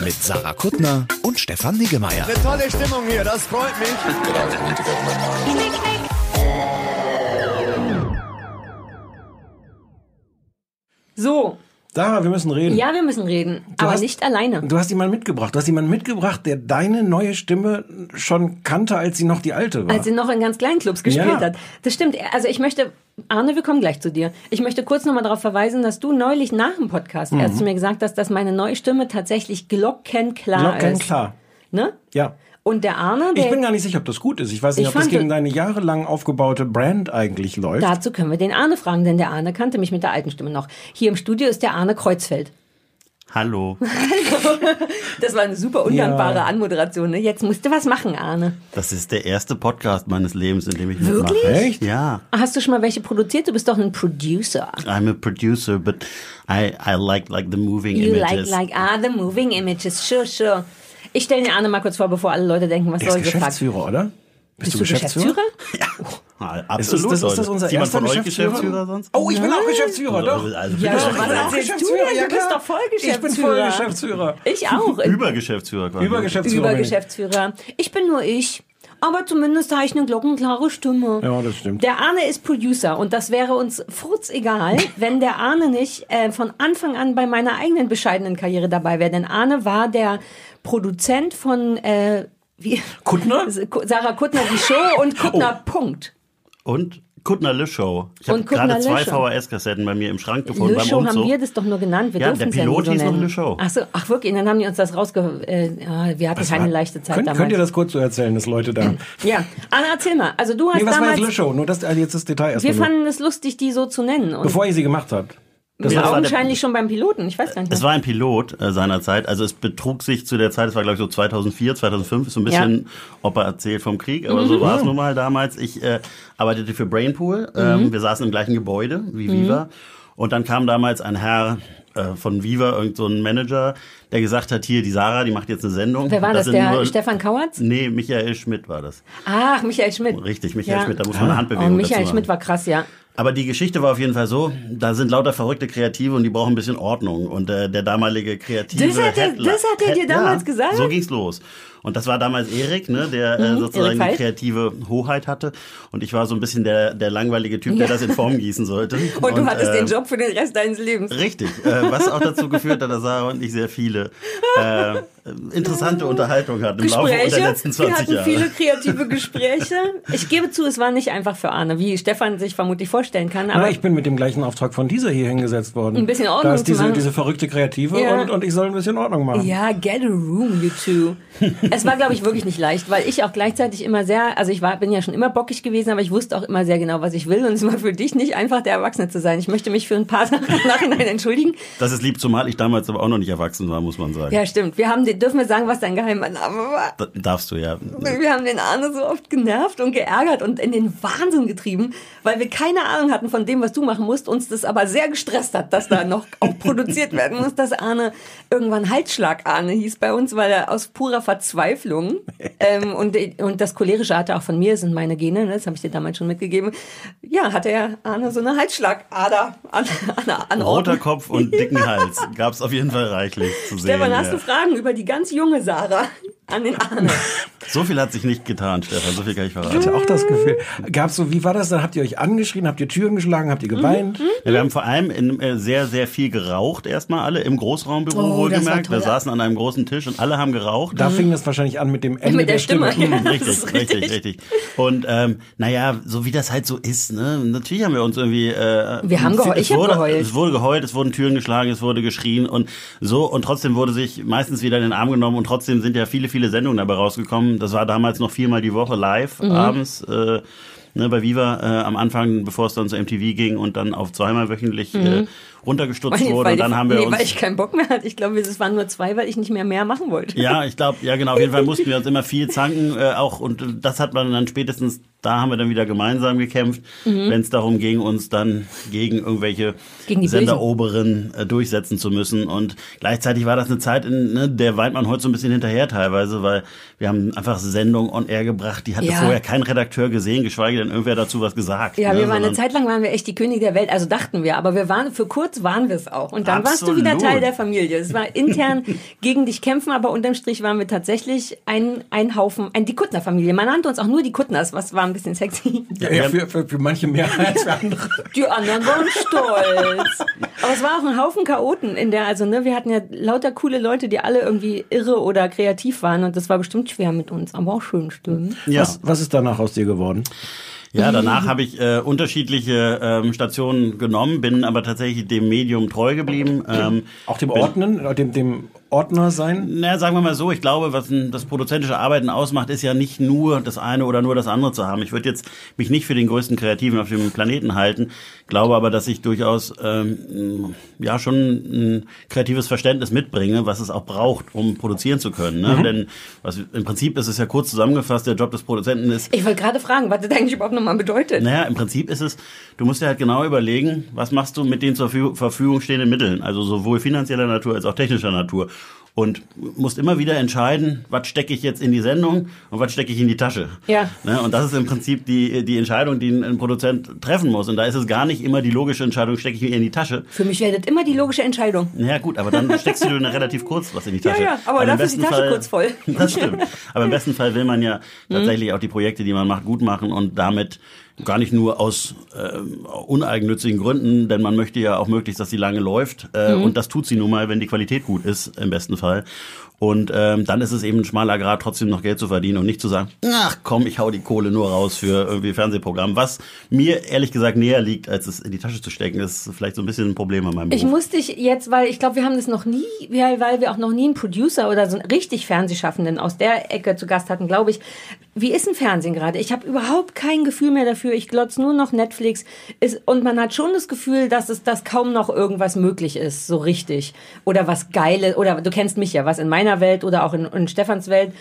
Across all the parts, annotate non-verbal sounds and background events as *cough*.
Mit Sarah Kuttner und Stefan Niggemeier. Tolle Stimmung hier, das freut mich. So, Sarah, wir müssen reden. ja, wir müssen reden, aber hast- nicht alleine. Du hast jemanden mitgebracht. Du hast jemanden mitgebracht, der deine neue Stimme schon kannte, als sie noch die alte war. Als sie noch in ganz kleinen Clubs gespielt Ja. hat. Das stimmt. Also ich möchte, Arne, wir kommen gleich zu dir. Ich möchte kurz nochmal darauf verweisen, dass du neulich nach dem Podcast Mhm. erst zu mir gesagt hast, dass meine neue Stimme tatsächlich glockenklar Glocken ist. klar. Ne? Ja. Und der Arne, der, Ich bin gar nicht sicher, ob das gut ist. Ich weiß nicht, Ich ob das gegen deine jahrelang aufgebaute Brand eigentlich läuft. dazu können wir den Arne fragen, denn der Arne kannte mich mit der alten Stimme noch. Hier im Studio ist der Arne Kreuzfeld. Hallo. *laughs* Das war eine super undankbare Ja. Anmoderation. Ne? Jetzt musst du was machen, Arne. Das ist der erste Podcast meines Lebens, in dem ich Wirklich? mitmache. Echt? Ja. Hast du schon mal welche produziert? Du bist doch ein Producer. I'm a producer, but I, I like like the moving You like, images. like, ah, the moving images. Sure, sure. Ich stelle den Arne mal kurz vor, bevor alle Leute denken, was Der ist soll gefragt. Geschäftsführer, oder? Bist du Geschäftsführer? Ah, Ist Absolut. das, ist das unser ist jemand erster von euch Geschäftsführer? Geschäftsführer sonst? Oh, ich bin auch Geschäftsführer, doch. Also, Ja, bitte. was Ich bin auch erzählst du Geschäftsführer, denn? ja, Du bist doch Vollgeschäftsführer. Ich bin Vollgeschäftsführer. Ich auch. *laughs* Übergeschäftsführer quasi. Übergeschäftsführer. ich. Übergeschäftsführer. Ich bin nur ich. Aber zumindest habe ich eine glockenklare Stimme. Ja, das stimmt. Der Arne ist Producer und das wäre uns furzegal, *laughs* wenn der Arne nicht äh, von Anfang an bei meiner eigenen bescheidenen Karriere dabei wäre. Denn Arne war der Produzent von äh, wie, Kuttner? *laughs* Sarah Kuttner die Show und Kuttner Punkt. Und Kuttner Le Show. Ich habe gerade zwei. VHS-Kassetten bei mir im Schrank gefunden Le beim Show haben wir das doch nur genannt. Wir Ja, der ja Pilot so hieß noch Show. Ach so, ach wirklich, und dann haben die uns das rausge... Äh, ja, wir hatten keine leichte Zeit Könnt, damals. könnt ihr das kurz so erzählen, dass Leute da... *clears throat* Ja, Anna, erzähl mal. Also du hast Nee, was war damals... jetzt Le Show? Nur das, also jetzt das Detail wir erstmal. nur. fanden es lustig, die so zu nennen. Und Bevor ihr sie gemacht habt. Das Ja, war das der- augenscheinlich schon beim Piloten. Ich weiß gar nicht. Es war ein Pilot äh, seinerzeit, also es betrug sich zu der Zeit, es war glaube ich so 2004, 2005, ist so ein bisschen Opa erzählt vom Krieg, aber Mhm. so war es nun mal damals. Ich äh, arbeitete für Brainpool, ähm, Mhm. wir saßen im gleichen Gebäude wie Viva und dann kam damals ein Herr äh, von Viva, irgend so ein Manager, der gesagt hat, hier die Sarah, die macht jetzt eine Sendung. Wer war das? sind Der Stefan Kauertz? Nee, Michael Schmidt war das. Ach, Michael Schmidt. Richtig, Michael Ja. Schmidt, da muss man eine Oh, Handbewegung Michael dazu Schmidt war krass, ja. Aber die Geschichte war auf jeden Fall so, da sind lauter verrückte Kreative und die brauchen ein bisschen Ordnung. Und äh, der damalige Kreative Das hat er- Headler- das hat er dir Head- damals gesagt? So ging's los. Und das war damals Erik, ne, der äh, Mhm, sozusagen Erik die kreative Hoheit hatte. Und ich war so ein bisschen der, der langweilige Typ, der das in Form gießen sollte. *laughs* Und, du hattest äh, den Job für den Rest deines Lebens. Richtig, äh, was auch dazu geführt hat, dass Sarah und ich sehr viele äh, interessante Unterhaltungen hatten im Laufe Gespräche. der letzten Wir 20 hatten Jahre. viele kreative Gespräche. Ich gebe zu, es war nicht einfach für Arne, wie Stefan sich vermutlich vorstellen kann. Aber Aber ich bin mit dem gleichen Auftrag von dieser hier hingesetzt worden. Ein bisschen Ordnung Da ist zu diese, machen. diese verrückte Kreative Ja. und, und ich soll ein bisschen Ordnung machen. Ja, get a room, you two. *laughs* es war, glaube ich, wirklich nicht leicht, weil ich auch gleichzeitig immer sehr, also ich war, bin ja schon immer bockig gewesen, aber ich wusste auch immer sehr genau, was ich will. Und es war für dich nicht einfach, der Erwachsene zu sein. Ich möchte mich für ein paar *laughs* Sachen im Nachhinein entschuldigen. Das ist lieb, zumal ich damals aber auch noch nicht erwachsen war, muss man sagen. Ja, stimmt. Wir haben, den- dürfen wir sagen, was dein geheimer Name war? Da- Darfst du ja. Wir haben den Arne so oft genervt und geärgert und in den Wahnsinn getrieben, weil wir keine Ahnung hatten von dem, was du machen musst, uns das aber sehr gestresst hat, dass da noch auch produziert werden muss, dass Arne irgendwann Halsschlag Arne hieß bei uns, weil er aus purer Verzweiflung *laughs* ähm, und, und das cholerische hatte auch von mir, sind meine Gene, ne, das habe ich dir damals schon mitgegeben, ja, hatte er Arne so eine Halsschlagader an, an, an Roter Kopf und *laughs* dicken Hals. Gab es auf jeden Fall reichlich zu sehen. Stefan, hast ja. du Fragen über die ganz junge Sarah an den Arne? So viel hat sich nicht getan, Stefan. So viel kann ich Ich verraten. hatte auch das Gefühl. Gab's so, wie war das? Dann habt ihr euch angeschrien, habt ihr Türen geschlagen, habt ihr Mhm, geweint? Ja, wir haben vor allem in, äh, sehr, sehr viel geraucht erstmal alle im Großraumbüro Oh, wohlgemerkt. Wir saßen an einem großen Tisch und alle haben geraucht. Da fing das wahrscheinlich an mit dem Ende Mit der Stimme. Stimme. Ja, das richtig, richtig, richtig. richtig, Und ähm, naja, so wie das halt so ist, ne? Natürlich haben wir uns irgendwie. Äh, Wir haben geheult. es Ich hab wurde, geheult. Es wurde geheult, es wurden Türen geschlagen, es wurde geschrien und so. Und trotzdem wurde sich meistens wieder in den Arm genommen und trotzdem sind ja viele, viele Sendungen dabei rausgekommen. Das war damals noch viermal die Woche live Mhm. abends. Äh, ne, bei Viva äh, am Anfang, bevor es dann zu MTV ging und dann auf zweimal wöchentlich äh, runtergestutzt Weil- wurde. weil Und dann haben wir nee, uns weil ich keinen Bock mehr hatte. Ich glaube, es waren nur zwei, weil ich nicht mehr mehr machen wollte. ja, ich glaube, ja genau, auf jeden Fall *laughs* mussten wir uns immer viel zanken, äh, auch und äh, das hat man dann spätestens, da haben wir dann wieder gemeinsam gekämpft, wenn es darum ging, uns dann gegen irgendwelche Mhm. Gegen Senderoberen äh, durchsetzen zu müssen. Und gleichzeitig war das eine Zeit, in ne, der weint man heute so ein bisschen hinterher teilweise, weil wir haben einfach Sendungen on air gebracht, die hatte Ja. vorher kein Redakteur gesehen, geschweige denn irgendwer dazu was gesagt. Ja, ne, wir waren eine Zeit lang waren wir echt die Könige der Welt, also dachten wir, aber wir waren für kurz waren wir es auch und dann warst du wieder Absolut. Teil der Familie. Es war intern *laughs* gegen dich kämpfen, aber unterm Strich waren wir tatsächlich ein, ein Haufen, ein die Kuttner Familie. Man nannte uns auch nur die Kuttners, was war ein bisschen sexy. Ja, ja, für, für, für manche mehr *laughs* als für andere. Die anderen waren stolz. Aber es war auch ein Haufen Chaoten in der, also ne, wir hatten ja lauter coole Leute, die alle irgendwie irre oder kreativ waren und das war bestimmt schwer mit uns, aber auch schön stimmt. Ja. Was, was ist danach aus dir geworden? Ja, danach habe ich äh, unterschiedliche ähm, Stationen genommen, bin aber tatsächlich dem Medium treu geblieben. Ähm, Auch dem Ordnen, dem, dem Ordner sein? Na, sagen wir mal so, ich glaube, was das produzentische Arbeiten ausmacht, ist ja nicht nur das eine oder nur das andere zu haben. Ich würde jetzt mich nicht für den größten Kreativen auf dem Planeten halten, glaube aber, dass ich durchaus ähm, ja schon ein kreatives Verständnis mitbringe, was es auch braucht, um produzieren zu können. Ne? Denn was, im Prinzip ist es ja kurz zusammengefasst, der Job des Produzenten ist, Ich wollte gerade fragen, was das eigentlich überhaupt nochmal bedeutet. naja, im Prinzip ist es, du musst dir halt genau überlegen, was machst du mit den zur Verfü- Verfügung stehenden Mitteln, also sowohl finanzieller Natur als auch technischer Natur. Und musst immer wieder entscheiden, was stecke ich jetzt in die Sendung und was stecke ich in die Tasche. Ja. Ne? Und das ist im Prinzip die, die Entscheidung, die ein, ein Produzent treffen muss. Und da ist es gar nicht immer die logische Entscheidung, stecke ich mir in die Tasche. Für mich wäre das immer die logische Entscheidung. Ja gut, aber dann steckst du dir relativ kurz was in die Tasche. Ja, ja, aber im dafür ist die Tasche kurz voll. *laughs* Das stimmt. Aber im besten Fall will man ja *laughs* tatsächlich auch die Projekte, die man macht, gut machen und damit gar nicht nur aus ähm, uneigennützigen Gründen, denn man möchte ja auch möglichst, dass sie lange läuft. Äh, Und das tut sie nun mal, wenn die Qualität gut ist, im besten Fall. Und ähm, dann ist es eben ein schmaler Grad, trotzdem noch Geld zu verdienen und nicht zu sagen, ach komm, ich hau die Kohle nur raus für irgendwie Fernsehprogramm. Was mir ehrlich gesagt näher liegt, als es in die Tasche zu stecken, ist vielleicht so ein bisschen ein Problem an meinem Beruf. Ich muss dich jetzt, weil ich glaube, wir haben das noch nie, weil weil wir auch noch nie einen Producer oder so einen richtig Fernsehschaffenden aus der Ecke zu Gast hatten, glaube ich. Wie ist ein Fernsehen gerade? Ich habe überhaupt kein Gefühl mehr dafür. Ich glotz nur noch Netflix. Ist, und man hat schon das Gefühl, dass es dass kaum noch irgendwas möglich ist, so richtig. Oder was Geiles, oder du kennst mich ja, was in meiner Welt oder auch in, in Stefans Welt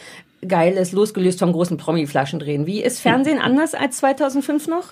Geiles, losgelöst vom großen Promi-Flaschen drehen. Wie ist Fernsehen anders als 2005 noch?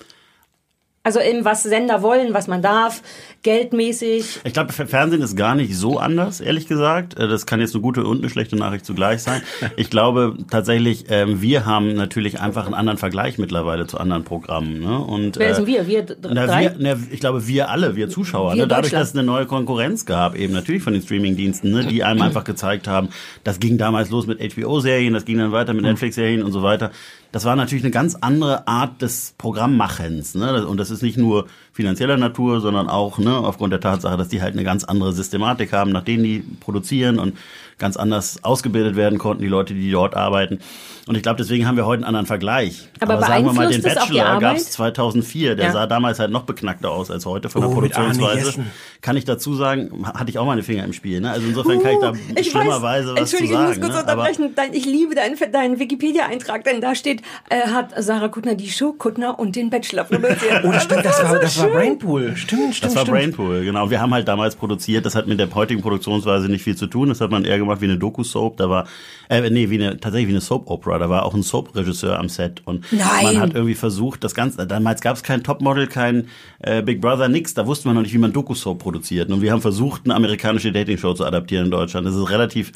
Also in was Sender wollen, was man darf, geldmäßig. Ich glaube, Fernsehen ist gar nicht so anders, ehrlich gesagt. Äh, Das kann jetzt eine gute und eine schlechte Nachricht zugleich sein. Ich glaube tatsächlich, ähm, wir haben natürlich einfach einen anderen Vergleich mittlerweile zu anderen Programmen. Ne? Und, Wer äh, sind wir? Wir d- Na, drei? wir, na, ich glaube, wir alle, wir Zuschauer, Wir ne? dadurch, dass es eine neue Konkurrenz gab, eben natürlich von den Streamingdiensten, ne? die einem einfach gezeigt haben, das ging damals los mit HBO-Serien, das ging dann weiter mit Netflix-Serien und so weiter. Das war natürlich eine ganz andere Art des Programmmachens. Ne? Und das ist nicht nur finanzieller Natur, sondern auch ne, aufgrund der Tatsache, dass die halt eine ganz andere Systematik haben, nach denen die produzieren und ganz anders ausgebildet werden konnten, die Leute, die dort arbeiten. Und ich glaube, deswegen haben wir heute einen anderen Vergleich. Aber sagen wir mal, den Bachelor gab es 2004, der Ja. sah damals halt noch beknackter aus als heute von der Oh, Produktionsweise. Kann ich dazu sagen, hatte ich auch meine Finger im Spiel. Ne? Also insofern kann ich da Uh, ich schlimmerweise weiß, was zu Entschuldige, sagen. ich muss kurz ne? Aber unterbrechen. Dein, ich liebe deinen, deinen Wikipedia-Eintrag, denn da steht, äh, hat Sarah Kuttner die Show Kuttner und den Bachelor produziert. Oh, das stimmt, das war, das war schön. Brainpool. Stimmt, stimmt, das war stimmt. Brainpool, genau. Wir haben halt damals produziert, das hat mit der heutigen Produktionsweise nicht viel zu tun. Das hat man eher gemacht wie eine Doku-Soap. Da war, äh, nee, wie eine, tatsächlich wie eine Soap-Opera. Da war auch ein Soap-Regisseur am Set. Und Nein. man hat irgendwie versucht, das Ganze, damals gab es kein Topmodel, kein äh, Big Brother, nix. Da wusste man noch nicht, wie man Doku-Soap produziert. Und wir haben versucht, eine amerikanische Dating-Show zu adaptieren in Deutschland. Das ist relativ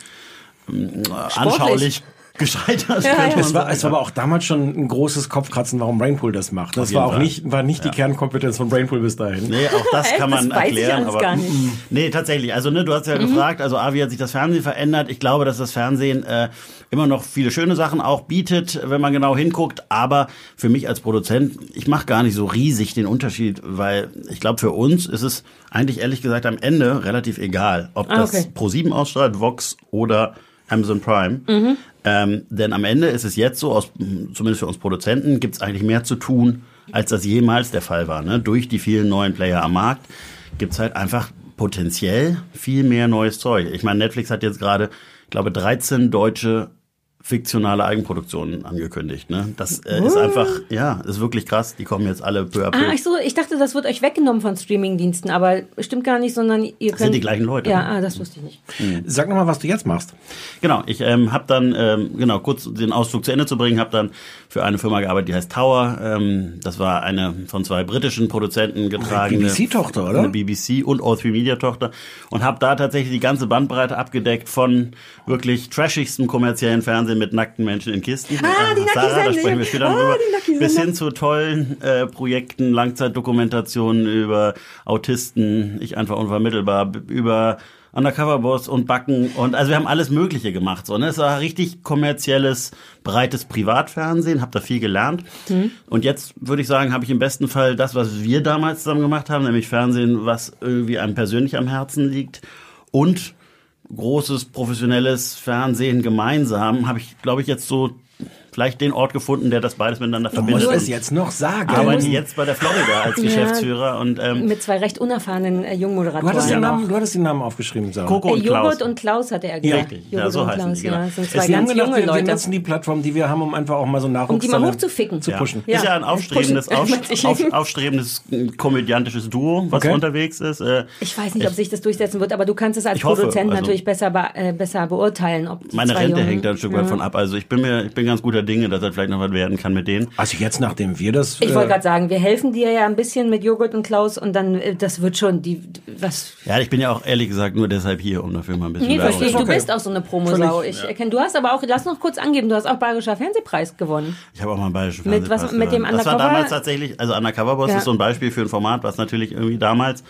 ähm, anschaulich *laughs* gescheitert. Ja, ja. Es war, es war aber auch damals schon ein großes Kopfkratzen, warum Brainpool das macht. Das war auch Fall. nicht, war nicht die Kernkompetenz von Brainpool bis dahin. Nee, auch das *laughs* kann man Das erklären. aber gar nicht. Mhm. Nee, tatsächlich. Also, ne, du hast ja gefragt, also A, wie hat sich das Fernsehen verändert? Ich glaube, dass das Fernsehen äh, immer noch viele schöne Sachen auch bietet, wenn man genau hinguckt. Aber für mich als Produzent, ich mache gar nicht so riesig den Unterschied, weil ich glaube, für uns ist es eigentlich ehrlich gesagt am Ende relativ egal, ob Ah, das okay. Pro7 ausstrahlt, Vox oder Amazon Prime. Mhm. Ähm, denn am Ende ist es jetzt so, aus, zumindest für uns Produzenten, gibt es eigentlich mehr zu tun, als das jemals der Fall war. Ne? Durch die vielen neuen Player am Markt gibt es halt einfach potenziell viel mehr neues Zeug. Ich meine, Netflix hat jetzt gerade, ich glaube, 13 deutsche fiktionale Eigenproduktionen angekündigt. Ne? Das äh, ist einfach, ja, ist wirklich krass. Die kommen jetzt alle peu à peu. Ah, ich, so, ich dachte, das wird euch weggenommen von Streamingdiensten, aber stimmt gar nicht, sondern ihr könnt... sind die gleichen Leute. Ja, ah, das wusste ich nicht. Sag nochmal, was du jetzt machst. Genau, ich ähm, habe dann, ähm, genau, kurz den Ausflug zu Ende zu bringen, habe dann für eine Firma gearbeitet, die heißt Tower. Ähm, das war eine von zwei britischen Produzenten getragene BBC-Tochter, oder? Eine BBC und All3 Media Tochter und habe da tatsächlich die ganze Bandbreite abgedeckt von wirklich trashigsten kommerziellen Fernsehen mit nackten Menschen in Kisten. Ah, die Sarah, da sprechen wir später Ah, drüber. Bis hin zu tollen äh, Projekten, Langzeitdokumentationen über Autisten, ich einfach unvermittelbar, über Undercover Boss und Backen und also wir haben alles Mögliche gemacht. So, ne? Es war richtig kommerzielles, breites Privatfernsehen, habe da viel gelernt. Und jetzt würde ich sagen, habe ich im besten Fall das, was wir damals zusammen gemacht haben, nämlich Fernsehen, was irgendwie einem persönlich am Herzen liegt und großes professionelles Fernsehen gemeinsam, habe ich, glaube ich, jetzt so vielleicht den Ort gefunden, der das beides miteinander Du musst verbindet. es jetzt noch sagen. Ich arbeite jetzt bei der Florida als Ja. Geschäftsführer und ähm, Mit zwei recht unerfahrenen äh, Du Jungmoderatoren. hattest, den Ja. Namen, du hattest den Namen aufgeschrieben, Sarah. Coco Äh, und Klaus. Joghurt und Klaus hatte er gesagt. Richtig. Ja, so und heißen Klaus, die, genau. ja. Das sind Es zwei haben ganz gedacht, junge wir, wir Leute. nutzen die Plattform, die wir haben, um einfach auch mal so Nachwuchs Um die mal hochzuficken. zu Ja. pushen. Ja. Ist ja ein aufstrebendes, *laughs* auf, aufstrebendes äh, komödiantisches Duo, was Okay. unterwegs ist. Äh, Ich weiß nicht, ob sich das durchsetzen wird, aber du kannst es als Ich hoffe, Produzent also- natürlich besser, be äh, besser beurteilen. Ob meine Rente Jungen- hängt da ein Stück weit von ab. Also ich bin mir, ich bin ganz guter Dinge, dass das vielleicht noch was werden kann mit denen. Also jetzt, nachdem wir das... Ich wollte äh, gerade sagen, wir helfen dir ja ein bisschen mit Joghurt und Klaus und dann, äh, das wird schon, die, was, Ja, ich bin ja auch ehrlich gesagt nur deshalb hier, um dafür mal ein bisschen nee, verstehe ich, du okay. bist auch so eine Promosau. Ich erkenne, du hast aber auch, lass noch kurz angeben, du hast auch Bayerischer Fernsehpreis gewonnen. Ich habe auch mal einen bayerischen Mit was- Fernsehpreis mit dem gewonnen. Das war Undercover- damals tatsächlich, also Undercover Boss Ja. ist so ein Beispiel für ein Format, was natürlich irgendwie damals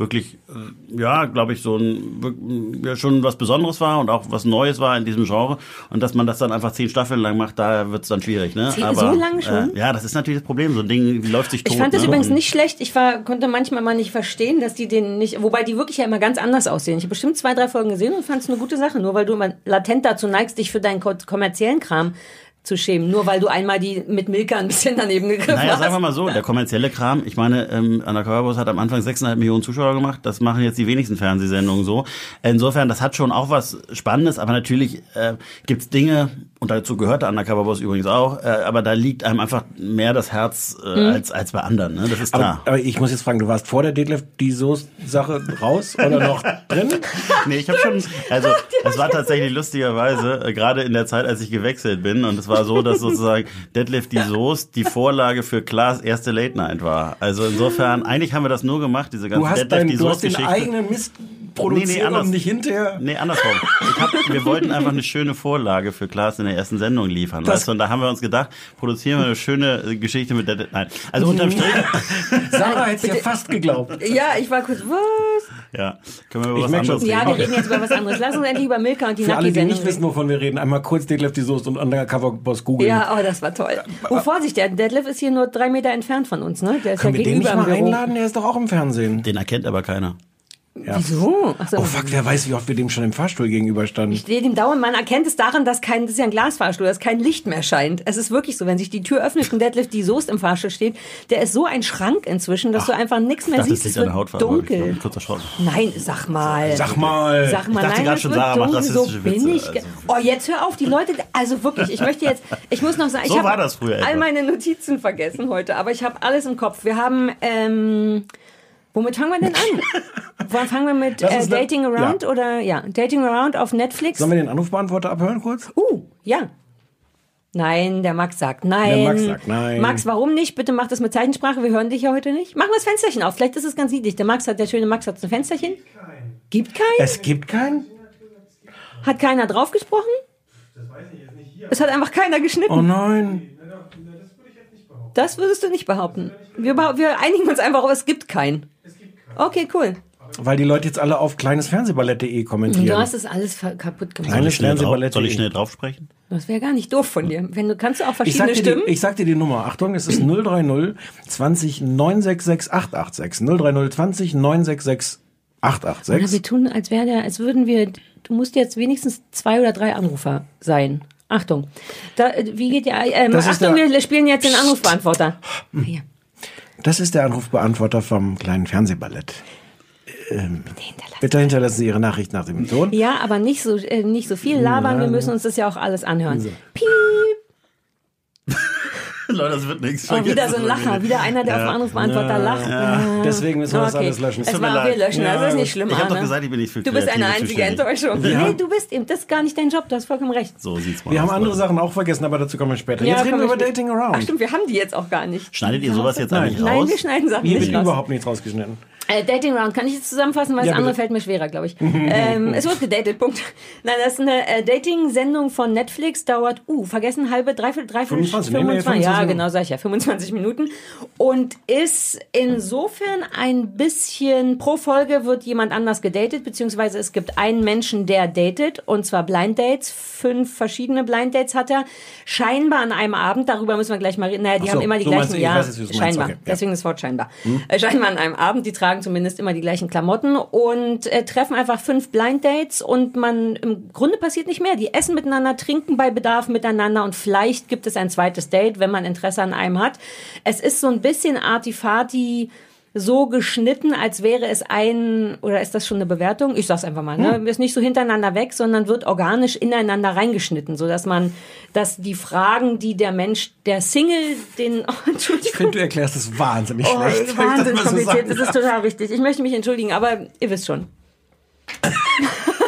wirklich, äh, ja, glaube ich, so ein, ja, schon was Besonderes war und auch was Neues war in diesem Genre. Und dass man das dann einfach zehn Staffeln lang macht, da wird es dann schwierig. Ne? Zehn- so lange schon? Äh, ja, das ist natürlich das Problem. So ein Ding läuft sich tot. Ich fand das ne? übrigens nicht schlecht. Ich war, konnte manchmal mal nicht verstehen, dass die den nicht, wobei die wirklich ja immer ganz anders aussehen. Ich habe bestimmt zwei, drei Folgen gesehen und fand es eine gute Sache. Nur weil du immer latent dazu neigst, dich für deinen ko- kommerziellen Kram zu schämen. Nur weil du einmal die mit Milka ein bisschen daneben gegriffen Naja, hast. sagen wir mal so, der kommerzielle Kram, ich meine, ähm, Undercover Boss hat am Anfang 6,5 Millionen Zuschauer gemacht, das machen jetzt die wenigsten Fernsehsendungen so. Insofern, das hat schon auch was Spannendes, aber natürlich äh, gibt's Dinge, und dazu gehört der Undercover Boss übrigens auch, äh, aber da liegt einem einfach mehr das Herz äh, Mhm. als, als bei anderen, ne? das ist Aber, klar. aber ich muss jetzt fragen, du warst vor der Detlef die Soße-Sache raus oder noch drin? *laughs* Nee, ich habe schon, also es war tatsächlich lustigerweise, äh, gerade in der Zeit, als ich gewechselt bin, und es war so, dass sozusagen Deadlift die Soße die Vorlage für Klaas erste Late Night war. Also insofern, eigentlich haben wir das nur gemacht, diese ganze dein, die du hast den Soße-Geschichte. eigenen Mist produziert anders. und nicht hinterher... Nee, andersrum. Ich hab, wir wollten einfach eine schöne Vorlage für Klaas in der ersten Sendung liefern. Das- Weißt du? Und da haben wir uns gedacht, produzieren wir eine schöne äh, Geschichte mit der. Nein. Also unterm Strich. *laughs* Sarah hätte es ja fast geglaubt. ja, ich war kurz, was? Ja, können wir über Ich was anderes Ja, reden? wir reden jetzt über was anderes. Lass uns endlich über Milka und die Für alle, die nicht wissen, wovon wir reden, einmal kurz Detlef die Soße und Undercover Boss googeln. Ja, oh, das war toll. Oh, Vorsicht, der Detlef ist hier nur drei Meter entfernt von uns, ne? Der ist Können ja wir den gegenüber nicht mal einladen? Der ist doch auch im Fernsehen. Den erkennt aber keiner. Wieso? Ach so. Oh fuck, wer weiß, wie oft wir dem schon im Fahrstuhl gegenüberstanden. Ich stehe dem dauernd, man erkennt es daran, dass kein, das ist ja ein Glasfahrstuhl, dass kein Licht mehr scheint. Es ist wirklich so, wenn sich die Tür öffnet und Deadlift die Soße im Fahrstuhl steht, der ist so ein Schrank inzwischen, dass du einfach nichts Ich mehr das siehst. liegt Es an der Hautfarbe. dunkel. Ein kurzer Schraub. Nein, sag mal. Sag mal. Sag mal, Ich dachte nein, gerade schon, Sarah macht dunkel, so rassistische bin Witze, ich. also. Oh, jetzt hör auf, die Leute, also wirklich, ich möchte jetzt, ich muss noch sagen, ich So habe war das früher all meine Notizen vergessen heute, aber ich habe alles im Kopf. Wir haben, ähm, womit fangen wir denn an? *laughs* Wann fangen wir mit äh, Dating Around ja. oder, ja, Dating Around auf Netflix? Sollen wir den Anrufbeantworter abhören kurz? Uh, ja. Nein, der Max sagt nein. Der Max sagt nein. Max, warum nicht? Bitte mach das mit Zeichensprache. Wir hören dich ja heute nicht. Mach mal das Fensterchen auf. Vielleicht ist es ganz niedlich. Der Max hat, der schöne Max hat ein Fensterchen. Gibt keinen? Es gibt keinen? Hat keiner drauf gesprochen? Es hat einfach keiner geschnitten. Oh nein. Das würdest du nicht behaupten. Wir, wir einigen uns einfach auf, es gibt keinen. Okay, cool. Weil die Leute jetzt alle auf kleinesfernsehballett.de kommentieren. Du hast es alles kaputt gemacht. Kleine Soll ich schnell drauf, Fernsehballett. soll ich schnell drauf sprechen? Das wäre gar nicht doof von dir. Wenn du kannst du auch Ich sag, verschiedene dir Stimmen. die, ich sag dir die Nummer. Achtung, es ist 030 20 966 886. 030 20 966 Oder 886. wir tun, als wäre der, als würden wir, du musst jetzt wenigstens zwei oder drei Anrufer sein. Achtung. Da, wie geht der, ähm, Achtung, der- wir spielen jetzt den Anrufbeantworter. Hier. Das ist der Anrufbeantworter vom kleinen Fernsehballett. ähm, bitte hinterlassen Sie Ihre Nachricht nach dem Ton. Ja, aber nicht so, äh, nicht so viel labern. Wir müssen uns das ja auch alles anhören. Piep. *laughs* Leute, das wird nichts. Oh, wieder so ein Lacher. Wieder einer, der auf dem Anrufbeantworter lacht. Ja. Deswegen müssen wir das Okay. alles löschen. Es war, wir löschen, das Ja, ist nicht schlimm, Ich hab doch gesagt, ich bin nicht für Du bist eine einzige. Enttäuschung. Nee, du bist eben, das ist gar nicht dein Job, du hast vollkommen recht. So sieht's mal Wir aus, haben andere Leute. Sachen auch vergessen, aber dazu kommen wir später. Jetzt reden wir über Dating Ach Around. stimmt, wir haben die jetzt auch gar nicht. Schneidet ihr sowas jetzt Nein. eigentlich Nein, raus? wir schneiden Sachen Hier nicht wird raus. überhaupt nichts rausgeschnitten. Äh, Dating Round kann ich jetzt zusammenfassen, weil Ja, das andere bitte. fällt mir schwerer, glaube ich. *laughs* ähm, es wird gedatet, Punkt. *laughs* Nein, das ist eine äh, Dating-Sendung von Netflix, dauert, uh, vergessen, halbe, dreiviertel, dreiviertel, 25, nee, nee, 25, ja, 25 genau, sag ich ja, 25 Minuten. Und ist insofern ein bisschen, pro Folge wird jemand anders gedatet, beziehungsweise es gibt einen Menschen, der datet, und zwar Blind Dates. Fünf verschiedene Blind Dates hat er. Scheinbar an einem Abend, darüber müssen wir gleich mal reden. Naja, die so, haben immer die so gleichen, ja, scheinbar. okay, ja. Deswegen das Wort scheinbar. Äh, scheinbar an einem Abend, die tragen zumindest immer die gleichen Klamotten und äh, treffen einfach fünf Blind Dates und man, im Grunde passiert nicht mehr. Die essen miteinander, trinken bei Bedarf miteinander und vielleicht gibt es ein zweites Date, wenn man Interesse an einem hat. Es ist so ein bisschen Artifati so geschnitten, als wäre es ein, oder ist das schon eine Bewertung? Ich sag's einfach mal, ne? Hm. Ist nicht so hintereinander weg, sondern wird organisch ineinander reingeschnitten, so dass man, dass die Fragen, die der Mensch, der Single, den, oh, *laughs* Entschuldigung. Ich finde, du erklärst es wahnsinnig Oh, schlecht. wenn ich das Wahnsinn mal so kompliziert. sagen Das ist total wichtig. Ich möchte mich entschuldigen, aber ihr wisst schon. *laughs*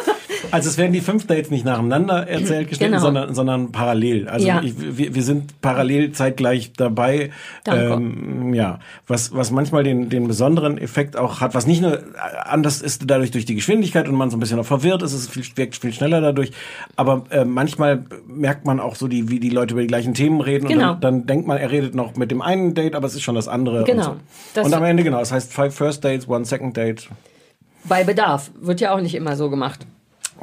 Also es werden die fünf Dates nicht nacheinander erzählt, geschnitten, Genau. sondern, sondern parallel. Also Ja. ich, wir, wir sind parallel zeitgleich dabei. Danke. Ähm, ja, was, was manchmal den, den besonderen Effekt auch hat, was nicht nur anders ist dadurch durch die Geschwindigkeit und man so ein bisschen auch verwirrt ist, es viel, wirkt viel schneller dadurch. Aber äh, manchmal merkt man auch so, die, wie die Leute über die gleichen Themen reden Genau. und dann, dann denkt man, er redet noch mit dem einen Date, aber es ist schon das andere. Genau. Und, Das- so. und am Ende genau, es heißt five first dates, one second date, Bei Bedarf. Wird ja auch nicht immer so gemacht.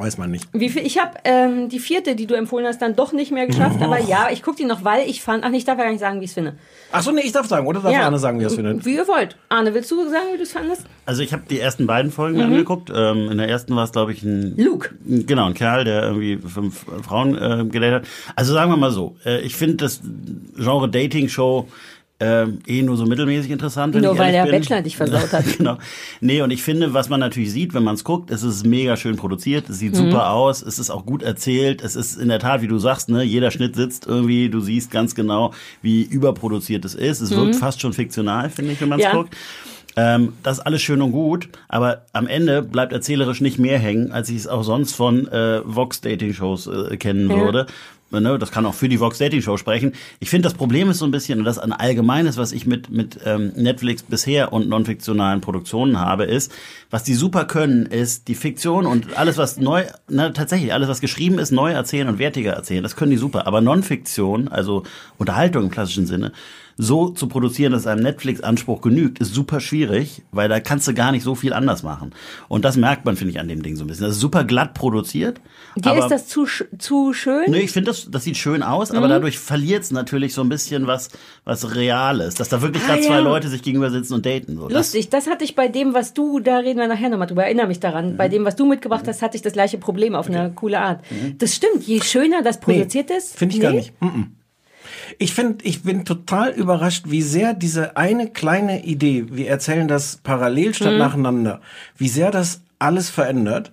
Weiß man nicht. Wie viel, ich habe ähm, die vierte, die du empfohlen hast, dann doch nicht mehr geschafft. Aber ja, ich gucke die noch, weil ich fand, ach, ich darf ja gar nicht sagen, wie ich es finde. Ach so, nee, ich darf sagen, oder darf ja. Arne sagen, wie er es findet? Wie ihr wollt. Arne, willst du sagen, wie du es fandest? Also ich habe die ersten beiden Folgen Mhm. angeguckt. Ähm, in der ersten war es, glaube ich, ein Luke. Genau, ein Kerl, der irgendwie fünf Frauen äh, gedatet hat. Also sagen wir mal so, äh, ich finde das Genre Dating-Show äh, eh nur so mittelmäßig interessant. Wenn Nur ich weil der bin. Bachelor dich versaut hat. *laughs* genau. Nee, und ich finde, was man natürlich sieht, wenn man es guckt, es ist mega schön produziert, es sieht super aus, es ist auch gut erzählt, es ist in der Tat, wie du sagst, ne, jeder Schnitt sitzt irgendwie, du siehst ganz genau, wie überproduziert es ist. Es wirkt fast schon fiktional, finde ich, wenn man es Ja. guckt. Ähm, das ist alles schön und gut, aber am Ende bleibt erzählerisch nicht mehr hängen, als ich es auch sonst von äh, Vox-Dating-Shows äh, kennen Ja. würde. Ne, das kann auch für die Vox Dating Show sprechen. Ich finde, das Problem ist so ein bisschen, und das ein allgemeines, was ich mit, mit ähm, Netflix bisher und non-fiktionalen Produktionen habe, ist, was die super können, ist die Fiktion und alles, was neu, na, tatsächlich, alles, was geschrieben ist, neu erzählen und wertiger erzählen. Das können die super. Aber Non-Fiktion, also Unterhaltung im klassischen Sinne, so zu produzieren, dass einem Netflix-Anspruch genügt, ist super schwierig, weil da kannst du gar nicht so viel anders machen. Und das merkt man, finde ich, an dem Ding so ein bisschen. Das ist super glatt produziert. Dir ist das zu, zu schön? Nee, ich finde, das, das sieht schön aus, Mhm. aber dadurch verliert es natürlich so ein bisschen was, was Reales. Dass da wirklich Ah, gerade zwei ja. Leute sich gegenüber sitzen und daten. So. Das- Lustig, das hatte ich bei dem, was du, da reden wir nachher nochmal drüber, erinnere mich daran. Bei dem, was du mitgebracht hast, hatte ich das gleiche Problem auf eine coole Art. Das stimmt, je schöner das produziert ist. Finde ich gar nee? nicht. Mm-mm. Ich finde, ich bin total überrascht, wie sehr diese eine kleine Idee, wir erzählen das parallel Mhm. statt nacheinander, wie sehr das alles verändert.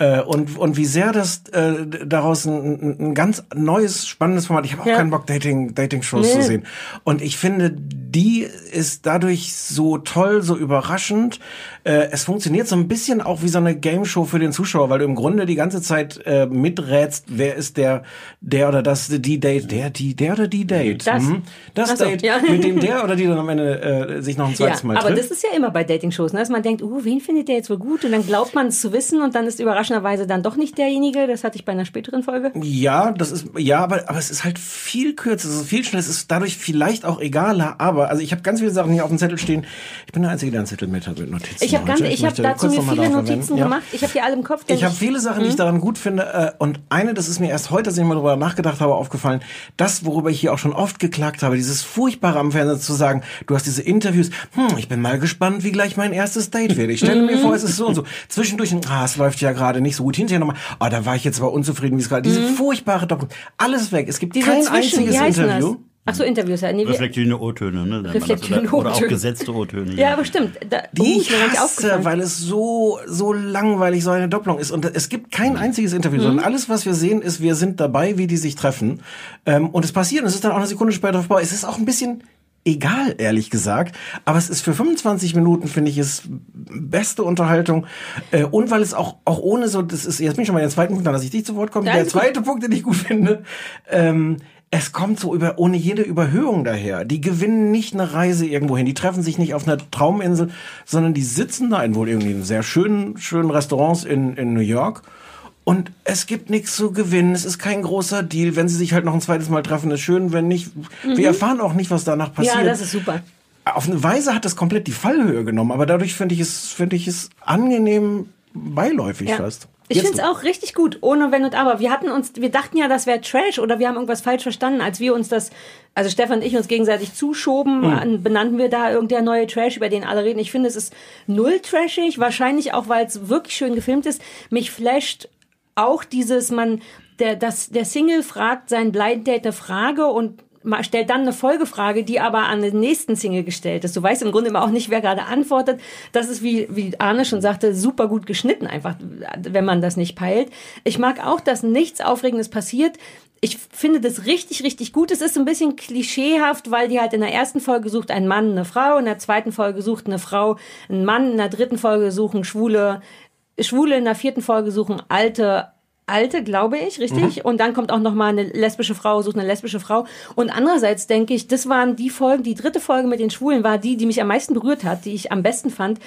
Äh, und, und wie sehr das äh, daraus ein, ein, ein ganz neues, spannendes Format. Ich habe auch Ja. keinen Bock, Dating, Dating-Shows Nee. zu sehen. Und ich finde, die ist dadurch so toll, so überraschend. Äh, es funktioniert so ein bisschen auch wie so eine Game-Show für den Zuschauer, weil du im Grunde die ganze Zeit äh, miträtst, wer ist der, der oder das, die Date, der, die, der oder die Date. Das. Mhm. Das so, Date, ja. mit dem der oder die dann am Ende äh, sich noch ein Ja, zweites Mal aber trifft. das ist ja immer bei Dating-Shows, ne? dass man denkt, uh, wen findet der jetzt wohl gut? Und dann glaubt man es zu wissen und dann ist überraschenderweise dann doch nicht derjenige. Das hatte ich bei einer späteren Folge. Ja, das ist ja, aber aber es ist halt viel kürzer, es ist viel schneller, es ist dadurch vielleicht auch egaler. Aber also ich habe ganz viele Sachen hier auf dem Zettel stehen. Ich bin der Einzige, der einen Zettel mit hat mit Notizen. Ich habe ganz, heute. ich habe dazu mir viele Notizen. Ja. gemacht. Ich habe die alle im Kopf. Ich habe viele Sachen, Mhm. die ich daran gut finde. Äh, und eine, das ist mir erst heute, als ich mal darüber nachgedacht habe, aufgefallen. Das, worüber ich hier auch schon oft geklagt habe, dieses Furchtbare am Fernsehen zu sagen, du hast diese Interviews, hm, ich bin mal gespannt, wie gleich mein erstes Date wird. Ich stelle Mhm. mir vor, es ist so und so. Zwischendurch, ah, es läuft ja gerade nicht so gut. Hinterher nochmal, ah, da war ich jetzt aber unzufrieden, wie es gerade. Diese furchtbare Doppel. Alles weg. Es gibt Mhm. Diese kein einziges Interview. Ach so, Interviews, ja. Nee, Reflektierende O-Töne, ne? Reflektierende oder, oder auch gesetzte O-Töne. ja, nach- aber stimmt. Da, Die oh, ich hasse, aufgefallen. weil es so, so langweilig so eine Doppelung ist. Und es gibt kein einziges Interview, sondern alles, was wir sehen, ist, wir sind dabei, wie die sich treffen. Ähm, und es passiert, und es ist dann auch eine Sekunde später vorbei. Es ist auch ein bisschen egal, ehrlich gesagt. Aber es ist für 25 Minuten, finde ich, es beste Unterhaltung. Äh, und weil es auch, auch ohne so, das ist, jetzt bin ich schon mal den zweiten Punkt, dann lasse ich dich zu Wort kommen. Ja, Der zweite Punkt, den ich gut finde, ähm, es kommt so über, ohne jede Überhöhung daher. Die gewinnen nicht eine Reise irgendwo hin. Die treffen sich nicht auf einer Trauminsel, sondern die sitzen da in wohl irgendwie in sehr schönen, schönen Restaurants in, in New York. Und es gibt nichts zu gewinnen. Es ist kein großer Deal. Wenn sie sich halt noch ein zweites Mal treffen, ist schön. Wenn nicht, wir erfahren auch nicht, was danach passiert. Mhm. ja, das ist super. Auf eine Weise hat das komplett die Fallhöhe genommen, aber dadurch finde ich es, finde ich es angenehm beiläufig Ja. fast. Ich finde es auch richtig gut, ohne Wenn und Aber. Wir hatten uns, wir dachten ja, das wäre Trash oder wir haben irgendwas falsch verstanden, als wir uns das, also Stefan und ich uns gegenseitig zuschoben, Hm. an- benannten wir da irgendein neue Trash, über den alle reden. Ich finde, es ist null trashig, wahrscheinlich auch, weil es wirklich schön gefilmt ist. Mich flasht auch dieses, man, der, das, der Single fragt sein Blind Date eine Frage und stellt dann eine Folgefrage, die aber an den nächsten Single gestellt ist. Du weißt im Grunde immer auch nicht, wer gerade antwortet. Das ist, wie, wie Arne schon sagte, super gut geschnitten einfach, wenn man das nicht peilt. Ich mag auch, dass nichts Aufregendes passiert. Ich finde das richtig, richtig gut. Es ist ein bisschen klischeehaft, weil die halt in der ersten Folge sucht ein Mann eine Frau, in der zweiten Folge sucht eine Frau einen Mann, in der dritten Folge suchen Schwule Schwule in der vierten Folge suchen alte alte, glaube ich, richtig? Und dann kommt auch noch mal eine lesbische Frau, sucht eine lesbische Frau. Und andererseits denke ich, das waren die Folgen, die dritte Folge mit den Schwulen war die, die mich am meisten berührt hat, die ich am besten fand.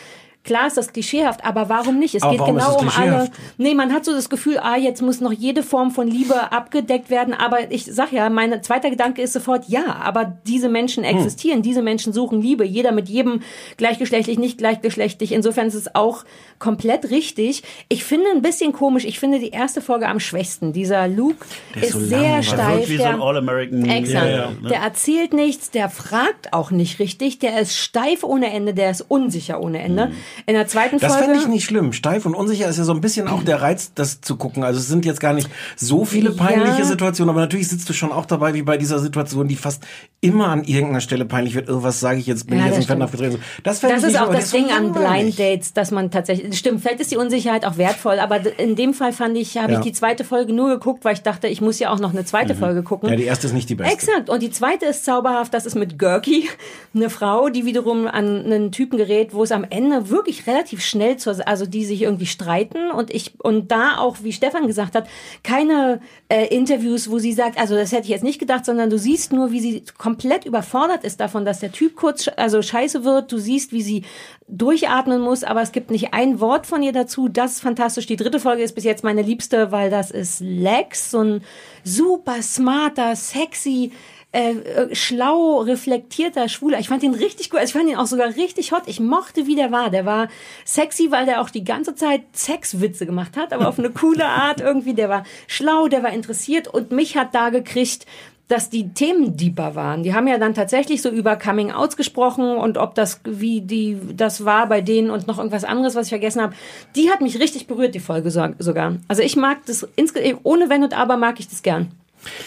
Klar ist das klischeehaft, aber warum nicht? Es Aber geht genau um alle. Nee, man hat so das Gefühl, ah, jetzt muss noch jede Form von Liebe abgedeckt werden. Aber ich sag ja, mein zweiter Gedanke ist sofort, ja, aber diese Menschen Hm. existieren, diese Menschen suchen Liebe. Jeder mit jedem gleichgeschlechtlich, nicht gleichgeschlechtlich. Insofern ist es auch komplett richtig. Ich finde ein bisschen komisch, ich finde die erste Folge am schwächsten. Dieser Luke Der ist, ist so sehr steif. Wie so der- ein All-American. Exakt. Ja, ja, ne? Der erzählt nichts, der fragt auch nicht richtig, der ist steif ohne Ende, der ist unsicher ohne Ende. Mhm. In der zweiten Das Folge. fände ich nicht schlimm. Steif und unsicher ist ja so ein bisschen auch der Reiz, das zu gucken. Also es sind jetzt gar nicht so viele peinliche Ja. Situationen, aber natürlich sitzt du schon auch dabei, wie bei dieser Situation, die fast immer an irgendeiner Stelle peinlich wird. Oh, was sage ich jetzt? Bin Ja, ich jetzt das im Fettnapf stimmt. getreten? Das, Das ist nicht auch das der Ding an. Blind Dates, dass man tatsächlich, stimmt, vielleicht ist die Unsicherheit auch wertvoll, aber in dem Fall fand ich, habe Ja. ich die zweite Folge nur geguckt, weil ich dachte, ich muss ja auch noch eine zweite Folge gucken. Mhm. Ja, die erste ist nicht die beste. Exakt. Und die zweite ist zauberhaft. Das ist mit Gurky, *laughs* eine Frau, die wiederum an einen Typen gerät, wo es am Ende wirklich relativ schnell zur, also die sich irgendwie streiten und ich und da auch, wie Stefan gesagt hat, keine äh, Interviews, wo sie sagt, also das hätte ich jetzt nicht gedacht, sondern du siehst nur, wie sie komplett überfordert ist davon, dass der Typ kurz, also scheiße wird. Du siehst, wie sie durchatmen muss, aber es gibt nicht ein Wort von ihr dazu. Das ist fantastisch. Die dritte Folge ist bis jetzt meine liebste, weil das ist Lex, so ein super smarter, sexy, äh, äh, schlau, reflektierter Schwuler. Ich fand ihn richtig gut. Also ich fand ihn auch sogar richtig hot. Ich mochte, wie der war. Der war sexy, weil der auch die ganze Zeit Sexwitze gemacht hat, aber auf eine coole Art irgendwie. Der war schlau, der war interessiert und mich hat da gekriegt, dass die Themen deeper waren. Die haben ja dann tatsächlich so über Coming Outs gesprochen und ob das, wie die, das war bei denen und noch irgendwas anderes, was ich vergessen habe. Die hat mich richtig berührt, die Folge so- sogar. Also ich mag das, ohne Wenn und Aber mag ich das gern.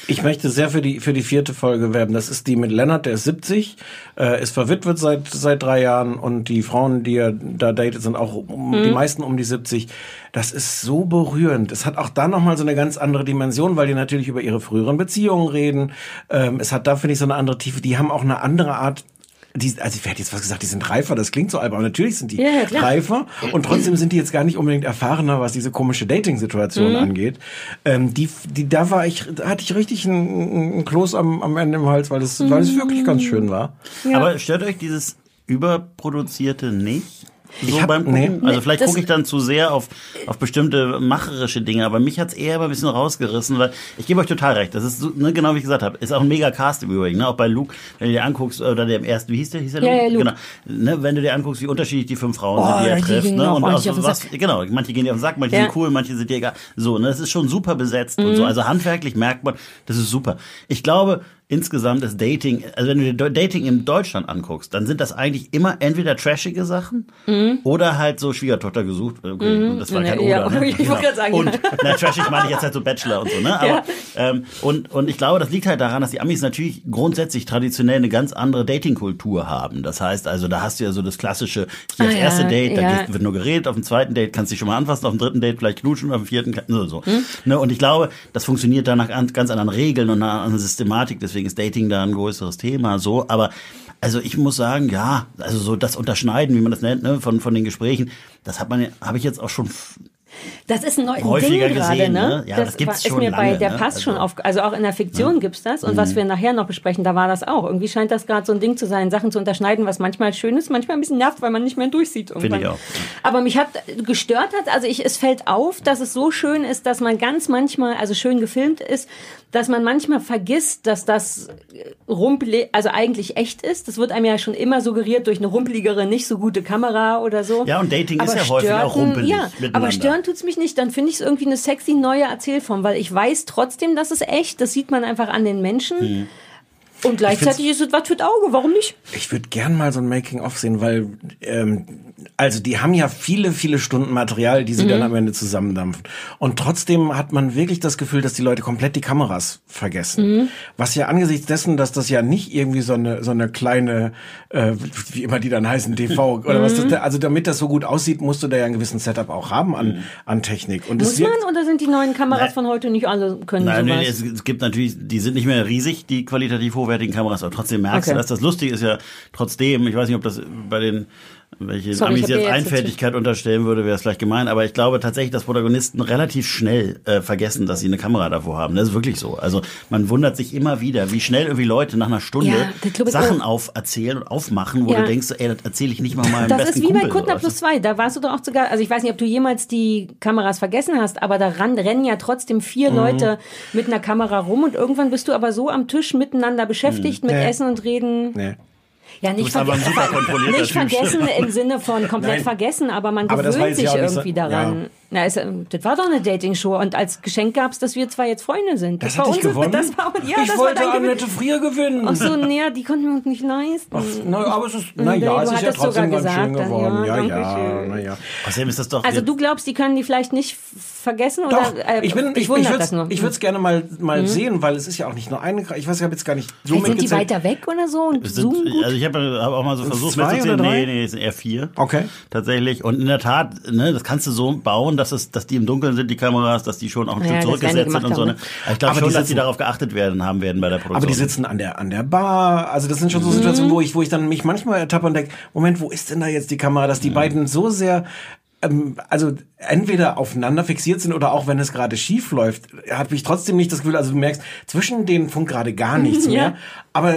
Ich möchte sehr für die für die vierte Folge werben. Das ist die mit Lennart, der ist 70, äh, ist verwitwet seit seit drei Jahren und die Frauen, die er da datet, sind auch um, die meisten um die 70. Das ist so berührend. Es hat auch da noch mal so eine ganz andere Dimension, weil die natürlich über ihre früheren Beziehungen reden. Ähm, es hat da finde ich so eine andere Tiefe. Die haben auch eine andere Art die, also ich hätte jetzt was gesagt, die sind reifer, das klingt so albern, aber natürlich sind die Ja, ja, reifer und trotzdem sind die jetzt gar nicht unbedingt erfahrener, was diese komische Dating-Situation Mhm. angeht. Ähm, die, die, da war ich, da hatte ich richtig einen, einen Kloß am, am Ende im Hals, weil es, weil es wirklich ganz schön war. Aber stört euch dieses überproduzierte nicht? So hab- beim Gucken? nee. Also vielleicht gucke ich dann zu sehr auf, auf bestimmte macherische Dinge, aber mich hat's eher mal ein bisschen rausgerissen, weil ich gebe euch total recht. Das ist so, ne, genau wie ich gesagt habe, ist auch ein mega Cast im Übrigen. Ne? Auch bei Luke, wenn du dir anguckst, oder dem ersten, wie hieß der? Hieß der Ja, Luke? ja, Luke. Genau. Ne, wenn du dir anguckst, wie unterschiedlich die fünf Frauen Oh, sind, die er die trifft. Ne? Und aus, was, genau, manche gehen dir auf den Sack, manche Ja. sind cool, manche sind dir egal. So, ne, das ist schon super besetzt und Mhm. so. Also handwerklich merkt man, das ist super. Ich glaube, insgesamt ist Dating, also wenn du dir Dating in Deutschland anguckst, dann sind das eigentlich immer entweder trashige Sachen oder halt so Schwiegertochter gesucht. Okay, und das war kein Nee, ja, Oder. Ne? *laughs* ich wollte gerade sagen, Und, ja. na, trashig meine ich jetzt halt so Bachelor und so, ne? Aber, Ja. ähm, und, und ich glaube, das liegt halt daran, dass die Amis natürlich grundsätzlich traditionell eine ganz andere Datingkultur haben. Das heißt also, da hast du ja so das klassische, hier Ah, das erste ja, Date, da geht- wird nur geredet, auf dem zweiten Date kannst du dich schon mal anfassen, auf dem dritten Date vielleicht knutschen, auf dem vierten, so, so. Hm? Ne? Und ich glaube, das funktioniert da nach an- ganz anderen Regeln und einer Systematik, deswegen ist Dating da ein größeres Thema, so, aber also ich muss sagen, ja, also so das Unterschneiden, wie man das nennt, ne, von, von den Gesprächen, das hat man, habe ich jetzt auch schon Das ist ein neues Ding gerade, gesehen, ne? ne? Ja, das gibt's war- schon ist mir bei lange, der ne? Pass schon Also- auf, also auch in der Fiktion gibt's das und Mhm. was wir nachher noch besprechen, da war das auch. Irgendwie scheint das gerade so ein Ding zu sein, Sachen zu unterschneiden, was manchmal schön ist, manchmal ein bisschen nervt, weil man nicht mehr durchsieht. Irgendwann. ich auch. Aber mich hat gestört hat, also ich, es fällt auf, dass es so schön ist, dass man ganz manchmal, also schön gefilmt ist, dass man manchmal vergisst, dass das rumpel, also eigentlich echt ist. Das wird einem ja schon immer suggeriert durch eine rumpeligere, nicht so gute Kamera oder so. Ja, und Dating ist Aber ja häufig auch stören- rumpelig Ja, aber stören tut's mich nicht. Dann finde ich es irgendwie eine sexy neue Erzählform, weil ich weiß trotzdem, dass es echt. Das sieht man einfach an den Menschen. Mhm. Und gleichzeitig ist es was fürs Auge. Warum nicht? Ich würde gern mal so ein Making-of sehen, weil ähm, also die haben ja viele, viele Stunden Material, die sie dann am Ende zusammendampfen. Und trotzdem hat man wirklich das Gefühl, dass die Leute komplett die Kameras vergessen. Was ja angesichts dessen, dass das ja nicht irgendwie so eine so eine kleine, äh, wie immer die dann heißen, TV *laughs* oder was das, also damit das so gut aussieht, musst du da ja einen gewissen Setup auch haben an an Technik. Und Muss man oder sind die neuen Kameras von heute nicht alle können Nein, sowas? nee, es, es gibt natürlich, die sind nicht mehr riesig, die qualitativ hochwertigen Kameras, aber trotzdem merkst Okay. du das. Das Lustige ist ja trotzdem, ich weiß nicht, ob das bei den, welche Sorry, Amis jetzt Einfältigkeit unterstellen würde, wäre es vielleicht gemein, aber ich glaube tatsächlich, dass Protagonisten relativ schnell äh, vergessen, dass sie eine Kamera davor haben. Das ist wirklich so. Also man wundert sich immer wieder, wie schnell irgendwie Leute nach einer Stunde Ja, Sachen auferzählen und aufmachen, wo Ja. du denkst, ey, das erzähle ich nicht mal meinem Das besten ist wie bei Kumpel. Kuttner oder plus zwei. Da warst du doch auch sogar, also ich weiß nicht, ob du jemals die Kameras vergessen hast, aber da ran, rennen ja trotzdem vier Mhm. Leute mit einer Kamera rum und irgendwann bist du aber so am Tisch miteinander beschäftigt mit Nee. Essen und Reden. nee. Ja, nicht, bist aber ein verge- super kontrollierter nicht Typ. vergessen *laughs* im Sinne von komplett Nein. vergessen, aber man gewöhnt sich ja irgendwie daran. Na, ist, ähm, das war doch eine Dating-Show und als Geschenk gab's, dass wir zwar jetzt Freunde sind. Das, war hatte ich unser- gewonnen. Das war, ja, ich das war wollte Gewinn. Annette Frier gewinnen. Ach so, nee, die konnten wir uns nicht leisten. Ach, na, aber es ist, na ja, du es ist ja trotzdem sogar ganz schön gesagt dann, geworden. ja, Ja, ja, schön. na ja. Außerdem ist das doch. Also du glaubst, die können die vielleicht nicht vergessen Doch, oder äh, ich bin, ich, ich das ich würde es gerne mal mal sehen, weil es ist ja auch nicht nur eine. Ich weiß, ich habe jetzt gar nicht so Vielleicht sind die weiter weg oder so und Es sind, zoomen gut? also ich habe hab auch mal so versucht zwei oder drei? Nee, nee, es sind eher vier. Okay. Tatsächlich. Und in der Tat, ne, das kannst du so bauen, dass es, dass die im Dunkeln sind, die Kameras, dass die schon auch ein Ja, Stück zurückgesetzt sind und so. Ne? Aber ich glaube schon, die dass die sitzen- darauf geachtet werden haben werden bei der Produktion. Aber die sitzen an der an der Bar. Also das sind schon so Situationen, wo ich wo ich dann mich manchmal ertappe und denke, Moment, wo ist denn da jetzt die Kamera, dass die beiden so sehr ähm, also entweder aufeinander fixiert sind oder auch wenn es gerade schief läuft, habe ich trotzdem nicht das Gefühl, also du merkst, zwischen denen funkt gerade gar nichts *laughs* Ja. mehr. Aber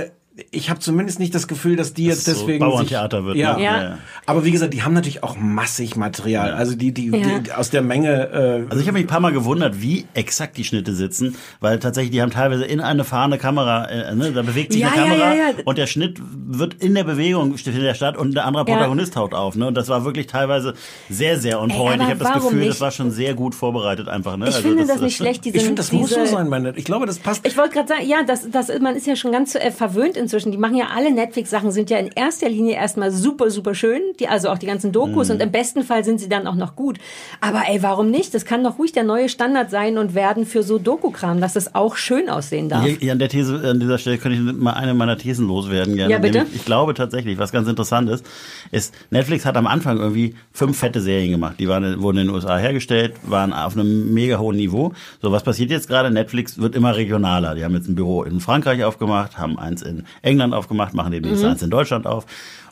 ich habe zumindest nicht das Gefühl, dass die jetzt Dass so deswegen Bauerntheater wird, Ja. ne? Ja. Ja. Aber wie gesagt, die haben natürlich auch massig Material. Also die, die, Ja. die aus der Menge. Äh, Also ich habe mich ein paar Mal gewundert, wie exakt die Schnitte sitzen, weil tatsächlich die haben teilweise in eine fahrende Kamera, äh, ne, da bewegt sich Ja, eine ja, Kamera ja, ja. und der Schnitt wird in der Bewegung findet der statt und ein anderer Ja. Protagonist taucht auf, ne? Und das war wirklich teilweise sehr sehr on point. ich habe das Gefühl, nicht? das war schon sehr gut vorbereitet einfach, ne? ich Also finde das, nicht äh, schlecht. Diese, ich finde, das muss so sein, meine. Ich glaube, das passt. Ich wollte gerade sagen, ja, das, das, man ist ja schon ganz äh, verwöhnt inzwischen. Die machen ja alle Netflix-Sachen, sind ja in erster Linie erstmal super, super schön. Die, also auch die ganzen Dokus und im besten Fall sind sie dann auch noch gut. Aber ey, warum nicht? Das kann doch ruhig der neue Standard sein und werden für so Doku-Kram, dass es auch schön aussehen darf. Hier an der These, an dieser Stelle könnte ich mal eine meiner Thesen loswerden gerne. Ja, bitte. Nämlich, Ich glaube tatsächlich, was ganz interessant ist, ist, Netflix hat am Anfang irgendwie fünf fette Serien gemacht. Die waren, wurden in den USA hergestellt, waren auf einem mega hohen Niveau. So, was passiert jetzt gerade? Netflix wird immer regionaler. Die haben jetzt ein Büro in Frankreich aufgemacht, haben eins in England aufgemacht, machen demnächst eins in Deutschland auf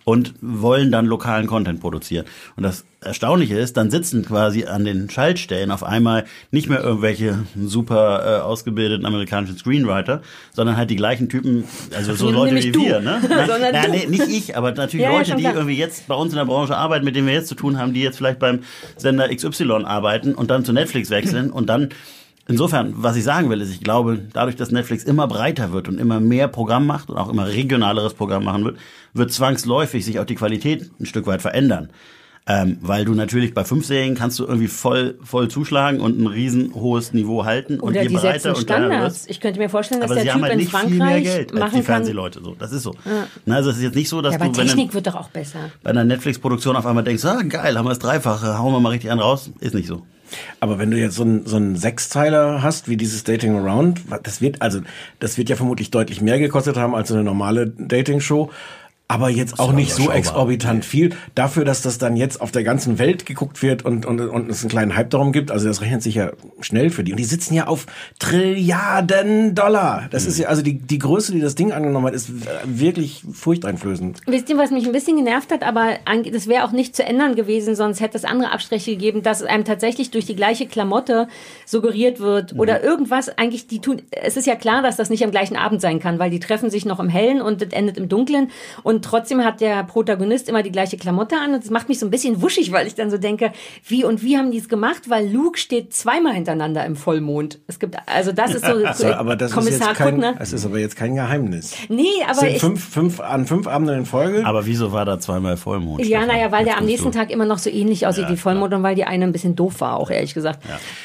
und wollen dann lokalen Content produzieren. Und das Erstaunliche ist, dann sitzen quasi an den Schaltstellen auf einmal nicht mehr irgendwelche super äh, ausgebildeten amerikanischen Screenwriter, sondern halt die gleichen Typen, also so Ja, Leute nämlich wie du. wir, ne? *laughs* Na, du. nee, nicht ich, aber natürlich Ja, ja, Leute, schon die klar. irgendwie jetzt bei uns in der Branche arbeiten, mit denen wir jetzt zu tun haben, die jetzt vielleicht beim Sender XY arbeiten und dann zu Netflix wechseln und dann Insofern, was ich sagen will, ist, ich glaube, dadurch, dass Netflix immer breiter wird und immer mehr Programm macht und auch immer regionaleres Programm machen wird, wird zwangsläufig sich auch die Qualität ein Stück weit verändern. Ähm, weil du natürlich bei fünf Serien kannst du irgendwie voll, voll zuschlagen und ein riesen hohes Niveau halten. und Oder je die breiter setzen und Standards. wirst, Ich könnte mir vorstellen, dass aber der sie Typ haben halt in nicht viel mehr Frankreich Geld als die machen. Fernsehleute. So, das ist so. Na, also es ist jetzt nicht so, dass Ja, aber du, wenn Technik du wird doch auch besser. bei einer Netflix-Produktion auf einmal denkst, ah geil, haben wir das Dreifache, hauen wir mal richtig einen raus. Ist nicht so. Aber wenn du jetzt so einen so einen Sechsteiler hast, wie dieses Dating Around, das wird, also, das wird ja vermutlich deutlich mehr gekostet haben als eine normale Dating-Show. Aber jetzt auch nicht so exorbitant viel. Dafür, dass das dann jetzt auf der ganzen Welt geguckt wird und, und, und es einen kleinen Hype darum gibt. Also das rechnet sich ja schnell für die. Und die sitzen ja auf Trilliarden Dollar. Das ist ja, also die, die Größe, die das Ding angenommen hat, ist wirklich furchteinflößend. Wisst ihr, was mich ein bisschen genervt hat, aber das wäre auch nicht zu ändern gewesen, sonst hätte es andere Abstriche gegeben, dass einem tatsächlich durch die gleiche Klamotte suggeriert wird oder irgendwas eigentlich die tun. Es ist ja klar, dass das nicht am gleichen Abend sein kann, weil die treffen sich noch im Hellen und das endet im Dunklen und trotzdem hat der Protagonist immer die gleiche Klamotte an und das macht mich so ein bisschen wuschig, weil ich dann so denke, wie und wie haben die es gemacht, weil Luke steht zweimal hintereinander im Vollmond. Es gibt also das ist so So, aber das Kommissar ist jetzt kein, Kuttner. es ist aber jetzt kein Geheimnis. Nee, aber Es sind ich, fünf, fünf, an fünf Abenden in Folge. Aber wieso war da zweimal Vollmond? Ja, Stefan? naja, weil Jetzt der am nächsten du. Tag immer noch so ähnlich aussieht Ja, wie Vollmond und weil die eine ein bisschen doof war, auch ehrlich gesagt.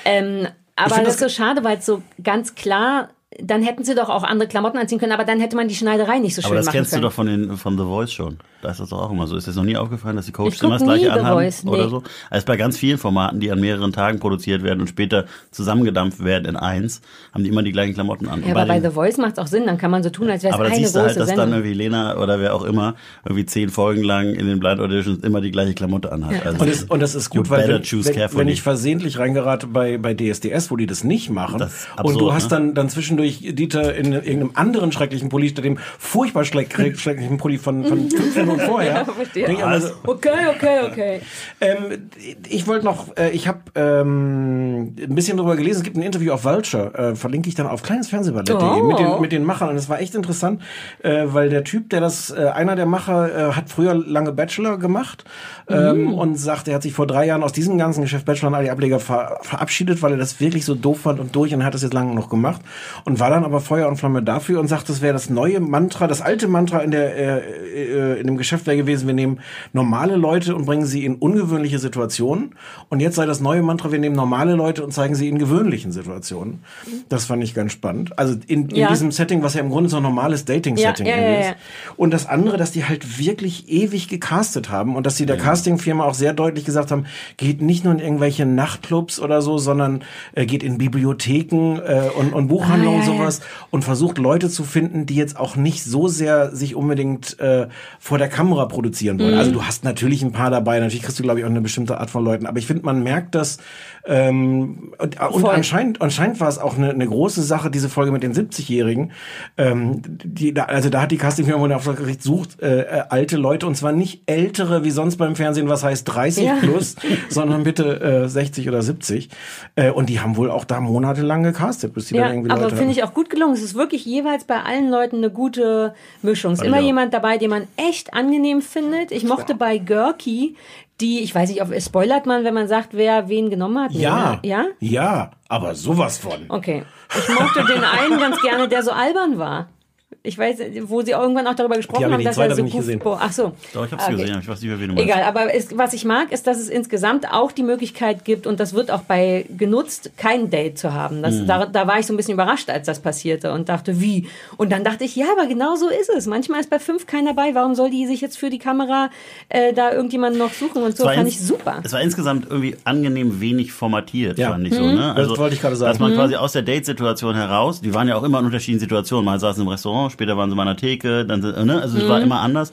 Ähm, aber das ist so schade, weil es so ganz klar, dann hätten sie doch auch andere Klamotten anziehen können, aber dann hätte man die Schneiderei nicht so schön Aber das machen kennst können. du doch von, den, von The Voice schon. Da ist das doch auch immer so. Ist dir das noch nie aufgefallen, dass die Coaches immer das gleiche anhaben Voice, nee. oder so? Also bei ganz vielen Formaten, die an mehreren Tagen produziert werden und später zusammengedampft werden in eins, haben die immer die gleichen Klamotten an. ja, Und aber bei den- The Voice macht es auch Sinn, dann kann man so tun, als wäre es aber da eine siehst du große halt, dass dann Sendung. irgendwie Lena oder wer auch immer irgendwie zehn Folgen lang in den Blind Auditions immer die gleiche Klamotte anhat. Also Und das, und das ist gut, weil better wenn, choose wenn, wenn ich versehentlich reingerate bei, bei DSDS, wo die das nicht machen, Das ist und absurd, du hast ne? dann, dann zwischendurch Dieter in irgendeinem anderen schrecklichen Pulli statt dem furchtbar schreck- schrecklichen Pulli von, von *laughs* fünf Minuten vorher. Ja, immer so, Okay, okay, okay. ähm, ich wollte noch, äh, ich habe ähm, ein bisschen drüber gelesen, es gibt ein Interview auf Vulture, äh, verlinke ich dann auf kleinesfernsehballett.de Oh. mit, den, mit den Machern und es war echt interessant, äh, weil der Typ, der das, äh, einer der Macher, äh, hat früher lange Bachelor gemacht ähm, und sagt, er hat sich vor drei Jahren aus diesem ganzen Geschäft Bachelor und all die Ableger ver verabschiedet, weil er das wirklich so doof fand und durch und hat das jetzt lange noch gemacht und war dann aber Feuer und Flamme dafür und sagt, das wäre das neue Mantra, das alte Mantra in der äh, äh, in dem Geschäft wäre gewesen, wir nehmen normale Leute und bringen sie in ungewöhnliche Situationen und jetzt sei das neue Mantra, wir nehmen normale Leute und zeigen sie in gewöhnlichen Situationen. Das fand ich ganz spannend. Also in, in Ja. diesem Setting, was ja im Grunde so ein normales Dating-Setting Ja, ja, ist. ja. Und das andere, dass die halt wirklich ewig gecastet haben und dass sie der Castingfirma auch sehr deutlich gesagt haben, geht nicht nur in irgendwelche Nachtclubs oder so, sondern äh, geht in Bibliotheken äh, und, und Buchhandlungen Ah, ja, und sowas und versucht Leute zu finden, die jetzt auch nicht so sehr sich unbedingt äh, vor der Kamera produzieren wollen. Mhm. Also du hast natürlich ein paar dabei, natürlich kriegst du, glaube ich, auch eine bestimmte Art von Leuten, aber ich finde, man merkt das ähm, und, und Voll. anscheinend, anscheinend war es auch eine, eine große Sache, diese Folge mit den 70-Jährigen. Ähm, die, da, also da hat die Castingfirma gekriegt, sucht äh, äh, alte Leute und zwar nicht ältere wie sonst beim Fernsehen, was heißt 30 Ja. plus, *laughs* sondern bitte äh, 60 oder 70. Äh, und die haben wohl auch da monatelang gecastet, bis die Ja, dann irgendwie aber Leute finde hatten. ich auch gut gelungen. Es ist wirklich jeweils bei allen Leuten eine gute Mischung. Es ist immer auch. jemand dabei, den man echt angenehm findet. Ich mochte bei Görki die, ich weiß nicht, ob spoilert man, wenn man sagt, wer wen genommen hat? Ja, ne? Ja? ja, aber sowas von. Okay. Ich mochte den einen ganz gerne, der so albern war. Ich weiß, wo sie irgendwann auch darüber gesprochen habe haben, die dass er so habe ich nicht gesehen. Ach so. Doch, ich hab's Okay. gesehen, aber ich weiß nicht mehr, wen du meinst. Egal, aber es, was ich mag, ist, dass es insgesamt auch die Möglichkeit gibt, und das wird auch bei genutzt, kein Date zu haben. Mhm. Das, da, da war ich so ein bisschen überrascht, als das passierte und dachte, wie? Und dann dachte ich, ja, aber genau so ist es. Manchmal ist bei fünf keiner dabei. Warum soll die sich jetzt für die Kamera äh, da irgendjemanden noch suchen? Und so fand ich super. Es war insgesamt irgendwie angenehm wenig formatiert, Ja. fand ich Mhm. so. Ne? Das wollte ich gerade sagen. Dass man quasi aus der Date-Situation heraus, die waren ja auch immer in unterschiedlichen Situationen. Mal saßen sie im Restaurant, später waren sie mal an der Theke, dann ne? also es Mhm. war immer anders.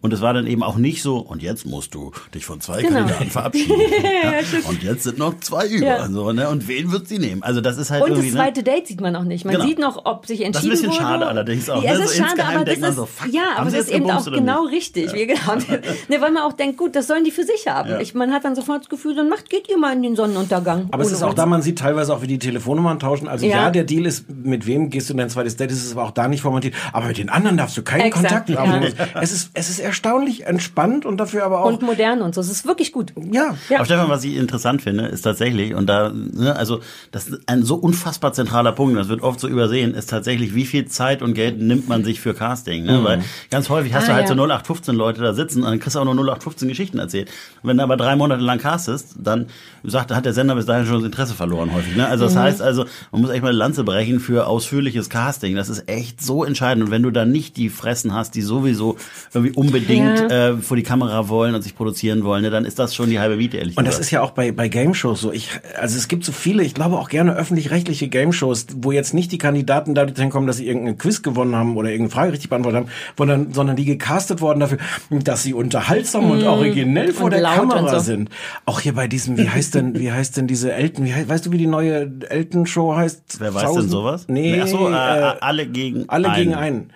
Und es war dann eben auch nicht so, und jetzt musst du dich von zwei Genau. Kandidaten verabschieden. *laughs* ja? Und jetzt sind noch zwei über. Ja. So, ne? Und wen wird sie nehmen? Also das ist halt Und das irgendwie. ne? zweite Date sieht man auch nicht. Man Genau. sieht noch, ob sich entschieden Das ist ein bisschen wurde. schade allerdings auch, Ja, ne? es ist So schade, aber das ist, so, fuck, ja, aber das ist eben auch genau nicht? richtig. Wir *laughs* genau, ne, weil man auch denkt, gut, das sollen die für sich haben. Ja. Ich, man hat dann sofort das Gefühl, dann macht, geht ihr mal in den Sonnenuntergang. Aber es ist auch uns. da, man sieht teilweise auch, wie die Telefonnummern tauschen. Also ja, Ja. der Deal ist, mit wem gehst du in dein zweites Date, ist es aber auch da nicht formatiert. Aber mit den anderen darfst du keinen Exakt, Kontakt haben. ja. Es ist, es ist erstaunlich entspannt und dafür aber auch. Und modern und so. Es ist wirklich gut. ja. Ja. Aber Stefan, was ich interessant finde, ist tatsächlich, und da, ne, also das ist ein so unfassbar zentraler Punkt, das wird oft so übersehen, ist tatsächlich, wie viel Zeit und Geld nimmt man sich für Casting. Ne? Weil ganz häufig hast Ah, du halt ja. so 0815 Leute da sitzen und dann kriegst du auch nur 0815 Geschichten erzählt. Und wenn du aber drei Monate lang castest, dann sagt, hat der Sender bis dahin schon das Interesse verloren häufig. Ne? Also das Mhm. heißt also, man muss echt mal eine Lanze brechen für ausführliches Casting. Das ist echt so entscheidend. Und wenn du dann nicht die Fressen hast, die sowieso irgendwie unbedingt Ja. äh, vor die Kamera wollen und sich produzieren wollen, ne, dann ist das schon die halbe Miete, ehrlich Und das gesagt. ist ja auch bei, bei Game Shows so. Ich, also es gibt so viele, ich glaube auch gerne öffentlich-rechtliche Game Shows, wo jetzt nicht die Kandidaten dadurch hinkommen, dass sie irgendeinen Quiz gewonnen haben oder irgendeine Frage richtig beantwortet haben, sondern, sondern die gecastet worden dafür, dass sie unterhaltsam und originell vor Und der Kamera so. sind. Auch hier bei diesem, wie heißt denn, wie heißt denn diese Elton, wie heißt, weißt du, wie die neue Elton-Show heißt? Wer weiß denn Tausend- sowas? Nee, Ach so, äh, äh, alle gegen alle einen. gegen einen.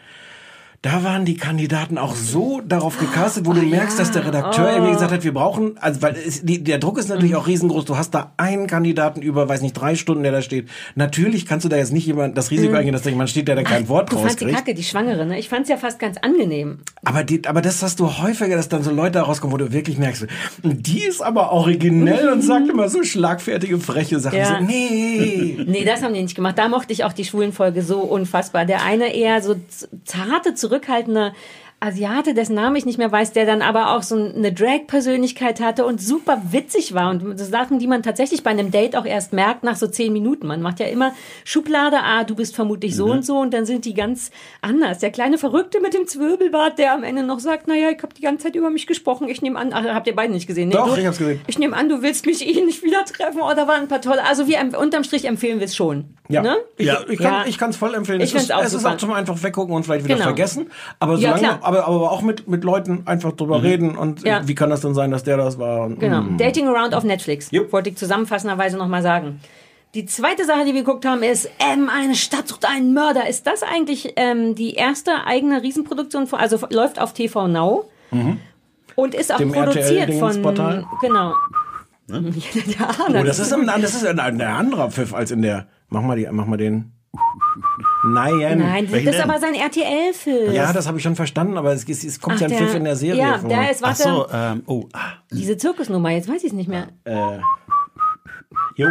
Da waren die Kandidaten auch so darauf gecastet, wo du merkst, dass der Redakteur Oh. irgendwie gesagt hat, wir brauchen, also weil es, die, der Druck ist Mhm. natürlich auch riesengroß. Du hast da einen Kandidaten über, weiß nicht, drei Stunden, der da steht. Natürlich kannst du da jetzt nicht jemand das Risiko eingehen, dass da jemand steht, der dann kein Wort Mhm. Du fandst die rauskriegt. Kacke, die Schwangere, ne? Ich fand's ja fast ganz angenehm. Aber, die, aber das hast du häufiger, dass dann so Leute da rauskommen, wo du wirklich merkst, die ist aber originell und sagt immer so schlagfertige, freche Sachen. Ja. So, nee. Nee, das haben die nicht gemacht. Da mochte ich auch die Schwulenfolge so unfassbar. Der eine eher so zarte, zurückhaltende Asiate, dessen Namen ich nicht mehr weiß, der dann aber auch so eine Drag-Persönlichkeit hatte und super witzig war. Und so Sachen, die man tatsächlich bei einem Date auch erst merkt nach so zehn Minuten. Man macht ja immer Schublade, ah, du bist vermutlich so und so und dann sind die ganz anders. Der kleine Verrückte mit dem Zwirbelbart, der am Ende noch sagt, naja, ich habe die ganze Zeit über mich gesprochen, ich nehme an, ach, habt ihr beide nicht gesehen? Nee, Doch, du, ich hab's gesehen. Ich nehme an, du willst mich eh nicht wieder treffen. Oh, da waren ein paar tolle. Also wir unterm Strich empfehlen wir es schon. Ja, Ne? ich, Ja. ich kann Ja. ich kann's voll empfehlen. Ich es ist, auch es ist auch zum einfach weggucken und vielleicht wieder Genau. vergessen. Aber Ja, solange, klar. Aber, aber auch mit, mit Leuten einfach drüber reden und Ja. wie kann das denn sein, dass der das war? Und, Genau. mm. Dating Around auf Netflix. Jupp. Wollte ich zusammenfassenderweise nochmal sagen. Die zweite Sache, die wir geguckt haben, ist ähm, eine Stadt sucht einen Mörder. Ist das eigentlich ähm, die erste eigene Riesenproduktion von, also läuft auf TV Now und ist auch Dem produziert von genau. *laughs* Ja, Oh, das ist, ein, das ist ein, ein anderer Pfiff als in der. Mach mal, die, mach mal den. Nein. Nein, Welchen das ist denn? aber sein RTL-Film. Ja, das habe ich schon verstanden, aber es, es, es kommt Ach, ja ein der- Pfiff in der Serie Ja, vor. der ist, Ach warte, so, ähm, oh, ah, diese Zirkusnummer, jetzt weiß ich es nicht mehr. Jo.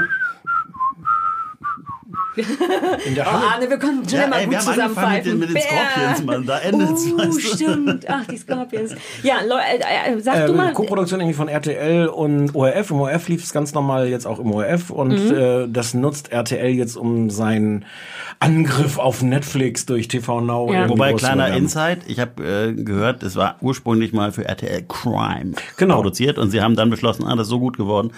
*laughs* In der Oh, Halle. Arne, wir konnten schon Ja, mal ey, gut wir haben angefangen mit den- zusammenpfeifen. mit den. Scorpions, Mann, da endet's, Oh, weißt du. stimmt. Ach, die Scorpions. Ja, Leute, äh, äh, sag du Äh, mal. Co-Produktion irgendwie von RTL und ORF. Im ORF lief es ganz normal jetzt auch im ORF und Mhm. äh, das nutzt RTL jetzt um seinen Angriff auf Netflix durch TV Now. Ja. Wobei, kleiner. Insight, ich habe äh, gehört, es war ursprünglich mal für RTL Crime Genau. produziert und sie haben dann beschlossen, ah, das ist so gut geworden,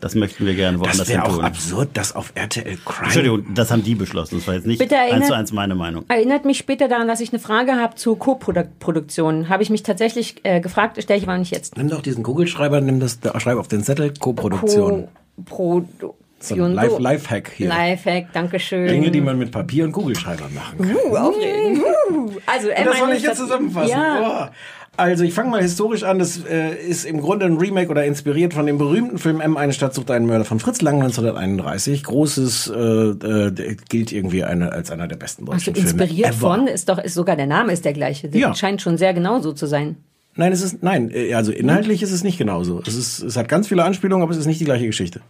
das möchten wir gerne woanders Das hin wäre auch tun. absurd, dass auf RTL Crime. Entschuldigung, das haben die beschlossen, das war jetzt nicht Bitte erinnert- eins zu eins meine Meinung. Erinnert mich später daran, dass ich eine Frage habe zu Co-Produktionen. Habe ich mich tatsächlich äh, gefragt, stelle ich aber nicht jetzt. Nimm doch diesen Kugelschreiber, nimm das, da- schreib auf den Zettel, Co-Produktion. Co-Produktion. So ein Life- Lifehack hier. Lifehack, Dankeschön. Dinge, die man mit Papier und Kugelschreiber machen kann. Uh, aufregend. Uh. Also, Und das soll ich jetzt zusammenfassen. Ja. Oh. Also ich fange mal historisch an. Das äh, ist im Grunde ein Remake oder inspiriert von dem berühmten Film M. Eine Stadt sucht einen Mörder von Fritz Lang 1931. Großes, äh, äh, gilt irgendwie eine, als einer der besten Also deutschen Filme. inspiriert ever. von ist doch ist sogar der Name ist der gleiche. Das Ja. scheint schon sehr genau so zu sein. Nein, es ist nein. äh, Also inhaltlich ist es nicht genauso. Es ist, es hat ganz viele Anspielungen, aber es ist nicht die gleiche Geschichte.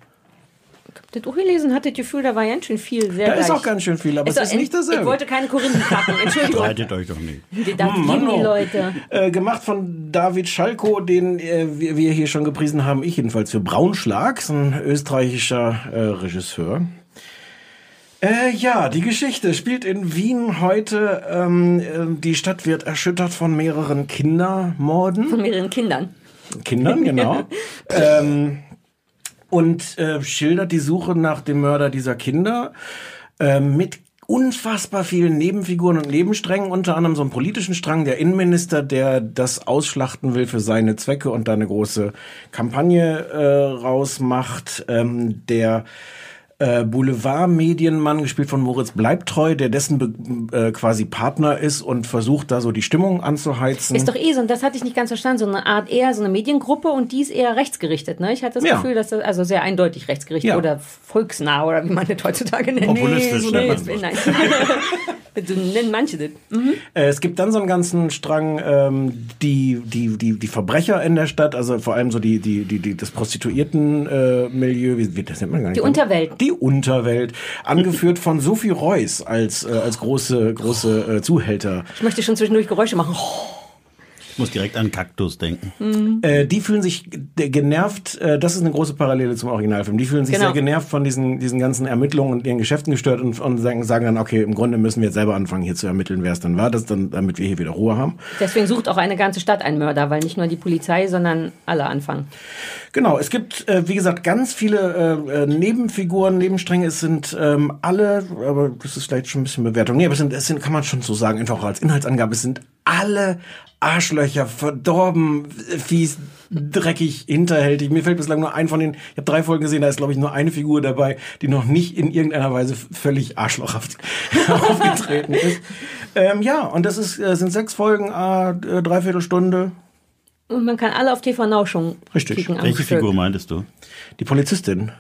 Das Buch gelesen hatte das Gefühl, da war ganz schön viel sehr Da ist gleich. auch ganz schön viel, aber es ist nicht dasselbe. Ich wollte keine Korinthen packen, *laughs* Entschuldigung. Streitet euch doch nicht. Das Hm, Mann, die oh. Leute. Äh, gemacht von David Schalko, den äh, wir, wir hier schon gepriesen haben, ich jedenfalls für Braunschlag, ist ein österreichischer äh, Regisseur. Äh, ja, die Geschichte spielt in Wien heute. Ähm, äh, die Stadt wird erschüttert von mehreren Kindermorden. Von mehreren Kindern. Kindern, genau. *laughs* ähm, und äh, schildert die Suche nach dem Mörder dieser Kinder äh, mit unfassbar vielen Nebenfiguren und Nebensträngen, unter anderem so einen politischen Strang, der Innenminister, der das ausschlachten will für seine Zwecke und da eine große Kampagne äh, rausmacht, ähm, der äh, Boulevard-Medienmann, gespielt von Moritz Bleibtreu, der dessen be äh, quasi Partner ist und versucht da so die Stimmung anzuheizen. Ist doch eh so, und das hatte ich nicht ganz verstanden, so eine Art eher so eine Mediengruppe und die ist eher rechtsgerichtet. Ne? Ich hatte das Ja. Gefühl, dass das also sehr eindeutig rechtsgerichtet Ja. oder volksnah oder wie man das heutzutage nennt. Populistisch so nennt jetzt- man nein. *laughs* Nennen manche das. Mhm. Äh, Es gibt dann so einen ganzen Strang, ähm, die, die, die, die Verbrecher in der Stadt, also vor allem so die, die, die, die das Prostituierten-Milieu, äh, wie, wie das nennt man gar nicht. Die Unterwelt. Die Unterwelt, angeführt von Sophie Reuss als, äh, als große, große äh, Zuhälter. Ich möchte schon zwischendurch Geräusche machen. Oh. Ich muss direkt an Kaktus denken. Äh, die fühlen sich genervt, äh, das ist eine große Parallele zum Originalfilm, die fühlen sich Genau. sehr genervt von diesen, diesen ganzen Ermittlungen und ihren Geschäften gestört und, und sagen, sagen dann, okay, im Grunde müssen wir jetzt selber anfangen, hier zu ermitteln, wer es dann war, das dann, damit wir hier wieder Ruhe haben. Deswegen sucht auch eine ganze Stadt einen Mörder, weil nicht nur die Polizei, sondern alle anfangen. Genau, es gibt, äh, wie gesagt, ganz viele äh, äh, Nebenfiguren, Nebenstränge. Es sind ähm, alle, aber das ist vielleicht schon ein bisschen Bewertung. Nee, aber es sind, es sind, kann man schon so sagen, einfach auch als Inhaltsangabe, es sind alle Arschlöcher, verdorben, fies, dreckig, hinterhältig. Mir fällt bislang nur ein von den, ich habe drei Folgen gesehen, da ist, glaube ich, nur eine Figur dabei, die noch nicht in irgendeiner Weise völlig arschlochhaft *laughs* aufgetreten ist. Ähm, ja, und das ist, äh, sind sechs Folgen, äh, dreiviertel Stunde. Und man kann alle auf TV Now schon Richtig. kicken Welche Stück. Figur meintest du? Die Polizistin.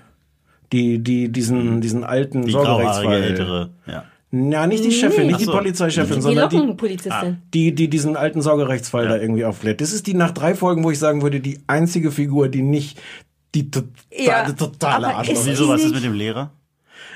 Die, die, diesen, diesen alten Die Sorgerechtsfall. ältere. Ja. Ja, nicht die Chefin, nicht die Ach so. Polizeichefin, Die sondern die, Lockenpolizistin. die, die diesen alten Sorgerechtsfall da irgendwie auflädt. Das ist die nach drei Folgen, wo ich sagen würde, die einzige Figur, die nicht die, to Ja, die totale Arschloch. Wieso, was ist nicht- mit dem Lehrer?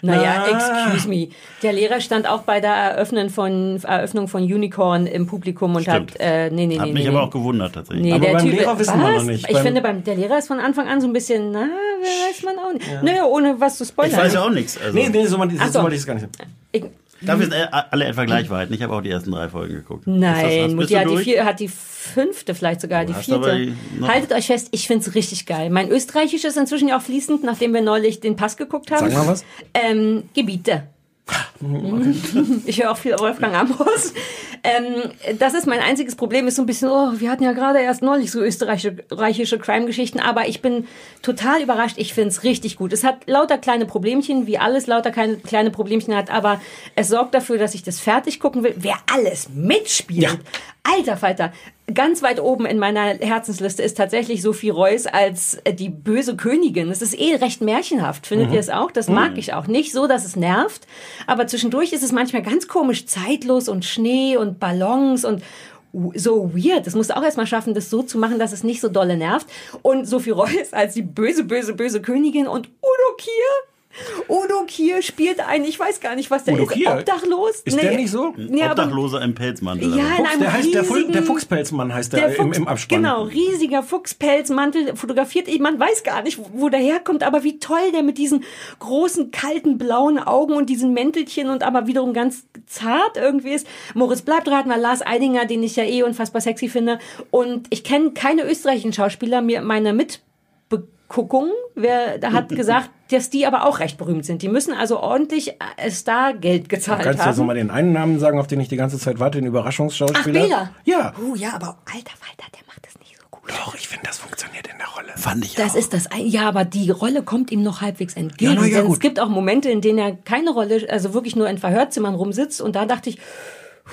Naja, Ah. excuse me. Der Lehrer stand auch bei der Eröffnung von, Eröffnung von Unicorn im Publikum und Stimmt. hat, äh, nee, nee, Hat nee, mich nee, aber nee. auch gewundert tatsächlich. Nee, Aber der beim typ, Lehrer wissen was? wir noch nicht. Ich Beim- finde, beim, der Lehrer ist von Anfang an so ein bisschen, na, wer weiß man auch nicht. Naja, ohne was zu spoilern. Ich weiß ja auch nichts. Also. Nee, nee, so, man, Ach so so. wollte ich es gar nicht. Ich, Dafür sind alle etwa gleich weit. Ich habe auch die ersten drei Folgen geguckt. Das Nein, Mutti du hat die, vier, hat die fünfte, vielleicht sogar die vierte. aber die- noch- Haltet euch fest, ich find's richtig geil. Mein Österreichisch ist inzwischen ja auch fließend, nachdem wir neulich den Pass geguckt haben. Sag mal was. Ähm, Gebiete. *laughs* Ich höre auch viel Wolfgang Ambros. Ähm, das ist mein einziges Problem, ist so ein bisschen, oh, wir hatten ja gerade erst neulich so österreichische Crime-Geschichten, aber ich bin total überrascht. Ich find's richtig gut. Es hat lauter kleine Problemchen, wie alles lauter kleine, kleine Problemchen hat, aber es sorgt dafür, dass ich das fertig gucken will. Wer alles mitspielt, Ja. Alter Falter, ganz weit oben in meiner Herzensliste ist tatsächlich Sophie Reuss als äh, die böse Königin. Das ist eh recht märchenhaft. Findet ihr es auch? Das mag ich auch. Nicht so, dass es nervt, aber zwischendurch ist es manchmal ganz komisch zeitlos und Schnee und Ballons und so weird. Das musst du auch erstmal schaffen, das so zu machen, dass es nicht so dolle nervt. Und Sophie Reuss als die böse, böse, böse Königin und Udo Kier. Udo Kier spielt einen, ich weiß gar nicht, was der Udo ist. Kier? Obdachlos? Ist der nicht so? Nee, Obdachloser im Pelzmantel. ja, in einem Der heißt riesigen, der Fuchspelzmann heißt der, der im, Fuchs, im Abspann. Genau, riesiger Fuchspelzmantel fotografiert. Man weiß gar nicht, wo der herkommt, aber wie toll der mit diesen großen, kalten, blauen Augen und diesen Mäntelchen und aber wiederum ganz zart irgendwie ist. Moritz bleibt raten, war Lars Eidinger, den ich ja eh unfassbar sexy finde. Und ich kenne keine österreichischen Schauspieler. Mir meine Mitbeguckung, wer da hat *laughs* gesagt, dass die aber auch recht berühmt sind. Die müssen also ordentlich äh, Star-Geld gezahlt Kannst du jetzt haben. nochmal den einen Namen sagen, auf den ich die ganze Zeit warte, den Ach, Überraschungsschauspieler? Bela. Ja. Oh ja, aber alter Falter, der macht das nicht so gut. Doch, ich finde, das funktioniert in der Rolle. Fand ich Das auch. ist das ja, aber die Rolle kommt ihm noch halbwegs entgegen. Ja, na ja, denn gut. es gibt auch Momente, in denen er keine Rolle, also wirklich nur in Verhörzimmern rumsitzt und da dachte ich,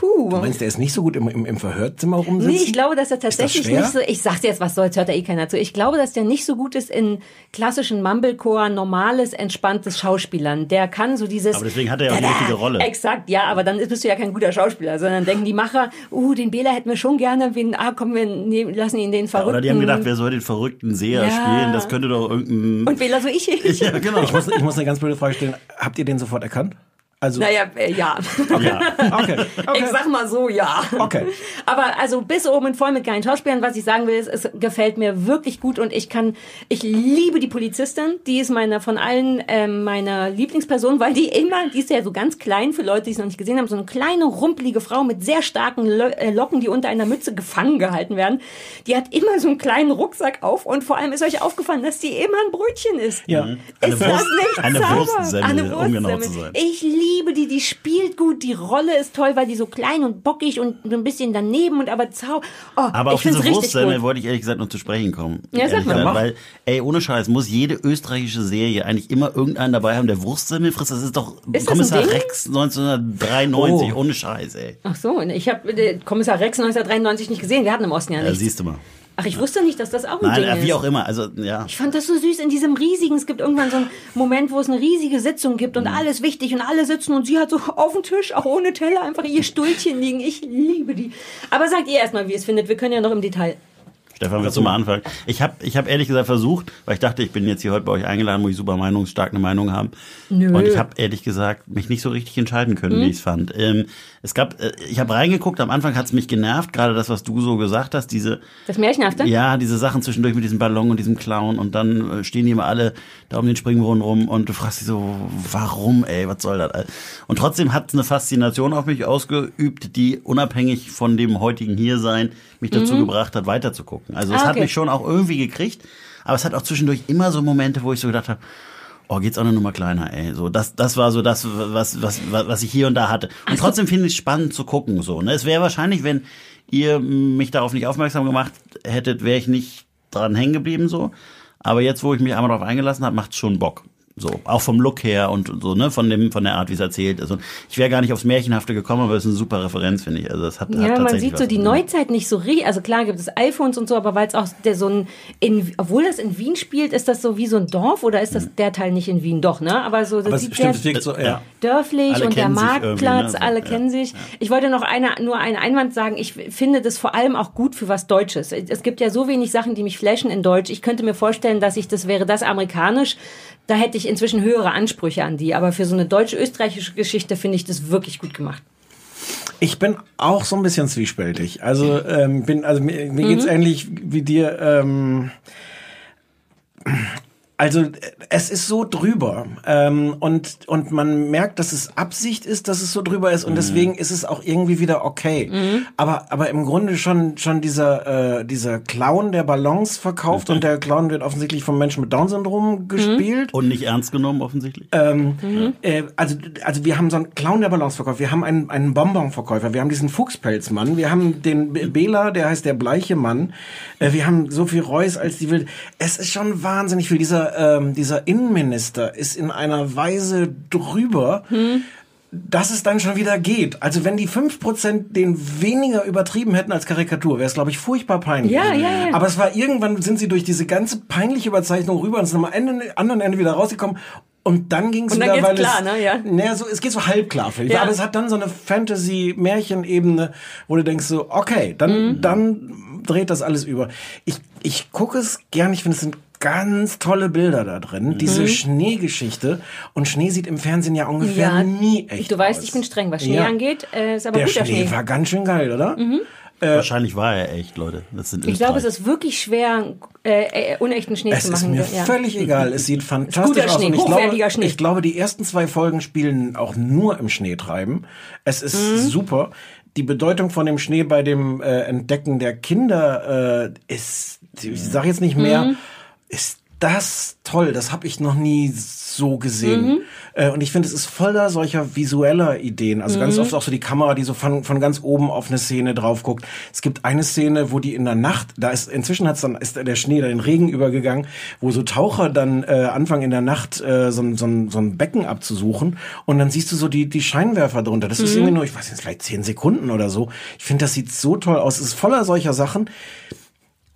Huh. Du meinst, der ist nicht so gut im, im, im Verhörzimmer rumsitzen? Nee, ich glaube, dass er tatsächlich nicht so. Ich sag's jetzt, was soll's, hört da eh keiner zu. Ich glaube, dass der nicht so gut ist in klassischen Mumblecore, normales, entspanntes Schauspielern. Der kann so dieses. Aber deswegen hat er ja auch die Tada! richtige Rolle. Exakt, ja, aber dann bist du ja kein guter Schauspieler, sondern denken die Macher, uh, den Bela hätten wir schon gerne, wen, ah, komm, wir nehmen, lassen ihn den verrückten. Oder die haben gedacht, wer soll den verrückten Seher Ja. spielen? Das könnte doch irgendein. und Bela so ich. *laughs* ja, genau. Ich muss, ich muss eine ganz blöde Frage stellen. Habt ihr den sofort erkannt? Also, Naja, äh, ja. ja. *laughs* okay. okay. Ich sag mal so, ja. Okay. Aber also bis oben und voll mit geilen Schauspielern. Was ich sagen will, ist, es gefällt mir wirklich gut und ich kann, ich liebe die Polizistin. Die ist meine von allen ähm, meine Lieblingsperson, weil die immer, die ist ja so ganz klein für Leute, die es noch nicht gesehen haben, so eine kleine rumpelige Frau mit sehr starken äh, Locken, die unter einer Mütze gefangen gehalten werden. Die hat immer so einen kleinen Rucksack auf und vor allem ist euch aufgefallen, dass die immer ein Brötchen isst. Ja. Eine Ist das Wurst- nicht eine sauber? Wurstsemmel, Eine um genau zu sein. Ich liebe die, die spielt gut, die Rolle ist toll, weil die so klein und bockig und so ein bisschen daneben und aber zau. Oh, Aber ich auf diese Wurstsemmel wollte ich ehrlich gesagt noch zu sprechen kommen. Ja, sag mal. Weil, ey, ohne Scheiß, muss jede österreichische Serie eigentlich immer irgendeinen dabei haben, der Wurstsemmel frisst. Das ist doch Ist Kommissar? Rex 1993, Oh. ohne Scheiß, ey. Ach so, ich habe Kommissar Rex 1993 nicht gesehen. Wir hatten im Osten ja Ja, nichts. siehst du mal. Ach, ich wusste nicht, dass das auch ein Nein, Ding äh, wie ist. auch immer. Also, ja. Ich fand das so süß in diesem riesigen, es gibt irgendwann so einen Moment, wo es eine riesige Sitzung gibt und Mhm. alles wichtig und alle sitzen und sie hat so auf dem Tisch, auch ohne Teller, einfach ihr Stuhlchen liegen. Ich liebe die. Aber sagt ihr erstmal, wie ihr es findet. Wir können ja noch im Detail. Stefan, willst du mal anfangen? Ich habe ich hab ehrlich gesagt versucht, weil ich dachte, ich bin jetzt hier heute bei euch eingeladen, wo ich super meinungsstark eine Meinung haben. Nö. Und ich habe ehrlich gesagt mich nicht so richtig entscheiden können, Mhm. wie ich es fand. Ähm, es gab, äh, ich habe reingeguckt, am Anfang hat es mich genervt, gerade das, was du so gesagt hast, diese, Das Märchenhafte? ja, diese Sachen zwischendurch mit diesem Ballon und diesem Clown und dann äh, stehen die immer alle da um den Springbrunnen rum und du fragst dich so, warum, ey, was soll das? Und trotzdem hat es eine Faszination auf mich ausgeübt, die unabhängig von dem heutigen Hiersein mich dazu gebracht hat, weiterzugucken. Also es. Ah, hat okay. mich schon auch irgendwie gekriegt, aber es hat auch zwischendurch immer so Momente, wo ich so gedacht habe, Oh, geht's auch eine Nummer kleiner, ey. So, das, das war so das, was, was, was, ich hier und da hatte. Und trotzdem finde ich es spannend zu gucken, so, ne. Es wäre wahrscheinlich, wenn ihr mich darauf nicht aufmerksam gemacht hättet, wäre ich nicht dran hängen geblieben, so. Aber jetzt, wo ich mich einmal darauf eingelassen habe, macht's schon Bock. So, auch vom Look her und so, ne, von dem, von der Art, wie es erzählt ist. Und ich wäre gar nicht aufs Märchenhafte gekommen, aber es ist eine super Referenz, finde ich. Also, das hat, hat Ja, man tatsächlich sieht so die Neuzeit nicht so richtig. Also klar gibt es iPhones und so, aber weil es auch der so ein, in, obwohl das in Wien spielt, ist das so wie so ein Dorf oder ist das der Teil nicht in Wien? Doch, ne? Aber so, das Aber sieht stimmt, sehr so, ja. dörflich Alle und der Marktplatz, ne? Alle ja. kennen sich. Ich wollte noch eine, nur einen Einwand sagen. Ich finde das vor allem auch gut für was Deutsches. Es gibt ja so wenig Sachen, die mich flashen in Deutsch. Ich könnte mir vorstellen, dass ich das wäre das amerikanisch. Da hätte ich inzwischen höhere Ansprüche an die. Aber für so eine deutsch-österreichische Geschichte finde ich das wirklich gut gemacht. Ich bin auch so ein bisschen zwiespältig. Also ähm, bin, also mir, mir geht's ähnlich wie dir. Ähm, also es ist so drüber ähm, und und man merkt, dass es Absicht ist, dass es so drüber ist und deswegen ist es auch irgendwie wieder okay. Aber aber im Grunde schon schon dieser äh, dieser Clown, der Ballons verkauft und der Clown wird offensichtlich vom Menschen mit Down-Syndrom gespielt. Und nicht ernst genommen, offensichtlich. Äh, also, also wir haben so einen Clown der Balanceverkäufer, wir haben einen, einen Bonbonverkäufer, wir haben diesen Fuchspelzmann, wir haben den B- Bela, der heißt der bleiche Mann, äh, wir haben Sophie Reuss als die Wilde. Es ist schon wahnsinnig viel. Dieser, ähm, dieser Innenminister ist in einer Weise drüber. Dass es dann schon wieder geht. Also wenn die 5% den weniger übertrieben hätten als Karikatur, wäre es, glaube ich, furchtbar peinlich. Ja, ja, ja. Aber es war irgendwann, sind sie durch diese ganze peinliche Überzeichnung rüber und sind am Ende, anderen Ende wieder rausgekommen. Und dann ging es wieder, geht's weil klar, es, ne? Ja. Naja, so, es geht so halbklar, finde ich. Ja. Aber es hat dann so eine Fantasy-Märchen-Ebene, wo du denkst so, okay, dann, Mhm. dann dreht das alles über. Ich, ich gucke es gern, ich finde, es sind ganz tolle Bilder da drin. Diese Mhm. Schneegeschichte. Und Schnee sieht im Fernsehen ja ungefähr nie echt Du weißt, aus. ich bin streng, was Schnee Ja. angeht. Äh, ist aber Der Schnee, Schnee. Mhm. war ganz schön geil, oder? Wahrscheinlich war er echt, Leute. Das sind Ich glaube, es ist wirklich schwer, äh, äh, unechten Schnee Es zu ist machen. mir ja. völlig egal. Es sieht fantastisch guter aus. Schnee, und ich hochwertiger glaube, Schnee. ich glaube, die ersten zwei Folgen spielen auch nur im Schnee treiben. Es ist Mhm. super. Die Bedeutung von dem Schnee bei dem äh, Entdecken der Kinder äh, ist, ich sage jetzt nicht mehr, Mhm. Ist das toll. Das habe ich noch nie so gesehen. Mhm. Äh, und ich finde, es ist voller solcher visueller Ideen. Also Mhm. ganz oft auch so die Kamera, die so von, von ganz oben auf eine Szene drauf guckt. Es gibt eine Szene, wo die in der Nacht, da ist inzwischen hat's dann ist der Schnee da in den Regen übergegangen, wo so Taucher dann äh, anfangen in der Nacht äh, so, ein- so, so ein Becken abzusuchen und dann siehst du so die die Scheinwerfer drunter. Das ist Mhm. irgendwie nur, ich weiß nicht, vielleicht zehn Sekunden oder so. Ich finde, das sieht so toll aus. Es ist voller solcher Sachen.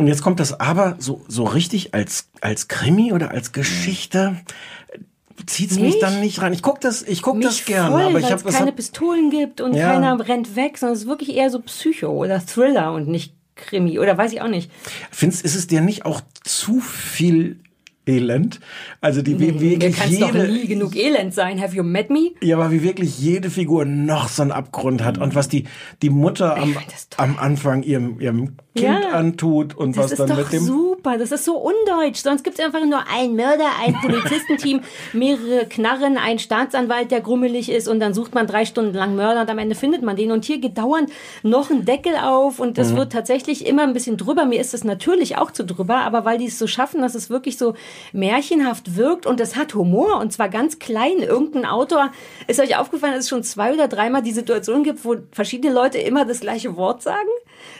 Und jetzt kommt das aber so, so richtig als, als Krimi oder als Geschichte zieht's mich Nicht? dann nicht rein. Ich guck das, ich guck Mich das gerne, voll, aber ich weil habe es keine Pistolen gibt und Ja. keiner rennt weg, sondern es ist wirklich eher so Psycho oder Thriller und nicht Krimi oder weiß ich auch nicht. findest, ist es dir nicht auch zu viel Elend? Also die wie, wirklich kann es doch jede, nie genug Elend sein. Have you met me? ja, aber wie wirklich jede Figur noch so einen Abgrund hat und was die die Mutter am, am Anfang ihrem ihrem Kind Ja. antut und Das was ist dann mit dem super, das ist so undeutsch. Sonst gibt es einfach nur einen Mörder, ein Polizistenteam, *laughs* mehrere Knarren, ein Staatsanwalt, der grummelig ist und dann sucht man drei Stunden lang Mörder und am Ende findet man den. Und hier geht dauernd noch ein Deckel auf und Mhm. das wird tatsächlich immer ein bisschen drüber. Mir ist es natürlich auch zu drüber, aber weil die es so schaffen, dass es wirklich so märchenhaft wirkt und es hat Humor und zwar ganz klein. Irgendein Autor, ist euch aufgefallen, dass es schon zwei oder dreimal die Situation gibt, wo verschiedene Leute immer das gleiche Wort sagen?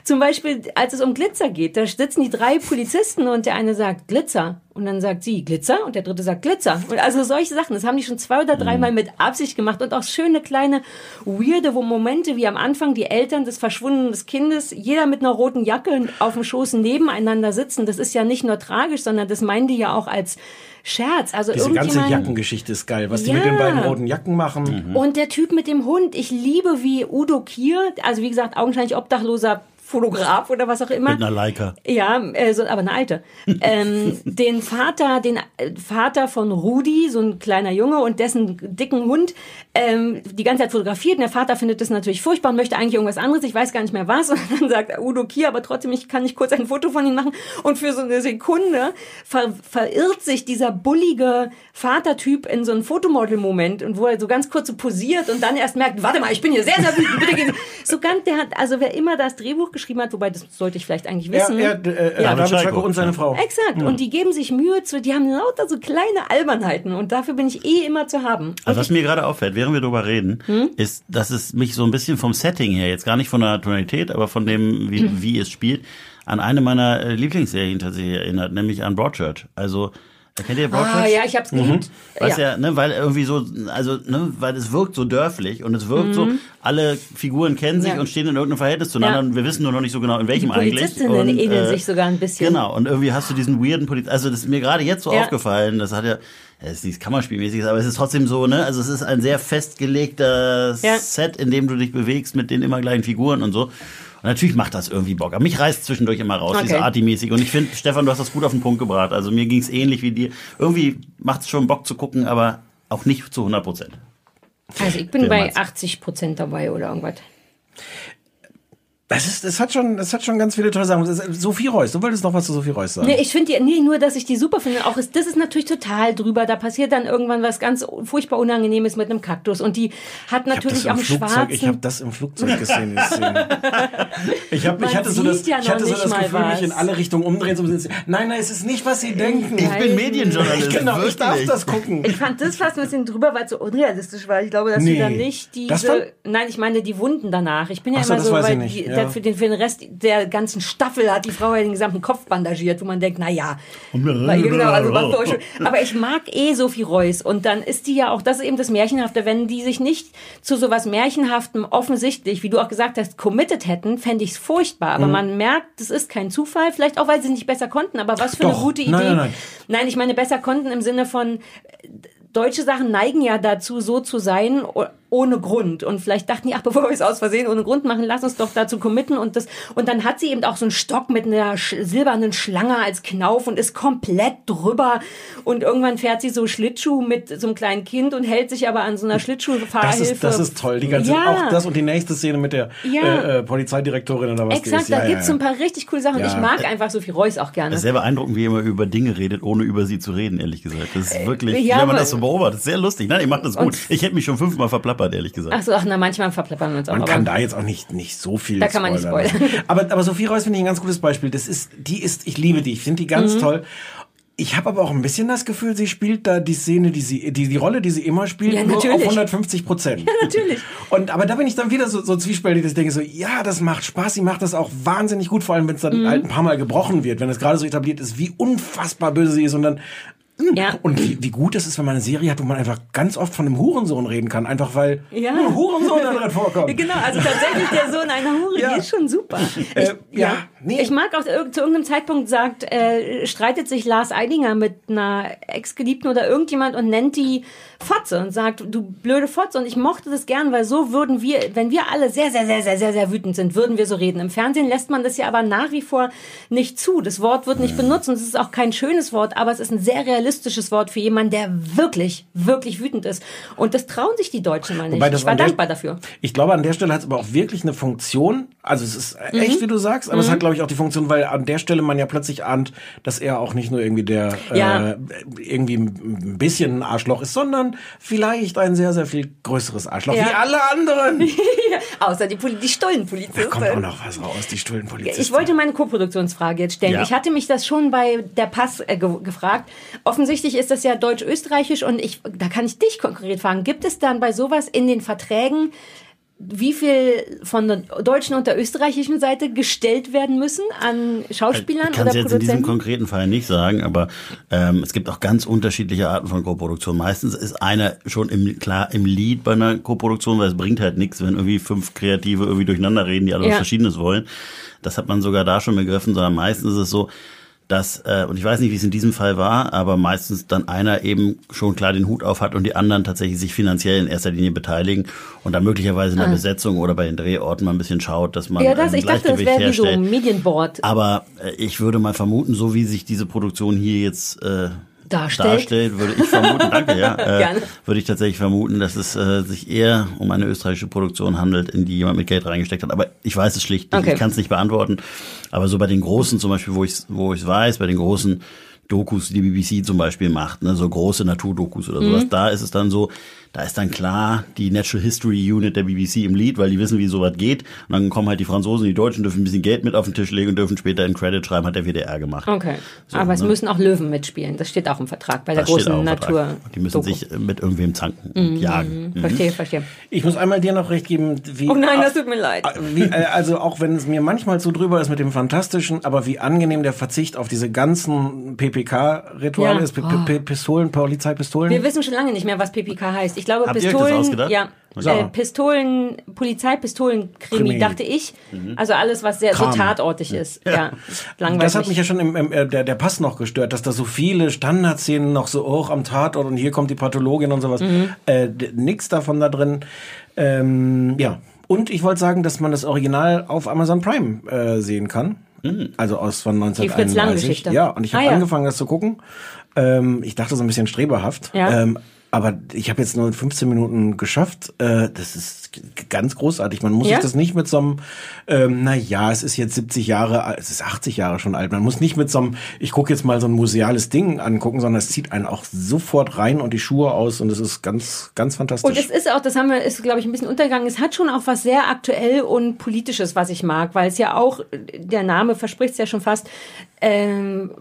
Zum Beispiel, als es um Glitzer geht, da sitzen die drei Polizisten und der eine sagt Glitzer. Und dann sagt sie Glitzer und der dritte sagt Glitzer. Und also solche Sachen, das haben die schon zwei oder dreimal mit Absicht gemacht und auch schöne kleine weirde wo Momente wie am Anfang die Eltern des verschwundenen Kindes, jeder mit einer roten Jacke auf dem Schoß nebeneinander sitzen. Das ist ja nicht nur tragisch, sondern das meinen die ja auch als Scherz. Also Diese ganze Jackengeschichte ist geil, was die Ja. mit den beiden roten Jacken machen. und der Typ mit dem Hund, ich liebe wie Udo Kier, also wie gesagt, augenscheinlich obdachloser Fotograf oder was auch immer. Mit einer Leica. Ja, äh, so, aber eine alte. *laughs* ähm, den Vater, den äh, Vater von Rudi, so ein kleiner Junge und dessen dicken Hund, ähm, die ganze Zeit fotografiert. Und der Vater findet das natürlich furchtbar und möchte eigentlich irgendwas anderes. Ich weiß gar nicht mehr was. *laughs* Und dann sagt Udo Kier, aber trotzdem, ich kann nicht kurz ein Foto von ihm machen. Und für so eine Sekunde ver verirrt sich dieser bullige Vatertyp in so einen Fotomodel-Moment und wo er so ganz kurz so posiert und dann erst merkt, warte mal, ich bin hier sehr, sehr wütend, bitte gehen. *laughs* So ganz, der hat, also wer immer das Drehbuch geschrieben hat, wobei das sollte ich vielleicht eigentlich wissen. ja, d- äh, Ja. David Schalko. Schalko und seine Frau. Exakt. Und die geben sich Mühe zu, die haben lauter so kleine Albernheiten und dafür bin ich eh immer zu haben. Also was mir gerade auffällt, während wir darüber reden, Hm? ist, dass es mich so ein bisschen vom Setting her, jetzt gar nicht von der Tonalität, aber von dem, wie, wie es spielt, an eine meiner äh, Lieblingsserien tatsächlich erinnert, nämlich an Broadchurch. Also, kennt ihr Broadchurch? Ah ja, ich hab's geliebt. Weißt ja. ja, ne, weil irgendwie so, also, ne, weil es wirkt so dörflich und es wirkt so, alle Figuren kennen sich Mhm. Ja. und stehen in irgendeinem Verhältnis zueinander Ja. und wir wissen nur noch nicht so genau, in Die welchem eigentlich. Polizistinnen ähneln äh, sich sogar ein bisschen. Genau, und irgendwie hast du diesen weirden Poliz also das ist mir gerade jetzt so aufgefallen, das hat ja, es ist nichts Kammerspielmäßiges, aber es ist trotzdem so, ne, also es ist ein sehr festgelegter. Set, in dem du dich bewegst mit den immer gleichen Figuren und so. Und natürlich macht das irgendwie Bock. Aber mich reißt zwischendurch immer raus, Okay. diese Arty-mäßig. Und ich finde, Stefan, du hast das gut auf den Punkt gebracht. Also mir ging es ähnlich wie dir. Irgendwie macht es schon Bock zu gucken, aber auch nicht zu 100 Prozent. Also ich bin Wer bei meinst du? 80 Prozent dabei oder irgendwas. Das, ist, das, hat schon, das hat schon ganz viele tolle Sachen. Sophie Reuss, du wolltest noch was zu Sophie Reuss sagen. Nee, ich finde die, nee, nur, dass ich die super finde. Auch ist, das ist natürlich total drüber. Da passiert dann irgendwann was ganz furchtbar Unangenehmes mit einem Kaktus. Und die hat habe natürlich auch Flugzeug- schwarzen. ich hab das im Flugzeug gesehen. die Szene. *laughs* Ich, hab, ich hatte so das, ja ich hatte so das Gefühl, mich in alle Richtungen umdrehen zu müssen. Nein, nein, es ist nicht, was Sie denken. Ich bin Medienjournalist. *laughs* genau, ich darf wirklich. das gucken. Ich fand das fast ein bisschen drüber, weil es so unrealistisch war. Ich glaube, dass Nee. du dann nicht diese. Nein, ich meine die Wunden danach. Ich bin ja Ach so, immer das so, weiß weil ich nicht, die, ja. Der, für, den, für den Rest der ganzen Staffel hat die Frau ja den gesamten Kopf bandagiert, wo man denkt, na ja. Weil, genau, also *laughs* Aber ich mag eh Sophie Reuss und dann ist die ja auch, das ist eben das Märchenhafte, wenn die sich nicht zu sowas Märchenhaftem offensichtlich, wie du auch gesagt hast, committed hätten, fände ich es furchtbar. Mhm. Aber man merkt, das ist kein Zufall, vielleicht auch, weil sie nicht besser konnten, aber was für eine Doch. gute Idee. Nein, nein, nein. Nein, ich meine, besser konnten im Sinne von, äh, deutsche Sachen neigen ja dazu, so zu sein, ohne Grund. Und vielleicht dachten die, ach, bevor wir es aus Versehen ohne Grund machen, lass uns doch dazu committen. Und das, und dann hat sie eben auch so einen Stock mit einer sch silbernen Schlange als Knauf und ist komplett drüber. Und irgendwann fährt sie so Schlittschuh mit so einem kleinen Kind und hält sich aber an so einer Das Schlittschuhfahrhilfe. ist, das ist toll. Die ganze, Ja. Auch das und die nächste Szene mit der Ja. äh, äh, Polizeidirektorin oder was die Exakt, ist. Ja, da ja, gibt's so ein paar richtig coole Sachen. Ich mag einfach Sophie Reuss auch gerne. Sehr beeindruckend, wie ihr immer über Dinge redet, ohne über sie zu reden, ehrlich gesagt. Das ist wirklich, Äh, ja, wenn man das so beobachtet, sehr lustig. Nein, ihr macht das gut. Ich hätte mich schon fünfmal verplappert, ehrlich gesagt. Ach so, ach na, manchmal verplappern wir uns auch. Man kann da jetzt auch nicht, nicht so viel Da kann man nicht spoilern. Aber, aber Sophie Reuss finde ich ein ganz gutes Beispiel. Das ist, die ist, ich liebe die, ich finde die ganz Mhm. toll. Ich habe aber auch ein bisschen das Gefühl, sie spielt da die Szene, die sie, die, die Rolle, die sie immer spielt, Ja, nur auf natürlich. 150 Prozent. *laughs* Ja, natürlich. Und, aber da bin ich dann wieder so, so zwiespältig, dass ich denke so, ja, das macht Spaß, sie macht das auch wahnsinnig gut, vor allem wenn es dann Mhm. halt ein paar Mal gebrochen wird, wenn es gerade so etabliert ist, wie unfassbar böse sie ist und dann, Ja. und wie, wie gut es ist, wenn man eine Serie hat, wo man einfach ganz oft von einem Hurensohn reden kann, einfach weil Ja. ein Hurensohn da drin vorkommt. *laughs* Genau, also tatsächlich der Sohn einer Hure, Ja. die ist schon super. Äh, Ich, ja, nee. Ich mag auch, irg- zu irgendeinem Zeitpunkt sagt, äh, streitet sich Lars Eidinger mit einer Ex-Geliebten oder irgendjemand und nennt die Fotze und sagt, du blöde Fotze. Und ich mochte das gern, weil so würden wir, wenn wir alle sehr, sehr, sehr, sehr, sehr, sehr wütend sind, würden wir so reden. Im Fernsehen lässt man das ja aber nach wie vor nicht zu. Das Wort wird nicht benutzt und es ist auch kein schönes Wort, aber es ist ein sehr realistisches Wort für jemanden, der wirklich, wirklich wütend ist. Und das trauen sich die Deutschen mal nicht. Ich war dankbar dafür. Ich glaube, an der Stelle hat es aber auch wirklich eine Funktion. Also es ist Mhm. echt, wie du sagst, aber es hat, glaube ich, auch die Funktion, weil an der Stelle man ja plötzlich ahnt, dass er auch nicht nur irgendwie der Ja. äh, irgendwie ein bisschen ein Arschloch ist, sondern vielleicht ein sehr, sehr viel größeres Arschloch Ja. wie alle anderen. *laughs* Außer die, Poli die Stollenpolizistin. Da kommt auch noch was raus, die Stullenpolizistin. Ich wollte meine Koproduktionsfrage jetzt stellen. Ich hatte mich das schon bei der Pass äh, ge gefragt. Offensichtlich ist das ja deutsch-österreichisch und ich, da kann ich dich konkret fragen. Gibt es dann bei sowas in den Verträgen wie viel von der deutschen und der österreichischen Seite gestellt werden müssen an Schauspielern Ich kann es oder jetzt in diesem Produzenten? konkreten Fall nicht sagen, aber ähm, es gibt auch ganz unterschiedliche Arten von Koproduktion. Meistens ist einer schon im, klar im Lead bei einer Koproduktion, weil es bringt halt nichts, wenn irgendwie fünf Kreative irgendwie durcheinander reden, die alle was Ja. Verschiedenes wollen. Das hat man sogar da schon begriffen, sondern meistens ist es so, dass, äh, und ich weiß nicht, wie es in diesem Fall war, aber meistens dann einer eben schon klar den Hut auf hat und die anderen tatsächlich sich finanziell in erster Linie beteiligen und dann möglicherweise in der Besetzung oder bei den Drehorten mal ein bisschen schaut, dass man Ah. Ja, das, ich dachte, das wäre wie so ein Medienboard Aber äh, ich würde mal vermuten, so wie sich diese Produktion hier jetzt äh, Darstellt. darstellt, würde ich vermuten, *laughs* danke, ja, äh, würde ich tatsächlich vermuten, dass es äh, sich eher um eine österreichische Produktion handelt, in die jemand mit Geld reingesteckt hat. Aber ich weiß es schlicht nicht, Okay. ich kann es nicht beantworten. Aber so bei den großen zum Beispiel, wo ich wo ich weiß, bei den großen Dokus, die die BBC zum Beispiel macht, ne, so große Naturdokus oder Mhm. sowas, da ist es dann so, da ist dann klar die Natural History Unit der BBC im Lead, weil die wissen, wie sowas geht. Und dann kommen halt die Franzosen, die Deutschen dürfen ein bisschen Geld mit auf den Tisch legen und dürfen später in Credit schreiben, hat der WDR gemacht. Okay. So, Aber es ne? müssen auch Löwen mitspielen. Das steht auch im Vertrag bei der Das steht auch großen im Vertrag. Natur. Die müssen sich äh, mit irgendwem zanken und jagen. Mhm. Verstehe, verstehe. Ich muss einmal dir noch recht geben, wie. Oh nein, das tut mir leid. Wie, äh, also auch wenn es mir manchmal zu drüber ist mit dem Fantastischen, aber wie angenehm der Verzicht auf diese ganzen PPK-Rituale Ja. ist, P P Pistolen, Polizeipistolen. Wir wissen schon lange nicht mehr, was PPK heißt. Ich glaube, Habt ihr euch das Pistolen, ausgedacht? ja, So. äh, Pistolen, Polizeipistolen-Krimi, Krimi. dachte ich. Also alles, was sehr so Kram. tatortig ist. Ja, langweilig. Das hat mich ja schon im, im äh, der, der Pass noch gestört, dass da so viele Standardszenen noch so hoch am Tatort und hier kommt die Pathologin und sowas. Mhm. Äh, nix davon da drin. Ähm, ja. Und ich wollte sagen, dass man das Original auf Amazon Prime äh, sehen kann. Also aus von Die Fritz Lang 1931. Geschichte. Ja, und ich habe Ah, ja. angefangen, das zu gucken. Ähm, ich dachte so ein bisschen streberhaft. Ja. Ähm, aber ich habe jetzt nur 15 Minuten geschafft. Äh, das ist ganz großartig. Man muss Ja? sich das nicht mit so einem, ähm, na ja, es ist jetzt 70 Jahre, alt, es ist 80 Jahre schon alt. Man muss nicht mit so einem, ich gucke jetzt mal so ein museales Ding angucken, sondern es zieht einen auch sofort rein und die Schuhe aus und es ist ganz, ganz fantastisch. Und es ist auch, das haben wir, ist glaube ich ein bisschen untergegangen. Es hat schon auch was sehr aktuell und politisches, was ich mag, weil es ja auch, der Name verspricht es ja schon fast, ähm,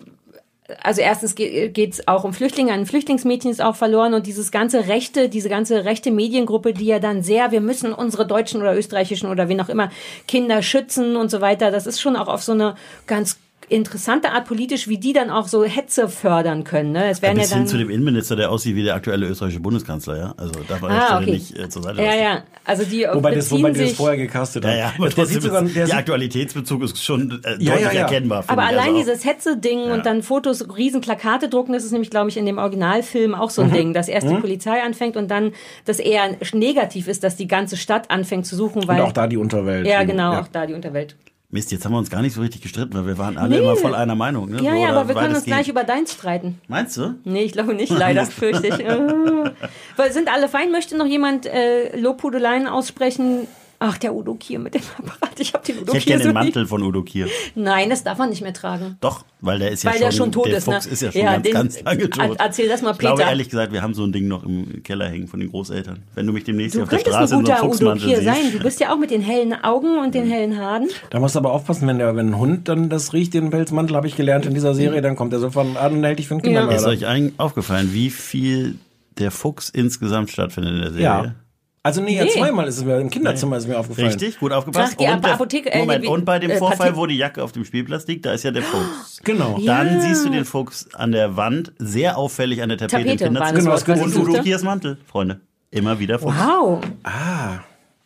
also erstens geht es auch um Flüchtlinge, ein Flüchtlingsmädchen ist auch verloren und dieses ganze rechte, diese ganze rechte Mediengruppe, die ja dann sehr, wir müssen unsere deutschen oder österreichischen oder wen auch immer Kinder schützen und so weiter, das ist schon auch auf so eine ganz interessante Art politisch, wie die dann auch so Hetze fördern können. Ne? Es werden ja Bis dann hin zu dem Innenminister, der aussieht wie der aktuelle österreichische Bundeskanzler, ja. Also darf man ah, okay. nicht äh, zur Seite ja, lassen. ja, also die wobei das, wobei die das vorher gecastet Ja, haben. ja, aber der sieht trotzdem sogar, ist, der der Aktualitätsbezug ist schon äh, Ja, deutlich ja, ja. erkennbar. Aber ich. allein Also dieses Hetze-Ding Ja. und dann Fotos, riesen Plakate drucken, das ist nämlich, glaube ich, in dem Originalfilm auch Mhm. so ein Ding, dass erst die Polizei anfängt und dann das eher negativ ist, dass die ganze Stadt anfängt zu suchen, und weil auch da die Unterwelt. ja genau, Ja. auch da die Unterwelt. Mist, jetzt haben wir uns gar nicht so richtig gestritten, weil wir waren alle Nee. immer voll einer Meinung. Ne? Ja, ja, aber wir können uns gleich über deins streiten. Meinst du? Nee, ich glaube nicht, *laughs* leider, fürchte ich. Äh. Weil sind alle fein? Möchte noch jemand äh, Lobhudeleien aussprechen? Ach, der Udo Kier mit dem Apparat. Ich habe den Udo Ich hätte Kier gerne so den. Mantel von Udo Kier. Nein, das darf man nicht mehr tragen. Doch, weil der ist ja Weil schon, der schon tot der ist, Fuchs ne? ist ja schon Ja, ganz, den- ganz lange tot. er- erzähl das mal Ich glaube Peter. ehrlich gesagt, wir haben so ein Ding noch im Keller hängen von den Großeltern. Wenn du mich demnächst Du hier auf der Straße ein in so einem guter Udo Fuchsmantel Kier siehst. sein. Du bist ja auch mit den hellen Augen und den hellen Haaren. Da musst du aber aufpassen, wenn der, wenn ein Hund dann das riecht, den Pelzmantel, habe ich gelernt in dieser Serie, dann kommt er sofort an und hält dich für einen Ja. Ist Kindermörder. euch eigentlich aufgefallen, wie viel der Fuchs insgesamt stattfindet in der Serie? Ja. Also nee, ja, Nee. zweimal ist es mir, im Kinderzimmer ist mir aufgefallen. Richtig, gut aufgepasst. Die und, der, Apotheke- äh, Moment, und bei dem äh, Vorfall, wo die Jacke auf dem Spielplatz liegt, da ist ja der Fuchs. Genau. Ja. Dann siehst du den Fuchs an der Wand, sehr auffällig an der Tapete, Tapete im Kinderzimmer. Ich und. Udo Kiers Mantel, Freunde. Immer wieder Fuchs. Wow. Ah,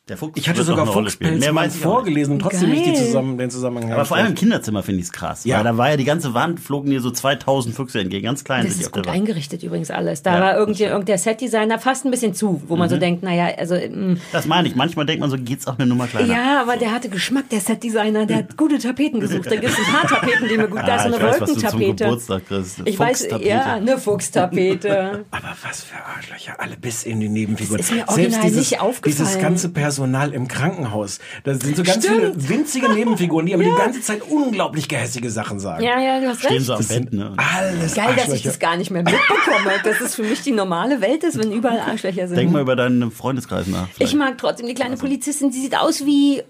Der Fuchs ich hatte sogar Fuchspelzmann nicht. vorgelesen und trotzdem nicht die Geil. zusammen, den Zusammenhang. Aber vor allem im Kinderzimmer finde ich es krass. Ja. Weil da war ja die ganze Wand, flogen dir so 2000 Füchse entgegen. Ganz klein Das sind die ist auf der gut eingerichtet übrigens alles. Da Ja, war das irgend, stimmt. irgend der Setdesigner fast ein bisschen zu, wo man so denkt, naja, also mm, Das meine ich. Manchmal denkt man so, geht's auch eine Nummer kleiner. ja, aber der hatte Geschmack, der Setdesigner, der hat gute Tapeten gesucht. Da gibt es ein paar Tapeten, die mir gut, *laughs* da ist so eine weiß, was du zum Wolkentapete. Ich weiß, ja, eine Fuchstapete. *laughs* Aber was für Arschlöcher, alle bis in die Nebenfiguren. Das ist mir original nicht aufgefallen. Dieses ganze Personal im Krankenhaus. Das sind so ganz Stimmt. viele winzige Nebenfiguren, die aber *laughs* die ganze Zeit unglaublich gehässige Sachen sagen. ja, ja, du hast Stehen recht. so am Bett, ne? Alles Geil, dass ich das gar nicht mehr mitbekomme. *laughs* Dass es für mich die normale Welt ist, wenn überall Arschlöcher sind. Denk mal über deinen Freundeskreis nach. Ich vielleicht. mag trotzdem die kleine Polizistin, die sieht aus wie.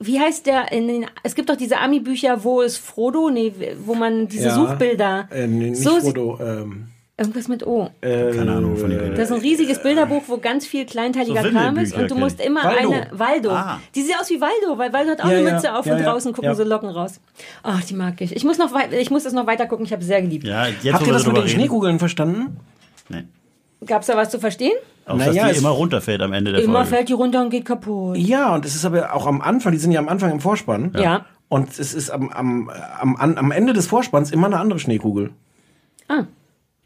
Wie heißt der? In den, es gibt doch diese Ami-Bücher, wo es Frodo, nee, wo man diese Ja. Suchbilder. Äh, nee, nicht so Frodo, ähm, Irgendwas mit O. Keine Ahnung von dem Das ist ein riesiges Bilderbuch, wo ganz viel kleinteiliger So Kram ist und du musst immer Waldo. eine Waldo. Ah. Die sieht aus wie Waldo, weil Waldo hat auch Ja, eine ja, Mütze auf ja, und ja, draußen gucken ja. so Locken raus. Ach, die mag ich. Ich muss noch ich muss das noch weiter gucken. Ich habe sehr geliebt. Ja, jetzt Habt ihr das mit den reden. Schneekugeln verstanden? Nee. Gab's da was zu verstehen? Auch, Naja, dass die es- immer runterfällt am Ende der Immer Folge. fällt die runter und geht kaputt. Ja, und es ist aber auch am Anfang, die sind ja am Anfang im Vorspann. Ja. Und es ist am, am, am, am Ende des Vorspanns immer eine andere Schneekugel. Ah.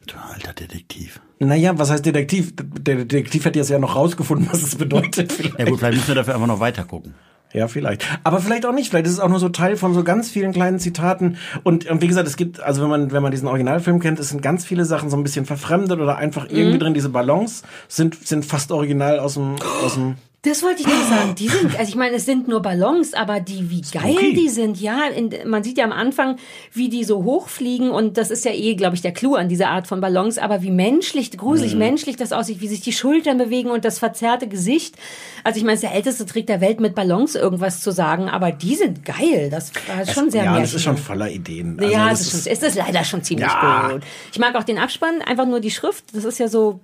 Du alter Detektiv. Naja, was heißt Detektiv? Der Detektiv hätte jetzt ja noch rausgefunden, was es bedeutet. *laughs* Vielleicht. Ja gut, vielleicht müssen wir dafür einfach noch weiter gucken. Ja, vielleicht. Aber vielleicht auch nicht. Vielleicht ist es auch nur so Teil von so ganz vielen kleinen Zitaten. Und, und wie gesagt, es gibt, also wenn man, wenn man diesen Originalfilm kennt, es sind ganz viele Sachen so ein bisschen verfremdet oder einfach irgendwie drin. Diese Ballons sind, sind fast original aus dem, aus dem, Das wollte ich noch sagen. Die sind, *gasps* also ich meine, es sind nur Ballons, aber die, wie geil die sind, ja. In, man sieht ja am Anfang, wie die so hochfliegen und das ist ja eh, glaube ich, der Clou an dieser Art von Ballons, aber wie menschlich, gruselig menschlich das aussieht, wie sich die Schultern bewegen und das verzerrte Gesicht. Also ich meine, es ist der älteste Trick der Welt, mit Ballons irgendwas zu sagen, aber die sind geil. Das war schon sehr ja, das ist schon voller Ideen. Also ja, das es ist, schon, es ist leider schon ziemlich Ja. gut. Ich mag auch den Abspann, einfach nur die Schrift. Das ist ja so,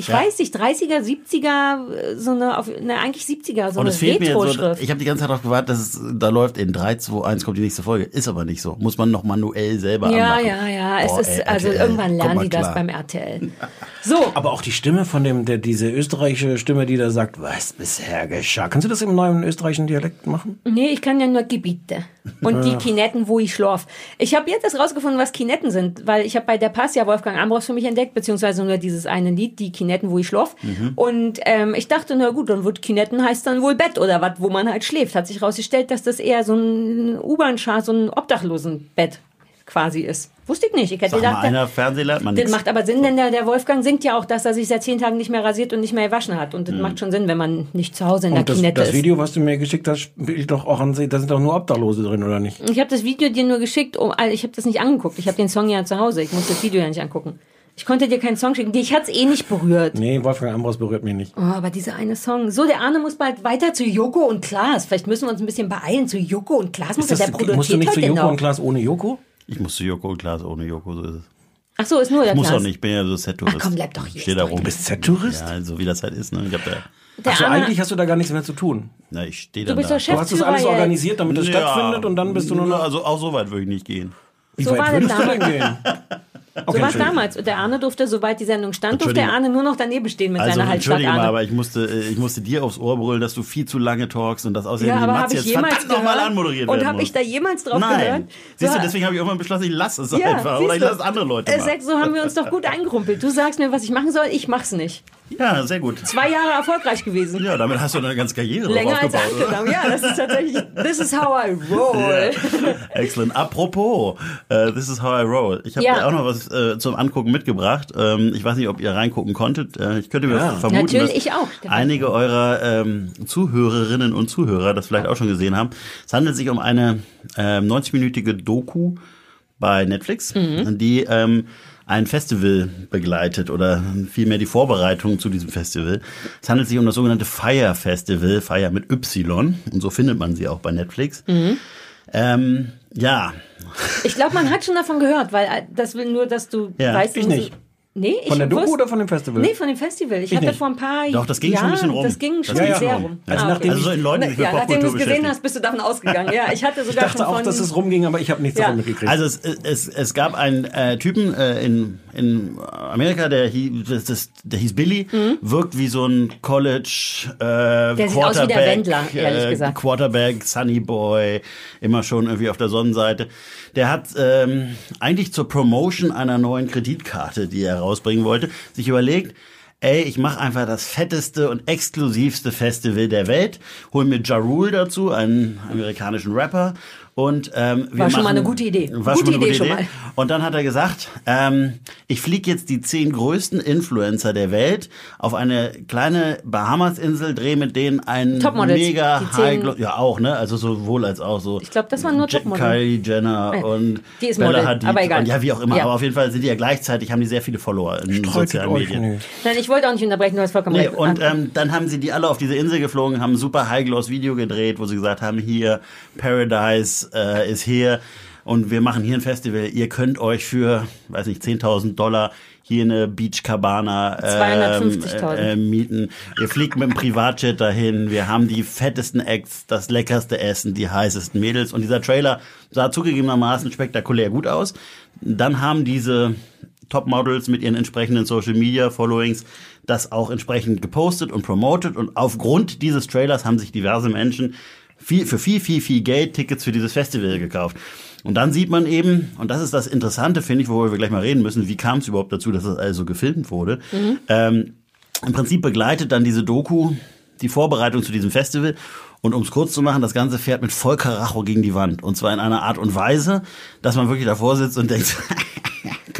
ich Ja. weiß nicht, 30er, 70er, äh, so eine, auf, ne, eigentlich 70er, so Und eine es jetzt so, Retro-Schrift. ich habe die ganze Zeit darauf gewartet, dass es da läuft in 3, 2, 1 kommt die nächste Folge. Ist aber nicht so. Muss man noch manuell selber Ja, anmachen. ja, ja. Boah, es ist, ey, also RTL, irgendwann lernen die das beim RTL. *laughs* So, Aber auch die Stimme von dem, der, diese österreichische Stimme, die da sagt, was bisher geschah. Kannst du das im neuen österreichischen Dialekt machen? nee, ich kann ja nur Gebiete. Und die Kinetten, wo ich schlaf. Ich habe jetzt erst rausgefunden, was Kinetten sind, weil ich habe bei der Pass ja Wolfgang Ambros für mich entdeckt, beziehungsweise nur dieses eine Lied, die Kinetten, wo ich schlaf. Und ähm, ich dachte, na gut, dann wird Kinetten heißt dann wohl Bett oder was, wo man halt schläft. Hat sich rausgestellt, dass das eher so ein U-Bahn-Schar, so ein Obdachlosenbett quasi ist. Wusste ich nicht. Ich hätte Sag gedacht, einer Fernseher lernt man Das nichts. macht aber Sinn, denn der, der Wolfgang singt ja auch, dass er sich seit zehn Tagen nicht mehr rasiert und nicht mehr gewaschen hat. Und das macht schon Sinn, wenn man nicht zu Hause in der Und das, Kinette das ist. Video, was du mir geschickt hast, spielt doch auch an, da sind doch nur Obdachlose drin, oder nicht? Ich habe das Video dir nur geschickt, um, also ich habe das nicht angeguckt. Ich habe den Song ja zu Hause. Ich muss das Video ja nicht angucken. Ich konnte dir keinen Song schicken. Dich hat's eh nicht berührt. Nee, Wolfgang Ambros berührt mich nicht. Oh, aber dieser eine Song. So, der Arne muss bald weiter zu Joko und Klaas. Vielleicht müssen wir uns ein bisschen beeilen. Zu Joko und Klaas muss Ist er. das, Der musst du produziert nicht zu heute Joko noch. und Klaas ohne Joko? Ich muss zu Joko und Klaas ohne Joko, so ist es. Ach so, ist nur der Ich muss Klaas. auch nicht, ich bin ja so Set-Tourist. Ach komm, bleib doch hier, Ich stehe ist da rum. Du bist Z-Tourist? Ja, so wie das halt ist. Ne? Ich, hab da, Der Also Arne, eigentlich hast du da gar nichts mehr zu tun. na, ich stehe du dann bist da. doch Du hast das alles jetzt. organisiert, damit es Ja. stattfindet und dann bist du nur noch... Also auch so weit würde ich nicht gehen. Wie So weit das würdest du damals. denn *laughs* gehen? So war es damals. Und der Arne durfte, sobald die Sendung stand, durfte der. Arne nur noch daneben stehen mit Also seiner Halsschlag entschuldige mal, aber ich musste, äh, ich musste dir aufs Ohr brüllen, dass du viel zu lange talkst und das aussehen Ja, wie ich jetzt jemals verdammt nochmal anmoderiert Und habe ich da jemals drauf Nein. gehört? Siehst du, deswegen habe ich irgendwann beschlossen, ich lasse es Ja, einfach. Oder ich lasse andere Leute Äh, machen. so haben wir uns doch gut eingerumpelt. Du sagst mir, was ich machen soll, ich mach's nicht. Ja, sehr gut. Zwei Jahre erfolgreich gewesen. Ja, damit hast du eine ganze Karriere drauf Länger als aufgebaut. oder? angenommen. Ja, das ist tatsächlich, this is how I roll. *laughs* Excellent. Apropos, äh, this is how I roll. Ich habe Ja. dir auch noch was äh, zum Angucken mitgebracht. Ähm, ich weiß nicht, ob ihr reingucken konntet. Äh, ich könnte mir Ja. vermuten, Natürlich, dass ich auch, Stefan. einige eurer ähm, Zuhörerinnen und Zuhörer das vielleicht auch schon gesehen haben. Es handelt sich um eine ähm, 90-minütige Doku bei Netflix, Mhm. die ähm, ein Festival begleitet oder vielmehr die Vorbereitung zu diesem Festival. Es handelt sich um das sogenannte Fire Festival, Fire mit Y und so findet man sie auch bei Netflix. Mhm. Ähm, ja, Ich glaube, man hat schon davon gehört, weil äh, das will nur, dass du Ja, weißt, ich nicht. Nee, ich Von der Doku wusste- oder von dem Festival? Nee, von dem Festival. Ich, hatte nicht. vor ein paar Doch, das ging schon ein bisschen rum. Das ging Das schon ging sehr schon rum. rum. Also Ah, nachdem Also so in Leuten, die ja, nachdem du es gesehen hast, bist du davon ausgegangen. Ja, ich hatte Ich sogar dachte schon auch, von, dass es rumging, aber ich habe nichts Ja. davon mitgekriegt. Also es, es, es gab einen äh, Typen äh, in, in Amerika, der, hie- das, der hieß Billy, wirkt wie so ein College äh, Der Quarterback, Wendler, ehrlich äh, gesagt. Quarterback, Sunny Boy, immer schon irgendwie auf der Sonnenseite. Der hat ähm, eigentlich zur Promotion einer neuen Kreditkarte, die er rausbringen wollte, sich überlegt, ey, ich mache einfach das fetteste und exklusivste Festival der Welt, hol mir Ja Rule dazu, einen amerikanischen Rapper. Und ähm, wir War schon machen, mal eine gute Idee. War Gute schon mal eine Idee gute schon Idee. Und dann hat er gesagt, ähm, ich fliege jetzt die zehn größten Influencer der Welt auf eine kleine Bahamas-Insel, drehe mit denen einen mega High, ja auch, ne? Also sowohl als auch so. Ich glaub, das waren nur Topmodel. Kylie Jenner Ja. und Die ist Bella Model, Hadid aber egal. und ja wie auch immer. Ja. Aber auf jeden Fall sind die ja gleichzeitig haben die sehr viele Follower in Streitet sozialen euch Medien. nicht. Nein, ich wollte auch nicht unterbrechen, du hast vollkommen Nee, recht. und Ah, ähm, dann haben sie die alle auf diese Insel geflogen, haben ein super High-Gloss-Video gedreht, wo sie gesagt haben, hier, Paradise äh, ist hier. und wir machen hier ein Festival. Ihr könnt euch für, weiß nicht, 10.000 Dollar hier eine Beach Cabana ähm, 250.000. äh, äh, mieten. Ihr fliegt mit dem Privatjet dahin. Wir haben die fettesten Acts, das leckerste Essen, die heißesten Mädels. Und dieser Trailer sah zugegebenermaßen spektakulär gut aus. Dann haben diese Topmodels mit ihren entsprechenden Social Media Followings das auch entsprechend gepostet und promoted. Und aufgrund dieses Trailers haben sich diverse Menschen viel, für viel, viel, viel Geld Tickets für dieses Festival gekauft. Und dann sieht man eben, und das ist das Interessante, finde ich, worüber wir gleich mal reden müssen, wie kam es überhaupt dazu, dass das also gefilmt wurde. Ähm, Im Prinzip begleitet dann diese Doku die Vorbereitung zu diesem Festival. Und um es kurz zu machen, das Ganze fährt mit voll Karacho gegen die Wand. Und zwar in einer Art und Weise, dass man wirklich davor sitzt und denkt, *laughs*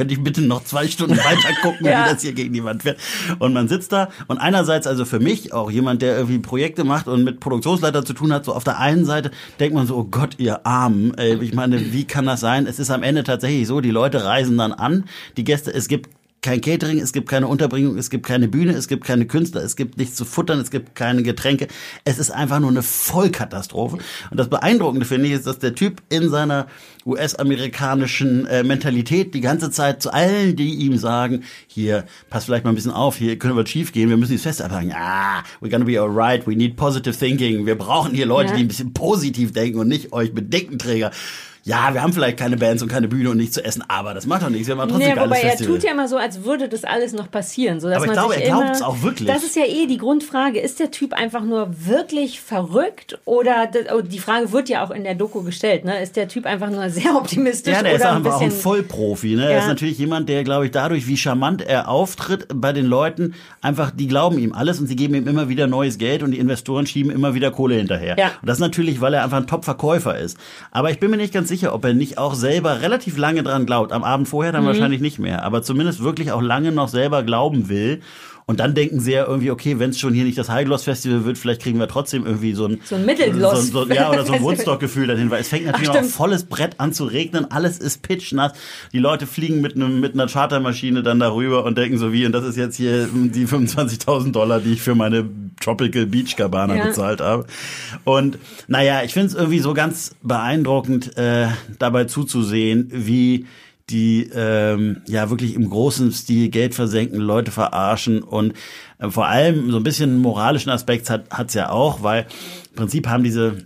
könnte ich bitte noch zwei Stunden *laughs* weiter gucken, Ja. wie das hier gegen die Wand fährt. Und man sitzt da und einerseits also für mich, auch jemand, der irgendwie Projekte macht und mit Produktionsleiter zu tun hat, so auf der einen Seite denkt man so, oh Gott, ihr Armen. Ich meine, wie kann das sein? Es ist am Ende tatsächlich so, die Leute reisen dann an, die Gäste, es gibt kein Catering, es gibt keine Unterbringung, es gibt keine Bühne, es gibt keine Künstler, es gibt nichts zu futtern, es gibt keine Getränke. Es ist einfach nur eine Vollkatastrophe. Und das Beeindruckende finde ich ist, dass der Typ in seiner US-amerikanischen äh, Mentalität die ganze Zeit zu allen, die ihm sagen, hier, pass vielleicht mal ein bisschen auf, hier können wir schief gehen, wir müssen dieses Fest abhaken. Ah, we're gonna be alright, we need positive thinking. Wir brauchen hier Leute, Ja. die ein bisschen positiv denken und nicht euch Bedenkenträger. Ja, wir haben vielleicht keine Bands und keine Bühne und nichts zu essen, aber das macht doch nichts. Wir machen trotzdem Nee, wobei er Festival. tut ja immer so, als würde das alles noch passieren. So, dass Aber ich man glaube, er glaubt's immer, auch wirklich. Das ist ja eh die Grundfrage. Ist der Typ einfach nur wirklich verrückt? Oder oh, die Frage wird ja auch in der Doku gestellt. Ne? Ist der Typ einfach nur sehr *laughs* optimistisch Ja, der ist oder ein einfach auch ein bisschen... Vollprofi. Ne? Er Ja. ist natürlich jemand, der, glaube ich, dadurch, wie charmant er auftritt bei den Leuten, einfach, die glauben ihm alles und sie geben ihm immer wieder neues Geld und die Investoren schieben immer wieder Kohle hinterher. Ja. Und das natürlich, weil er einfach ein Top-Verkäufer ist. Aber ich bin mir nicht ganz sicher, ob er nicht auch selber relativ lange dran glaubt. Am Abend vorher Mhm. dann wahrscheinlich nicht mehr. Aber zumindest wirklich auch lange noch selber glauben will. Und dann denken sie ja irgendwie, okay, wenn es schon hier nicht das High Gloss Festival wird, vielleicht kriegen wir trotzdem irgendwie so ein, So ein Mittelgloss so, so, ja, oder so ein. Woodstock-Gefühl dahin, weil es fängt natürlich Ach, noch volles Brett an zu regnen, alles ist pitchnass. Die Leute fliegen mit einem mit einer Chartermaschine dann darüber und denken so wie, und das ist jetzt hier die 25.000 Dollar, die ich für meine Tropical Beach Cabana Ja. bezahlt habe. Und naja, ich finde es irgendwie so ganz beeindruckend, äh, dabei zuzusehen, wie die ähm, ja wirklich im großen Stil Geld versenken, Leute verarschen und äh, vor allem so ein bisschen moralischen Aspekt hat hat's ja auch, weil im Prinzip haben diese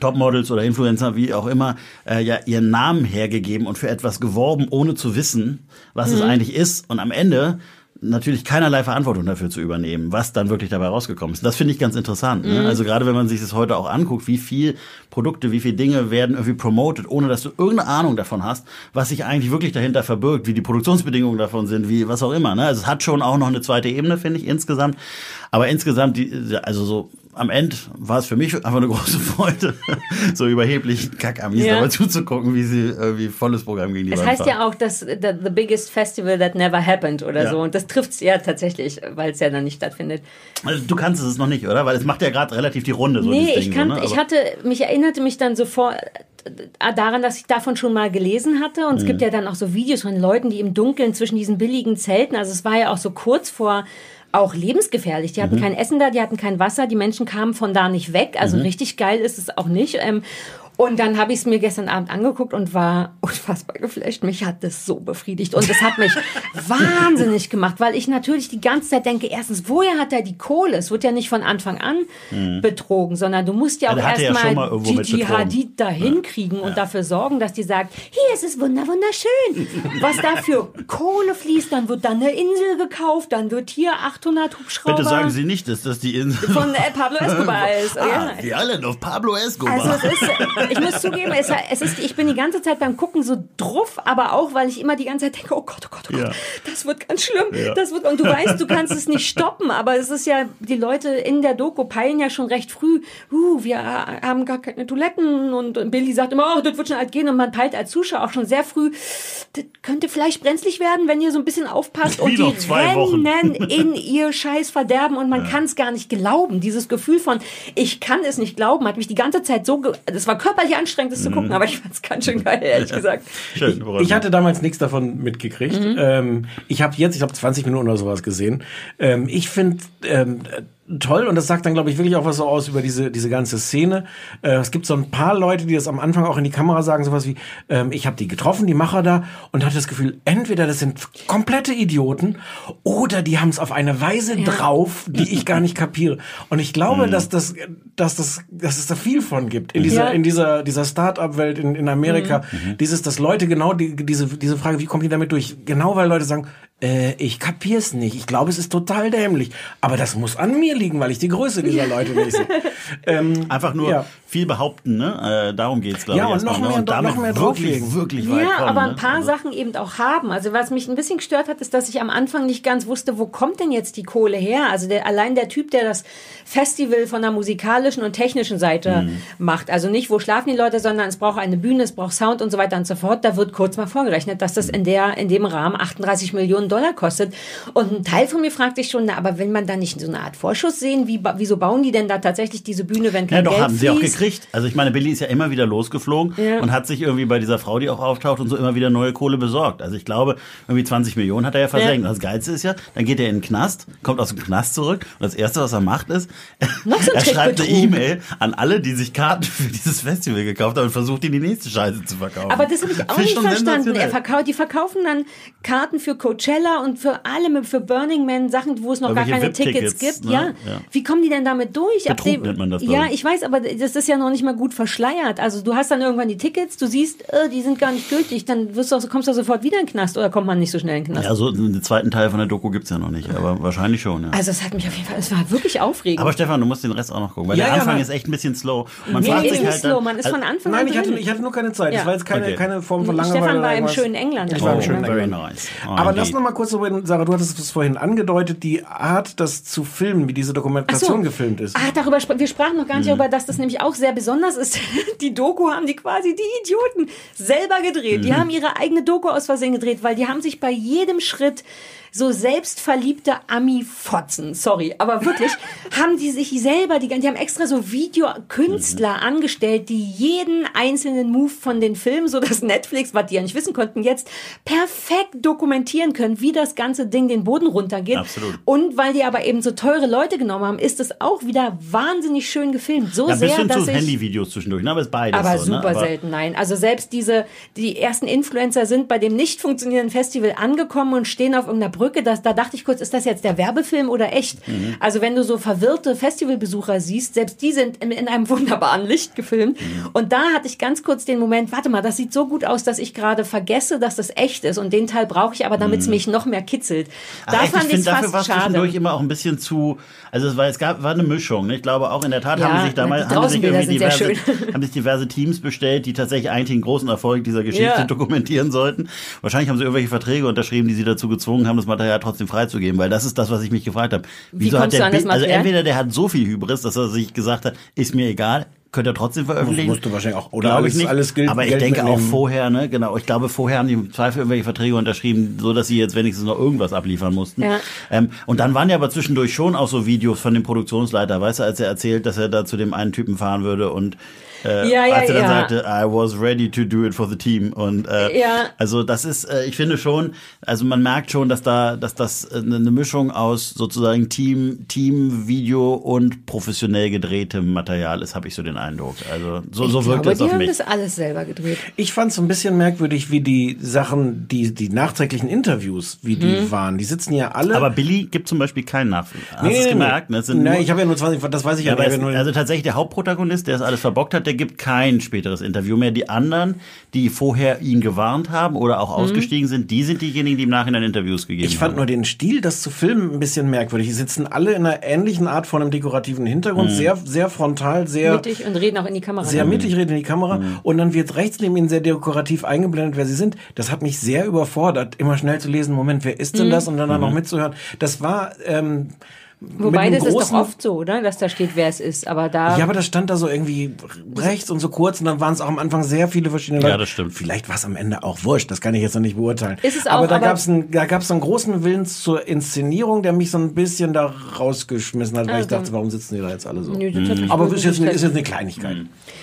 Topmodels oder Influencer, wie auch immer, äh, ja ihren Namen hergegeben und für etwas geworben, ohne zu wissen, was es eigentlich ist. Und am Ende natürlich keinerlei Verantwortung dafür zu übernehmen, was dann wirklich dabei rausgekommen ist. Das finde ich ganz interessant. Ne? Also gerade wenn man sich das heute auch anguckt, wie viel Produkte, wie viele Dinge werden irgendwie promoted, ohne dass du irgendeine Ahnung davon hast, was sich eigentlich wirklich dahinter verbirgt, wie die Produktionsbedingungen davon sind, wie was auch immer. Ne? Also es hat schon auch noch eine zweite Ebene, finde ich insgesamt. Aber insgesamt, die, also so am Ende war es für mich einfach eine große Freude, *laughs* so überheblichen Kackamis Ja. dabei zuzugucken, wie sie irgendwie volles Programm gegen die Es Wand heißt fahren. ja auch, dass the, the biggest festival that never happened oder Ja. so. Und das trifft's ja tatsächlich, weil es ja dann nicht stattfindet. Also, du kannst es noch nicht, oder? Weil es macht ja gerade relativ die Runde. So nee, ich, Ding, kann, so, ne? ich hatte, mich erinnerte mich dann sofort äh, daran, dass ich davon schon mal gelesen hatte. Und es Mhm. gibt ja dann auch so Videos von Leuten, die im Dunkeln zwischen diesen billigen Zelten, also es war ja auch so kurz vor auch lebensgefährlich. Die hatten Mhm. kein Essen da, die hatten kein Wasser, die Menschen kamen von da nicht weg. Also Mhm. richtig geil ist es auch nicht. Ähm, und dann habe ich es mir gestern Abend angeguckt und war *laughs* unfassbar geflasht. Mich hat das so befriedigt. Und das hat mich *laughs* wahnsinnig gemacht, weil ich natürlich die ganze Zeit denke, erstens, woher hat er die Kohle? Es wird ja nicht von Anfang an betrogen, sondern du musst ja Ja, auch ja erstmal mit Gigi. Hadid dahin kriegen und dafür sorgen, dass die sagt, hier es ist wunder wunderschön. Was da für Kohle fließt, dann wird dann eine Insel gekauft, dann wird hier 800 Hubschrauber Bitte sagen Sie nicht, dass das die Insel von äh, Pablo *laughs* Escobar ist. ah, Ja. The Island of Pablo Escobar. Also es ist, ich muss zugeben, es, es ist, ich bin die ganze Zeit beim Gucken so druff, aber auch, weil ich immer die ganze Zeit denke, oh Gott, oh Gott, oh Gott, Ja. das wird ganz schlimm. Das wird, und du weißt, du kannst es nicht stoppen, aber es ist ja, die Leute in der Doku peilen ja schon recht früh, uh, wir haben gar keine Toiletten und Billy sagt immer, oh, das wird schon alt gehen und man peilt als Zuschauer auch schon sehr früh, das könnte vielleicht brenzlig werden, wenn ihr so ein bisschen aufpasst und Wie die noch zwei Wochen. rennen in ihr Scheiß Verderben und man kann es gar nicht glauben. Dieses Gefühl von, ich kann es nicht glauben, hat mich die ganze Zeit so, das war körperlich anstrengend, das zu Mhm. gucken, aber ich fand es ganz schön geil, ehrlich gesagt. *laughs* Schön, beruhigt Ich hatte damals nichts davon mitgekriegt. Mhm. Ähm, ich habe jetzt, ich glaube, 20 Minuten oder sowas gesehen. Ähm, ich finde, ähm, toll und das sagt dann, glaube ich, wirklich auch was so aus über diese, diese ganze Szene. Äh, es gibt so ein paar Leute, die das am Anfang auch in die Kamera sagen, sowas wie, ähm, ich habe die getroffen, die Macher da, und hatte das Gefühl, entweder das sind komplette Idioten oder die haben es auf eine Weise drauf, die ich gar nicht *laughs* kapiere. Und ich glaube, dass, das, dass, das, dass es da viel von gibt in dieser, Ja. in dieser, dieser Start-up-Welt in, in Amerika. Dieses, dass Leute genau die, diese, diese Frage, wie kommen die damit durch? Genau weil Leute sagen, äh, ich kapier's nicht. Ich glaube, es ist total dämlich. Aber das muss an mir liegen, weil ich die Größe dieser Leute nicht sehe. *laughs* ähm, Einfach nur Ja. Viel behaupten, ne? Äh, darum geht's, glaube Ja, ich. und erstmal, noch ne? mehr- und damit noch mehr wirklich, wirklich weit Ja, kommen, aber ne? ein paar Also- Sachen eben auch haben. Also was mich ein bisschen gestört hat, ist, dass ich am Anfang nicht ganz wusste, wo kommt denn jetzt die Kohle her? Also der, allein der Typ, der das Festival von der musikalischen und technischen Seite Mhm. macht. Also nicht, wo schlafen die Leute, sondern es braucht eine Bühne, es braucht Sound und so weiter und so fort. Da wird kurz mal vorgerechnet, dass das in der, in dem Rahmen 38 Millionen Dollar kostet. Und ein Teil von mir fragt sich schon, na, aber will man da nicht so eine Art Vorschuss sehen? Wie, wieso bauen die denn da tatsächlich diese Bühne, wenn kein Ja, doch, Geld haben sie auch fließt? Gekriegt. Also ich meine, Billy ist ja immer wieder losgeflogen Ja. und hat sich irgendwie bei dieser Frau, die auch auftaucht und so immer wieder neue Kohle besorgt. Also ich glaube, irgendwie 20 Millionen hat er ja versenkt. Ja. Das Geilste ist ja, dann geht er in den Knast, kommt aus dem Knast zurück und das Erste, was er macht, ist, *laughs* er schreibt eine. E-Mail an alle, die sich Karten für dieses Festival gekauft haben und versucht, ihnen die nächste Scheiße zu verkaufen. Aber das habe ich auch nicht verstanden. Er verkauft, die verkaufen dann Karten für Coachella und für alle, für Burning Man, Sachen, wo es noch gar Irgendwelche keine Tickets VIP-Tickets, gibt. ne? Ja. Ja. Wie kommen die denn damit durch? Betrug nennt man das, Ja, ich weiß, aber das ist ja noch nicht mal gut verschleiert. Also du hast dann irgendwann die Tickets, du siehst, äh, die sind gar nicht gültig, dann wirst du auch, kommst du sofort wieder in den Knast oder kommt man nicht so schnell in den Knast? ja, so den zweiten Teil von der Doku gibt's ja noch nicht, aber wahrscheinlich schon, ja. Also es hat mich auf jeden Fall, es war wirklich aufregend. Aber Stefan, du musst den Rest auch noch gucken, weil Ja, der ja, Anfang ist echt ein bisschen slow. Und man nee, fragt ist sich nicht halt slow, dann, man ist also- von Anfang Nein, an ich hatte, drin. ich hatte nur keine Zeit. Ja. Das war jetzt keine, Okay. keine Form von Stefan Langeweile. war oder im schönen England. Ich war im schönen very England. nice. Aber lass noch mal kurz darüber, Sarah, du hattest es vorhin angedeutet, die Art, das zu filmen, wie diese Dokumentation gefilmt ist. Ah, darüber wir sprachen noch gar Mhm. nicht darüber, dass das nämlich auch sehr besonders ist. *laughs* Die Doku haben die quasi die Idioten selber gedreht. Mhm. Die haben ihre eigene Doku aus Versehen gedreht, weil die haben sich bei jedem Schritt so selbstverliebte Ami-Fotzen, sorry, aber wirklich, *laughs* haben die sich selber, die, die haben extra so Videokünstler Mhm. angestellt, die jeden einzelnen Move von den Filmen, so dass Netflix, was die ja nicht wissen konnten, jetzt perfekt dokumentieren können, wie das ganze Ding den Boden runtergeht. Absolut. Und weil die aber eben so teure Leute genommen haben, ist es auch wieder wahnsinnig schön gefilmt. So Ja, sehr, bisschen dass zu ich Handyvideos zwischendurch, ne? aber ist beides aber so. super ne? selten, nein. Also selbst diese, die ersten Influencer sind bei dem nicht funktionierenden Festival angekommen und stehen auf irgendeiner Brücke. Das, da dachte ich kurz, ist das jetzt der Werbefilm oder echt? Mhm. Also wenn du so verwirrte Festivalbesucher siehst, selbst die sind in, in einem *laughs* wunderbaren Licht gefilmt. Mhm. Und da hatte ich ganz kurz den Moment, warte mal, das sieht so gut aus, dass ich gerade vergesse, dass das echt ist. Und den Teil brauche ich aber, damit es mich noch mehr kitzelt. Da Mhm. Ach, echt, fand ich es finde, dafür war fast es zwischendurch schade. immer auch ein bisschen zu, also es war, es gab, war eine Mischung. Ne? Ich glaube auch in der Tat Ja, haben sich damals haben sich irgendwie diverse, *laughs* haben sich diverse Teams bestellt, die tatsächlich eigentlich den großen Erfolg dieser Geschichte Ja. *laughs* dokumentieren sollten. Wahrscheinlich haben sie irgendwelche Verträge unterschrieben, die sie dazu gezwungen haben, das Material trotzdem freizugeben, weil das ist das, was ich mich gefragt habe. Wieso hat kommst du der an das Bild- also entweder der hat so viel Hybris, dass er sich gesagt hat, ist mir egal, könnt ihr trotzdem veröffentlichen. Musst du wahrscheinlich auch- oder Glaube alles- ich nicht. alles gilt- Aber ich Geld denke auch vorher, ne, genau. Ich glaube, vorher haben die im Zweifel irgendwelche Verträge unterschrieben, so dass sie jetzt wenigstens noch irgendwas abliefern mussten. Ja. Ähm, und dann waren ja aber zwischendurch schon auch so Videos von dem Produktionsleiter, weißt du, als er erzählt, dass er da zu dem einen Typen fahren würde und äh, Ja, ja, als er dann ja. sagte, I was ready to do it for the team. Und äh, Ja. also das ist, äh, ich finde schon, also man merkt schon, dass da, dass das äh, eine Mischung aus sozusagen Team, Team, Video und professionell gedrehtem Material ist, habe ich so den Eindruck. Also so, so wirkt glaube, es die auf haben mich. das alles selber gedreht. Ich fand es ein bisschen merkwürdig, wie die Sachen, die, die nachträglichen Interviews, wie die Mhm. waren. Die sitzen ja alle. Aber Billy gibt zum Beispiel keinen Nachfilm. Hast du Nee, es nee, gemerkt? nee. Ne? Es ich habe ja nur 20, das weiß ich ja, Ja, aber nicht. es, Ich hab ja nur- also tatsächlich der Hauptprotagonist, der es alles verbockt hat, der gibt kein späteres Interview mehr. Die anderen, die vorher ihn gewarnt haben oder auch ausgestiegen sind, die sind diejenigen, die im Nachhinein Interviews gegeben Ich fand haben. nur den Stil, das zu filmen, ein bisschen merkwürdig. Die sitzen alle in einer ähnlichen Art von einem dekorativen Hintergrund, Mhm. sehr, sehr frontal, sehr, Mittig und reden auch in die Kamera. sehr ne? mittig, reden in die Kamera. Mhm. Und dann wird rechts neben ihnen sehr dekorativ eingeblendet, wer sie sind. Das hat mich sehr überfordert, immer schnell zu lesen, Moment, wer ist denn das? Und dann, dann Mhm. noch mitzuhören. Das war, ähm, Wobei das einem ist doch großen- oft so, oder? Dass da steht, wer es ist. Aber da. Ja, aber das stand da so irgendwie rechts und so kurz und dann waren es auch am Anfang sehr viele verschiedene Ja, Leute. das stimmt. Vielleicht war es am Ende auch wurscht, das kann ich jetzt noch nicht beurteilen. Ist es aber auch, da aber- gab es einen, da gab's einen großen Willen zur Inszenierung, der mich so ein bisschen da rausgeschmissen hat, weil ich Also. dachte, warum sitzen die da jetzt alle so? Nö, das hat mich Aber ist jetzt, eine, ist jetzt eine Kleinigkeit.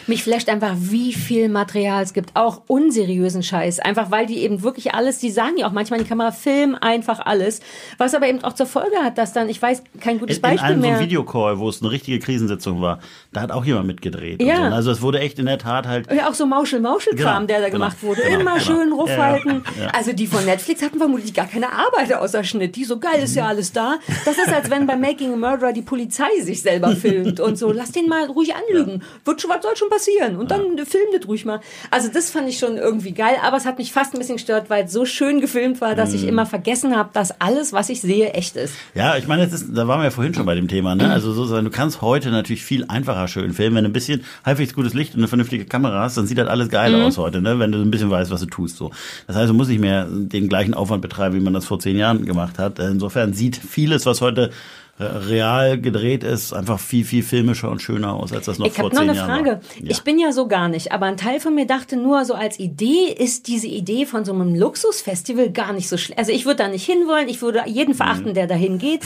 Mich flasht einfach, wie viel Material es gibt. Auch unseriösen Scheiß. Einfach weil die eben wirklich alles, die sagen ja auch manchmal in die Kamera, film einfach alles. Was aber eben auch zur Folge hat, dass dann, ich weiß, kein gutes in, in Beispiel einem so mehr. einem Videocall, wo es eine richtige Krisensitzung war, da hat auch jemand mitgedreht. Ja. So. Also es wurde echt in der Tat halt. Ja, auch so Mauschel-Mauschel-Kram, Genau, der da genau, gemacht wurde. genau, Immer genau. schön rufhalten. Ja, ja. Also die von Netflix hatten vermutlich gar keine Arbeit außer Schnitt. Die so, geil, ist ja alles da. Das ist, als wenn bei Making a Murderer die Polizei sich selber filmt und so. Lass den mal ruhig anlügen. Wird schon, was soll schon passieren? Und dann filmt das ruhig mal. Also das fand ich schon irgendwie geil, aber es hat mich fast ein bisschen gestört, weil es so schön gefilmt war, dass ich Mhm. immer vergessen habe, dass alles, was ich sehe, echt ist. Ja, ich meine, ist, da waren wir ja vorhin schon bei dem Thema, ne? Also sozusagen, du kannst heute natürlich viel einfacher schön filmen. Wenn du ein bisschen halbwegs gutes Licht und eine vernünftige Kamera hast, dann sieht das alles geil Mhm. aus heute, ne? Wenn du ein bisschen weißt, was du tust, so. Das heißt, du musst nicht mehr den gleichen Aufwand betreiben, wie man das vor zehn Jahren gemacht hat. Insofern sieht vieles, was heute real gedreht ist, einfach viel, viel filmischer und schöner aus, als das noch Ich vor habe noch zehn eine Jahren Frage. Ja. Ich bin ja so gar nicht, aber ein Teil von mir dachte nur so als Idee ist diese Idee von so einem Luxusfestival gar nicht so schlecht. Also ich würde da nicht hinwollen, ich würde jeden verachten, der dahin geht.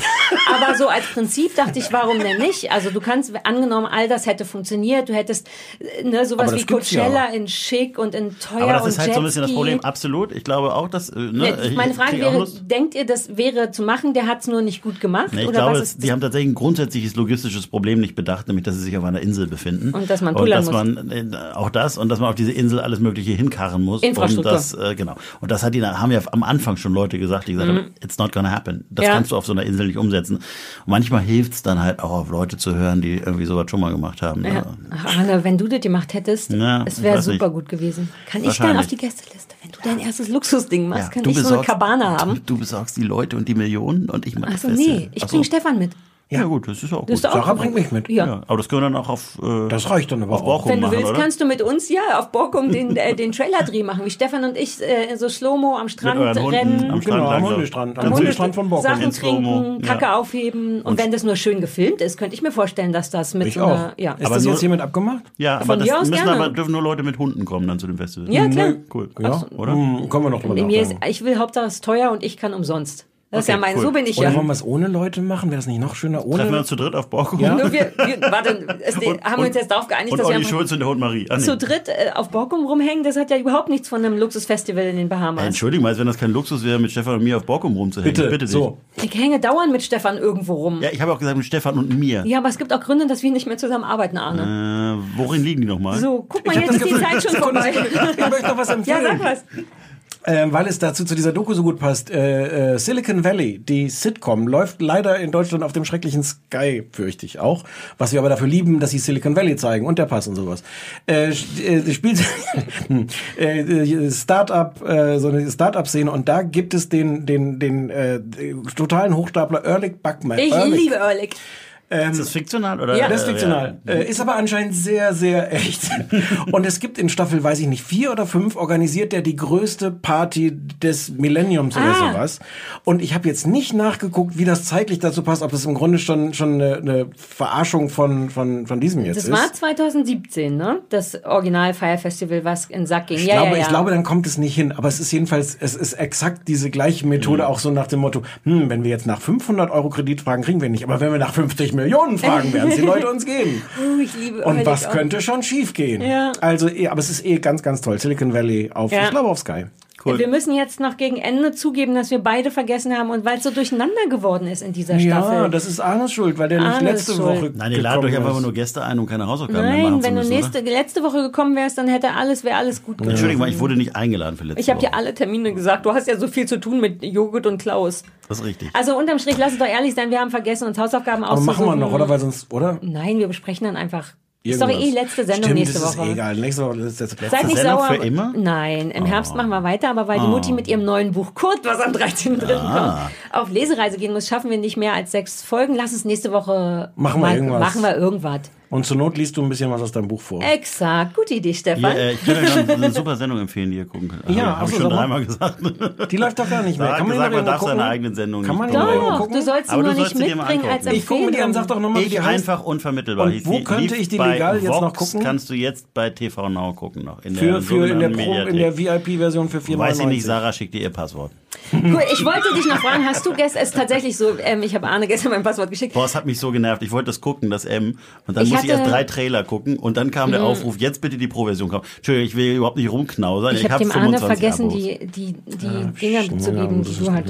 aber so als Prinzip dachte ich, warum denn nicht? Also du kannst, angenommen, all das hätte funktioniert, du hättest äh, ne, sowas wie gibt's ja. Coachella in schick und in teuer Aber das ist halt so ein bisschen das Jetski. Problem. Absolut. Ich glaube auch, dass, äh, ne, Ja, ich- meine ich Frage wäre, denkt ihr, das wäre zu machen, der hat es nur nicht gut gemacht? Nee, ich oder glaube, was ist die haben tatsächlich ein grundsätzliches logistisches Problem nicht bedacht, nämlich dass sie sich auf einer Insel befinden. Und dass man und dass muss. man äh, auch das und dass man auf diese Insel alles Mögliche hinkarren muss. Infrastruktur. Und das, äh, genau. Und das hat die, haben ja am Anfang schon Leute gesagt, die gesagt haben, it's not gonna happen. Das Mhm. Ja. kannst du auf so einer Insel nicht umsetzen. Und manchmal hilft es dann halt auch auf Leute zu hören, die irgendwie sowas schon mal gemacht haben. Ja. Ach, Anna, wenn du das gemacht hättest, Ja, es wäre super nicht. gut gewesen. Kann ich dann auf die Gästeliste? Du dein erstes Luxusding machst, Ja, kann du ich so eine besorgst- Kabane Du, haben. du besorgst die Leute und die Millionen und ich mache das nee, Festival. ich Ach so. bring Stefan mit. Ja gut, das ist auch Das gut. ist auch Sarah gut. bringt mich mit. Ja. ja, aber das können wir dann auch auf, äh, Das reicht dann aber auf auch. Borkum Wenn du machen, willst, oder? kannst du mit uns ja auf Borkum den, äh, den Trailer-Dreh machen, wie Stefan und ich äh, so Slow-Mo am Strand rennen. am Strand Genau, am. Hundestrand. Am Hunde- Hundestrand von Borkum. Sachen trinken, Ja. Kacke aufheben. Und, wenn das nur schön gefilmt ist, könnte ich mir vorstellen, dass das mit Ich so auch. einer. Ja. Ist Aber das nur- jetzt hiermit abgemacht? Ja, aber Von das müssen gerne. aber dürfen nur Leute mit Hunden kommen dann zu dem Festival. Ja, klar. Cool. Ja, Oder? Hm, können wir noch drüber Mir ist, nachdenken. ich will Hauptsache es ist teuer und ich kann umsonst. Das ist Okay, ja mein, cool. so bin ich Oder ja. wollen wir es ohne Leute machen? Wäre das nicht noch schöner ohne? Treffen wir uns zu dritt auf Borkum? Ja. Nur wir, *laughs* wir, warte, es, haben wir uns jetzt darauf geeinigt, Und dass wir Olli einfach Schulz und der Hund Marie. Ah, nee. zu dritt äh, auf Borkum rumhängen? Das hat ja überhaupt nichts von einem Luxusfestival in den Bahamas. Entschuldigung, als wenn das kein Luxus wäre, mit Stefan und mir auf Borkum rumzuhängen. Bitte, Bitte dich. so. Ich hänge dauernd mit Stefan irgendwo rum. Ja. Ja, ich habe auch gesagt mit Stefan und mir. aber es gibt auch Gründe, dass wir nicht mehr zusammen arbeiten, Arne. Äh, worin liegen die nochmal? So, guck mal, Ich jetzt ist die Zeit schon vorbei. Ich möchte noch was ja, empfehlen. sag was. Ähm, weil es dazu zu dieser Doku so gut passt. Äh, äh, Silicon Valley, die Sitcom, läuft leider in Deutschland auf dem schrecklichen Sky, fürchte ich auch. Was wir aber dafür lieben, dass sie Silicon Valley zeigen und der Pass und sowas. Äh, äh, spielt *laughs* äh, äh, Startup, äh, so eine Startup-Szene und da gibt es den, den, den äh, totalen Hochstapler Ehrlich Buckman. Ich Ehrlich. liebe Ehrlich. Ist das fiktional? Oder? Ja. Das ist fiktional. Äh, ist aber anscheinend sehr, sehr echt. *laughs* Und es gibt in Staffel, weiß ich nicht, vier oder fünf, organisiert er die größte Party des Millenniums oder Ah. sowas. Und ich habe jetzt nicht nachgeguckt, wie das zeitlich dazu passt, ob das im Grunde schon, schon eine, eine Verarschung von, von, von diesem jetzt Das ist. war 2017, ne? Das Original Fire Festival, was in Sack ging. Ich, ja, glaube, ja, ja. ich glaube, dann kommt es nicht hin. Aber es ist jedenfalls, es ist exakt diese gleiche Methode, auch so nach dem Motto, hm, wenn wir jetzt nach 500 Euro Kredit fragen, kriegen wir nicht. Aber wenn wir nach 50 Millionen fragen, werden die Leute uns geben. *laughs* Oh, ich liebe Und was könnte schon schief gehen? Ja. Also, eh, aber es ist eh ganz, ganz toll. Silicon Valley auf, Ja. ich glaube auf Sky. Cool. Wir müssen jetzt noch gegen Ende zugeben, dass wir beide vergessen haben und weil es so durcheinander geworden ist in dieser Staffel. Ja, das ist Arnes Schuld, weil der nicht Arnes letzte Schuld. Woche Nein, ihr ladet euch einfach nur Gäste ein, um keine Hausaufgaben mehr machen Nein, zu wenn du müssen, nächste, letzte Woche gekommen wärst, dann hätte alles, wäre alles gut gewesen. Entschuldigung, ich wurde nicht eingeladen für letzte Ich habe Woche. dir alle Termine gesagt. Du hast ja so viel zu tun mit Joghurt und Klaus. Das ist richtig. Also unterm Strich, lass es doch ehrlich sein, wir haben vergessen, uns Hausaufgaben Aber auszusuchen. machen wir noch, oder? Weil sonst, oder? Nein, wir besprechen dann einfach. Ist doch eh Irgendwas. letzte Sendung Stimmt, nächste Woche. Egal. Nächste Woche ist das Seid nicht Sendung sauer. für immer? Nein, im Herbst machen wir weiter, aber weil die Mutti mit ihrem neuen Buch Kurt, was am 13.3. kommt, auf Lesereise gehen muss, schaffen wir nicht mehr als sechs Folgen. Lass uns nächste Woche Machen wir irgendwas. machen wir irgendwas. Und zur Not liest du ein bisschen was aus deinem Buch vor. Exakt, gute Idee, Ja, Stefan. äh, ich kann euch eine super Sendung empfehlen, die ihr gucken könnt. Ja, habe ich schon dreimal gesagt. Die läuft doch gar nicht mehr. Ja, Kann man die gesagt, man darf irgendwo seine gucken? eigenen Sendungen Kann man nicht die gucken. Doch, gucken? du sollst sie Aber nur du nicht sollst sie dir mal mitbringen als angucken. Ich gucke mir die an, sag doch nochmal, wie die Ich heißt. einfach unvermittelbar. Und Die- wo die könnte ich die legal jetzt noch gucken? kannst du jetzt bei TV Now gucken noch. In Für, für in der, Pro, in der. VIP-Version für 4,99. Weiß ich nicht, Sarah schickt dir ihr Passwort. Cool, ich wollte dich noch fragen, hast du gestern, es ist tatsächlich so, ähm, ich habe Arne gestern mein Passwort geschickt. Boah, es hat mich so genervt. Ich wollte das gucken, das M. Und dann Ich musste ich hatte- erst drei Trailer gucken. Und dann kam der Aufruf, jetzt bitte die Pro-Version kommen. Entschuldigung, ich will überhaupt nicht rumknausern. Ich habe dem Arne 25 vergessen, Abos. die, die, die Dinger zu geben, die du halt.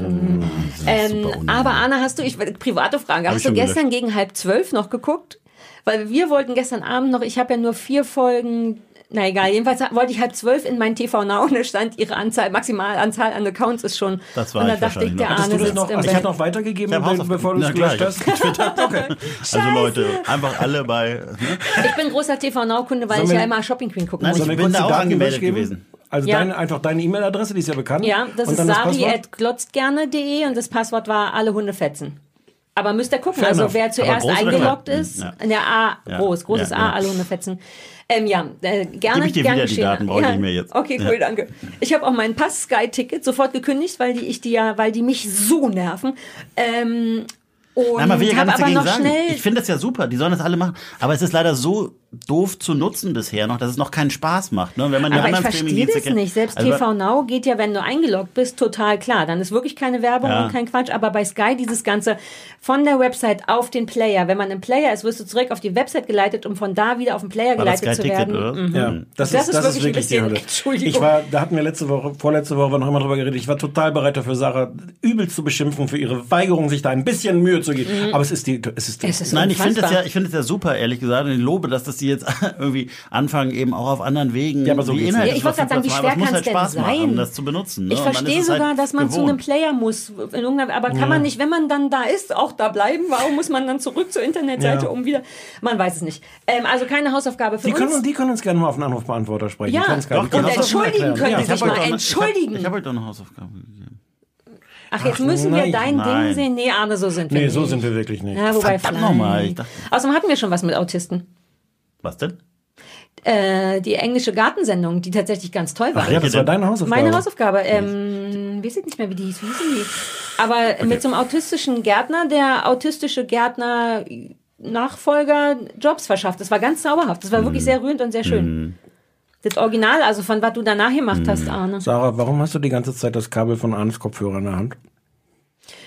Ähm, aber Arne, hast du, ich private Frage, Hab hast ich du gestern gegen halb zwölf noch geguckt? Weil wir wollten gestern Abend noch, ich habe ja nur vier Folgen. Na egal, jedenfalls wollte ich halb zwölf in mein TV Now und da stand ihre Anzahl, Maximalanzahl an Accounts ist schon. Das war und da ich dachte ich, der Arne du das sitzt noch, im also ich hatte noch weitergegeben, Ich bevor du es gelöscht hast? *laughs* Okay. Also Leute, einfach alle bei. Ne? Ich bin großer TV Now-Kunde, weil Sollen ich ja immer Shopping Queen gucken Nein, muss. ich bin da auch angemeldet gewesen. Also Ja. deine, einfach deine E-Mail-Adresse, die ist ja bekannt. Ja, das Und ist sari.glotztgerne.de und das Passwort war alle Hunde fetzen. Aber müsst ihr gucken, Fair also enough. wer zuerst eingeloggt ist, Ja. in der A, Ja. groß, großes Ja, A, ja. alle Hunde fetzen. Ähm, ja, äh, gerne, Gib ich dir wieder die. Daten, brauche ich nicht mehr jetzt. Okay, cool, Ja. danke. Ich habe auch mein Pass-Sky-Ticket sofort gekündigt, weil die ich die ja, weil die mich so nerven. Ähm, und Nein, man will ja gar nichts dagegen sagen. Ich finde das ja super, die sollen das alle machen. Aber es ist leider so doof zu nutzen bisher noch, dass es noch keinen Spaß macht. Ne? Wenn man die Aber ich anderen verstehe das nicht. Selbst Also, TV Now geht ja, wenn du eingeloggt bist, total klar. Dann ist wirklich keine Werbung Ja. und kein Quatsch. Aber bei Sky dieses Ganze von der Website auf den Player. Wenn man im Player ist, wirst du zurück auf die Website geleitet, um von da wieder auf den Player War geleitet zu Ticket, werden. oder? Mhm. Ja, das, Das ist, ist das ist wirklich ein wirklich die bisschen- Hölle. Entschuldigung. Ich war, da hatten wir letzte Woche, vorletzte Woche noch immer drüber geredet. Ich war total bereit dafür, Sarah übel zu beschimpfen für ihre Weigerung, sich da ein bisschen Mühe zu geben. Aber es ist die, es ist die, Mhm. Es ist Nein, ich finde es ja, ich finde es ja super, ehrlich gesagt. Und ich lobe, dass das die jetzt *laughs* irgendwie anfangen, eben auch auf anderen Wegen. Ja, aber so die geht's Inhalte. Ja, ich wollte gerade sagen, zu wie schwer Aber es muss halt denn Spaß machen, sein? das zu benutzen. Ne? Ich verstehe sogar, halt dass man zu einem gewohnt. Player muss. In irgendeiner, aber kann man nicht, wenn man dann da ist, auch da bleiben? Warum muss man dann zurück zur Internetseite, Ja. um wieder. Man weiß es nicht. Ähm, also keine Hausaufgabe für die, uns. können, die können uns gerne mal auf einen Anrufbeantworter sprechen. Ja, doch. Die und entschuldigen können Ja. Sie Ich sich hab mal entschuldigen. Ich habe euch doch eine Hausaufgabe gegeben. Ach, jetzt müssen wir nein, dein nein. Ding sehen. Nee, Arne, so sind wir Nee, nicht. so sind wir wirklich nicht. Ja, wobei Verdammt vielleicht. nochmal, Außerdem hatten wir schon was mit Autisten. Was denn? Äh, die englische Gartensendung, die tatsächlich ganz toll war. Ach ja, das war deine Hausaufgabe. Meine Hausaufgabe. Ähm, weiß ich nicht mehr, wie die hieß. Wie hießen die? Aber mit so einem autistischen Gärtner, der autistische Gärtner Nachfolger Jobs verschafft. Das war ganz zauberhaft. Das war Mhm. wirklich sehr rührend und sehr schön. Das Original, also von was du danach gemacht Mhm. hast, Arne. Sarah, warum hast du die ganze Zeit das Kabel von Arnes Kopfhörer in der Hand?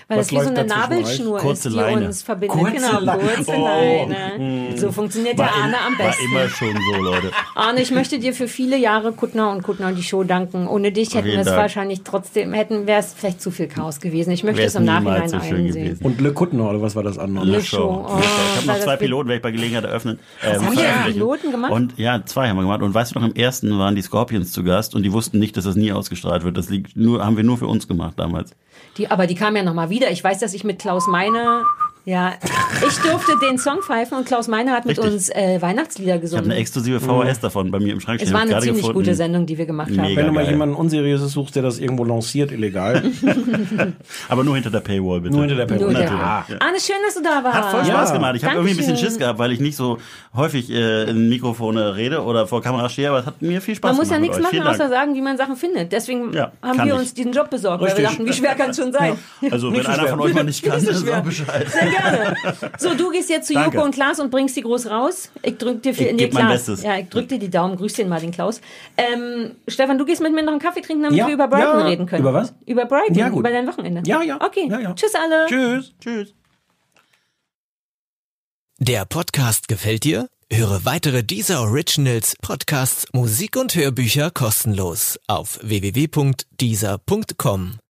Weil Was das wie so eine Nabelschnur ist, die Leine. uns verbindet. Kurze genau, Leine. kurze Oh. Leine. So funktioniert der War, Arne am im, war besten. immer schon so, Leute. Arne, ich möchte dir für viele Jahre Kuttner und Kuttner und die Show danken. Ohne dich hätten wir es wahrscheinlich trotzdem, hätten wäre es vielleicht zu viel Chaos gewesen. Ich möchte Wäre es im Nachhinein so einsehen. gewesen. Und Le Kuttner, oder was war das andere? Le Show. Show. Oh, ich habe noch zwei Piloten, werde ich bei Gelegenheit eröffnen. Ähm, haben veröffentlichen. Piloten gemacht? Und ja, zwei haben wir gemacht. Und weißt du noch, im ersten waren die Scorpions zu Gast und die wussten nicht, dass das nie ausgestrahlt wird. Das liegt nur, haben wir nur für uns gemacht damals. Die, aber die kam ja nochmal wieder. Ich weiß, dass ich mit Klaus Meine, ja, ich durfte den Song pfeifen und Klaus Meine hat mit Richtig. uns äh, Weihnachtslieder Ich habe gesungen. eine exklusive VHS davon bei mir im Schrank es stehen. war Hab ich eine ziemlich gefunden. gute Sendung, die wir gemacht haben. Mega. Wenn du mal geil. jemanden Unseriöses suchst, der das irgendwo lanciert, illegal, *laughs* Aber nur hinter der Paywall, bitte. nur hinter der Nur Paywall. der- Natürlich. Arne, schön, dass du da warst. Hat voll Spaß Ja. gemacht. Ich habe irgendwie ein bisschen. Schiss gehabt, weil ich nicht so häufig äh, in Mikrofone rede oder vor Kamera stehe, aber es hat mir viel Spaß Man muss gemacht. ja nichts machen, außer sagen, wie man Sachen findet. Deswegen Ja, haben wir ich. uns diesen Job besorgt, weil wir Richtig. dachten, wie schwer kann es schon sein? Also, wenn einer von euch mal nicht kann, schwer. sag Bescheid. Gerne. So, du gehst jetzt zu Danke. Joko und Klaas und bringst die groß raus. Ich drück dir für Ich nee, mein. Bestes. Ja, ich drück dir die Daumen. Grüß den mal, den Klaus. Ähm, Stefan, du gehst mit mir noch einen Kaffee trinken, damit Ja, wir über Brighton ja. reden können. Über was? Über Brighton. Ja, gut. Über dein Wochenende. Ja, ja. Okay. Ja, ja. Tschüss alle. Tschüss. Tschüss. Der Podcast gefällt dir? Höre weitere dieser Originals, Podcasts, Musik und Hörbücher kostenlos auf www.dieser.com.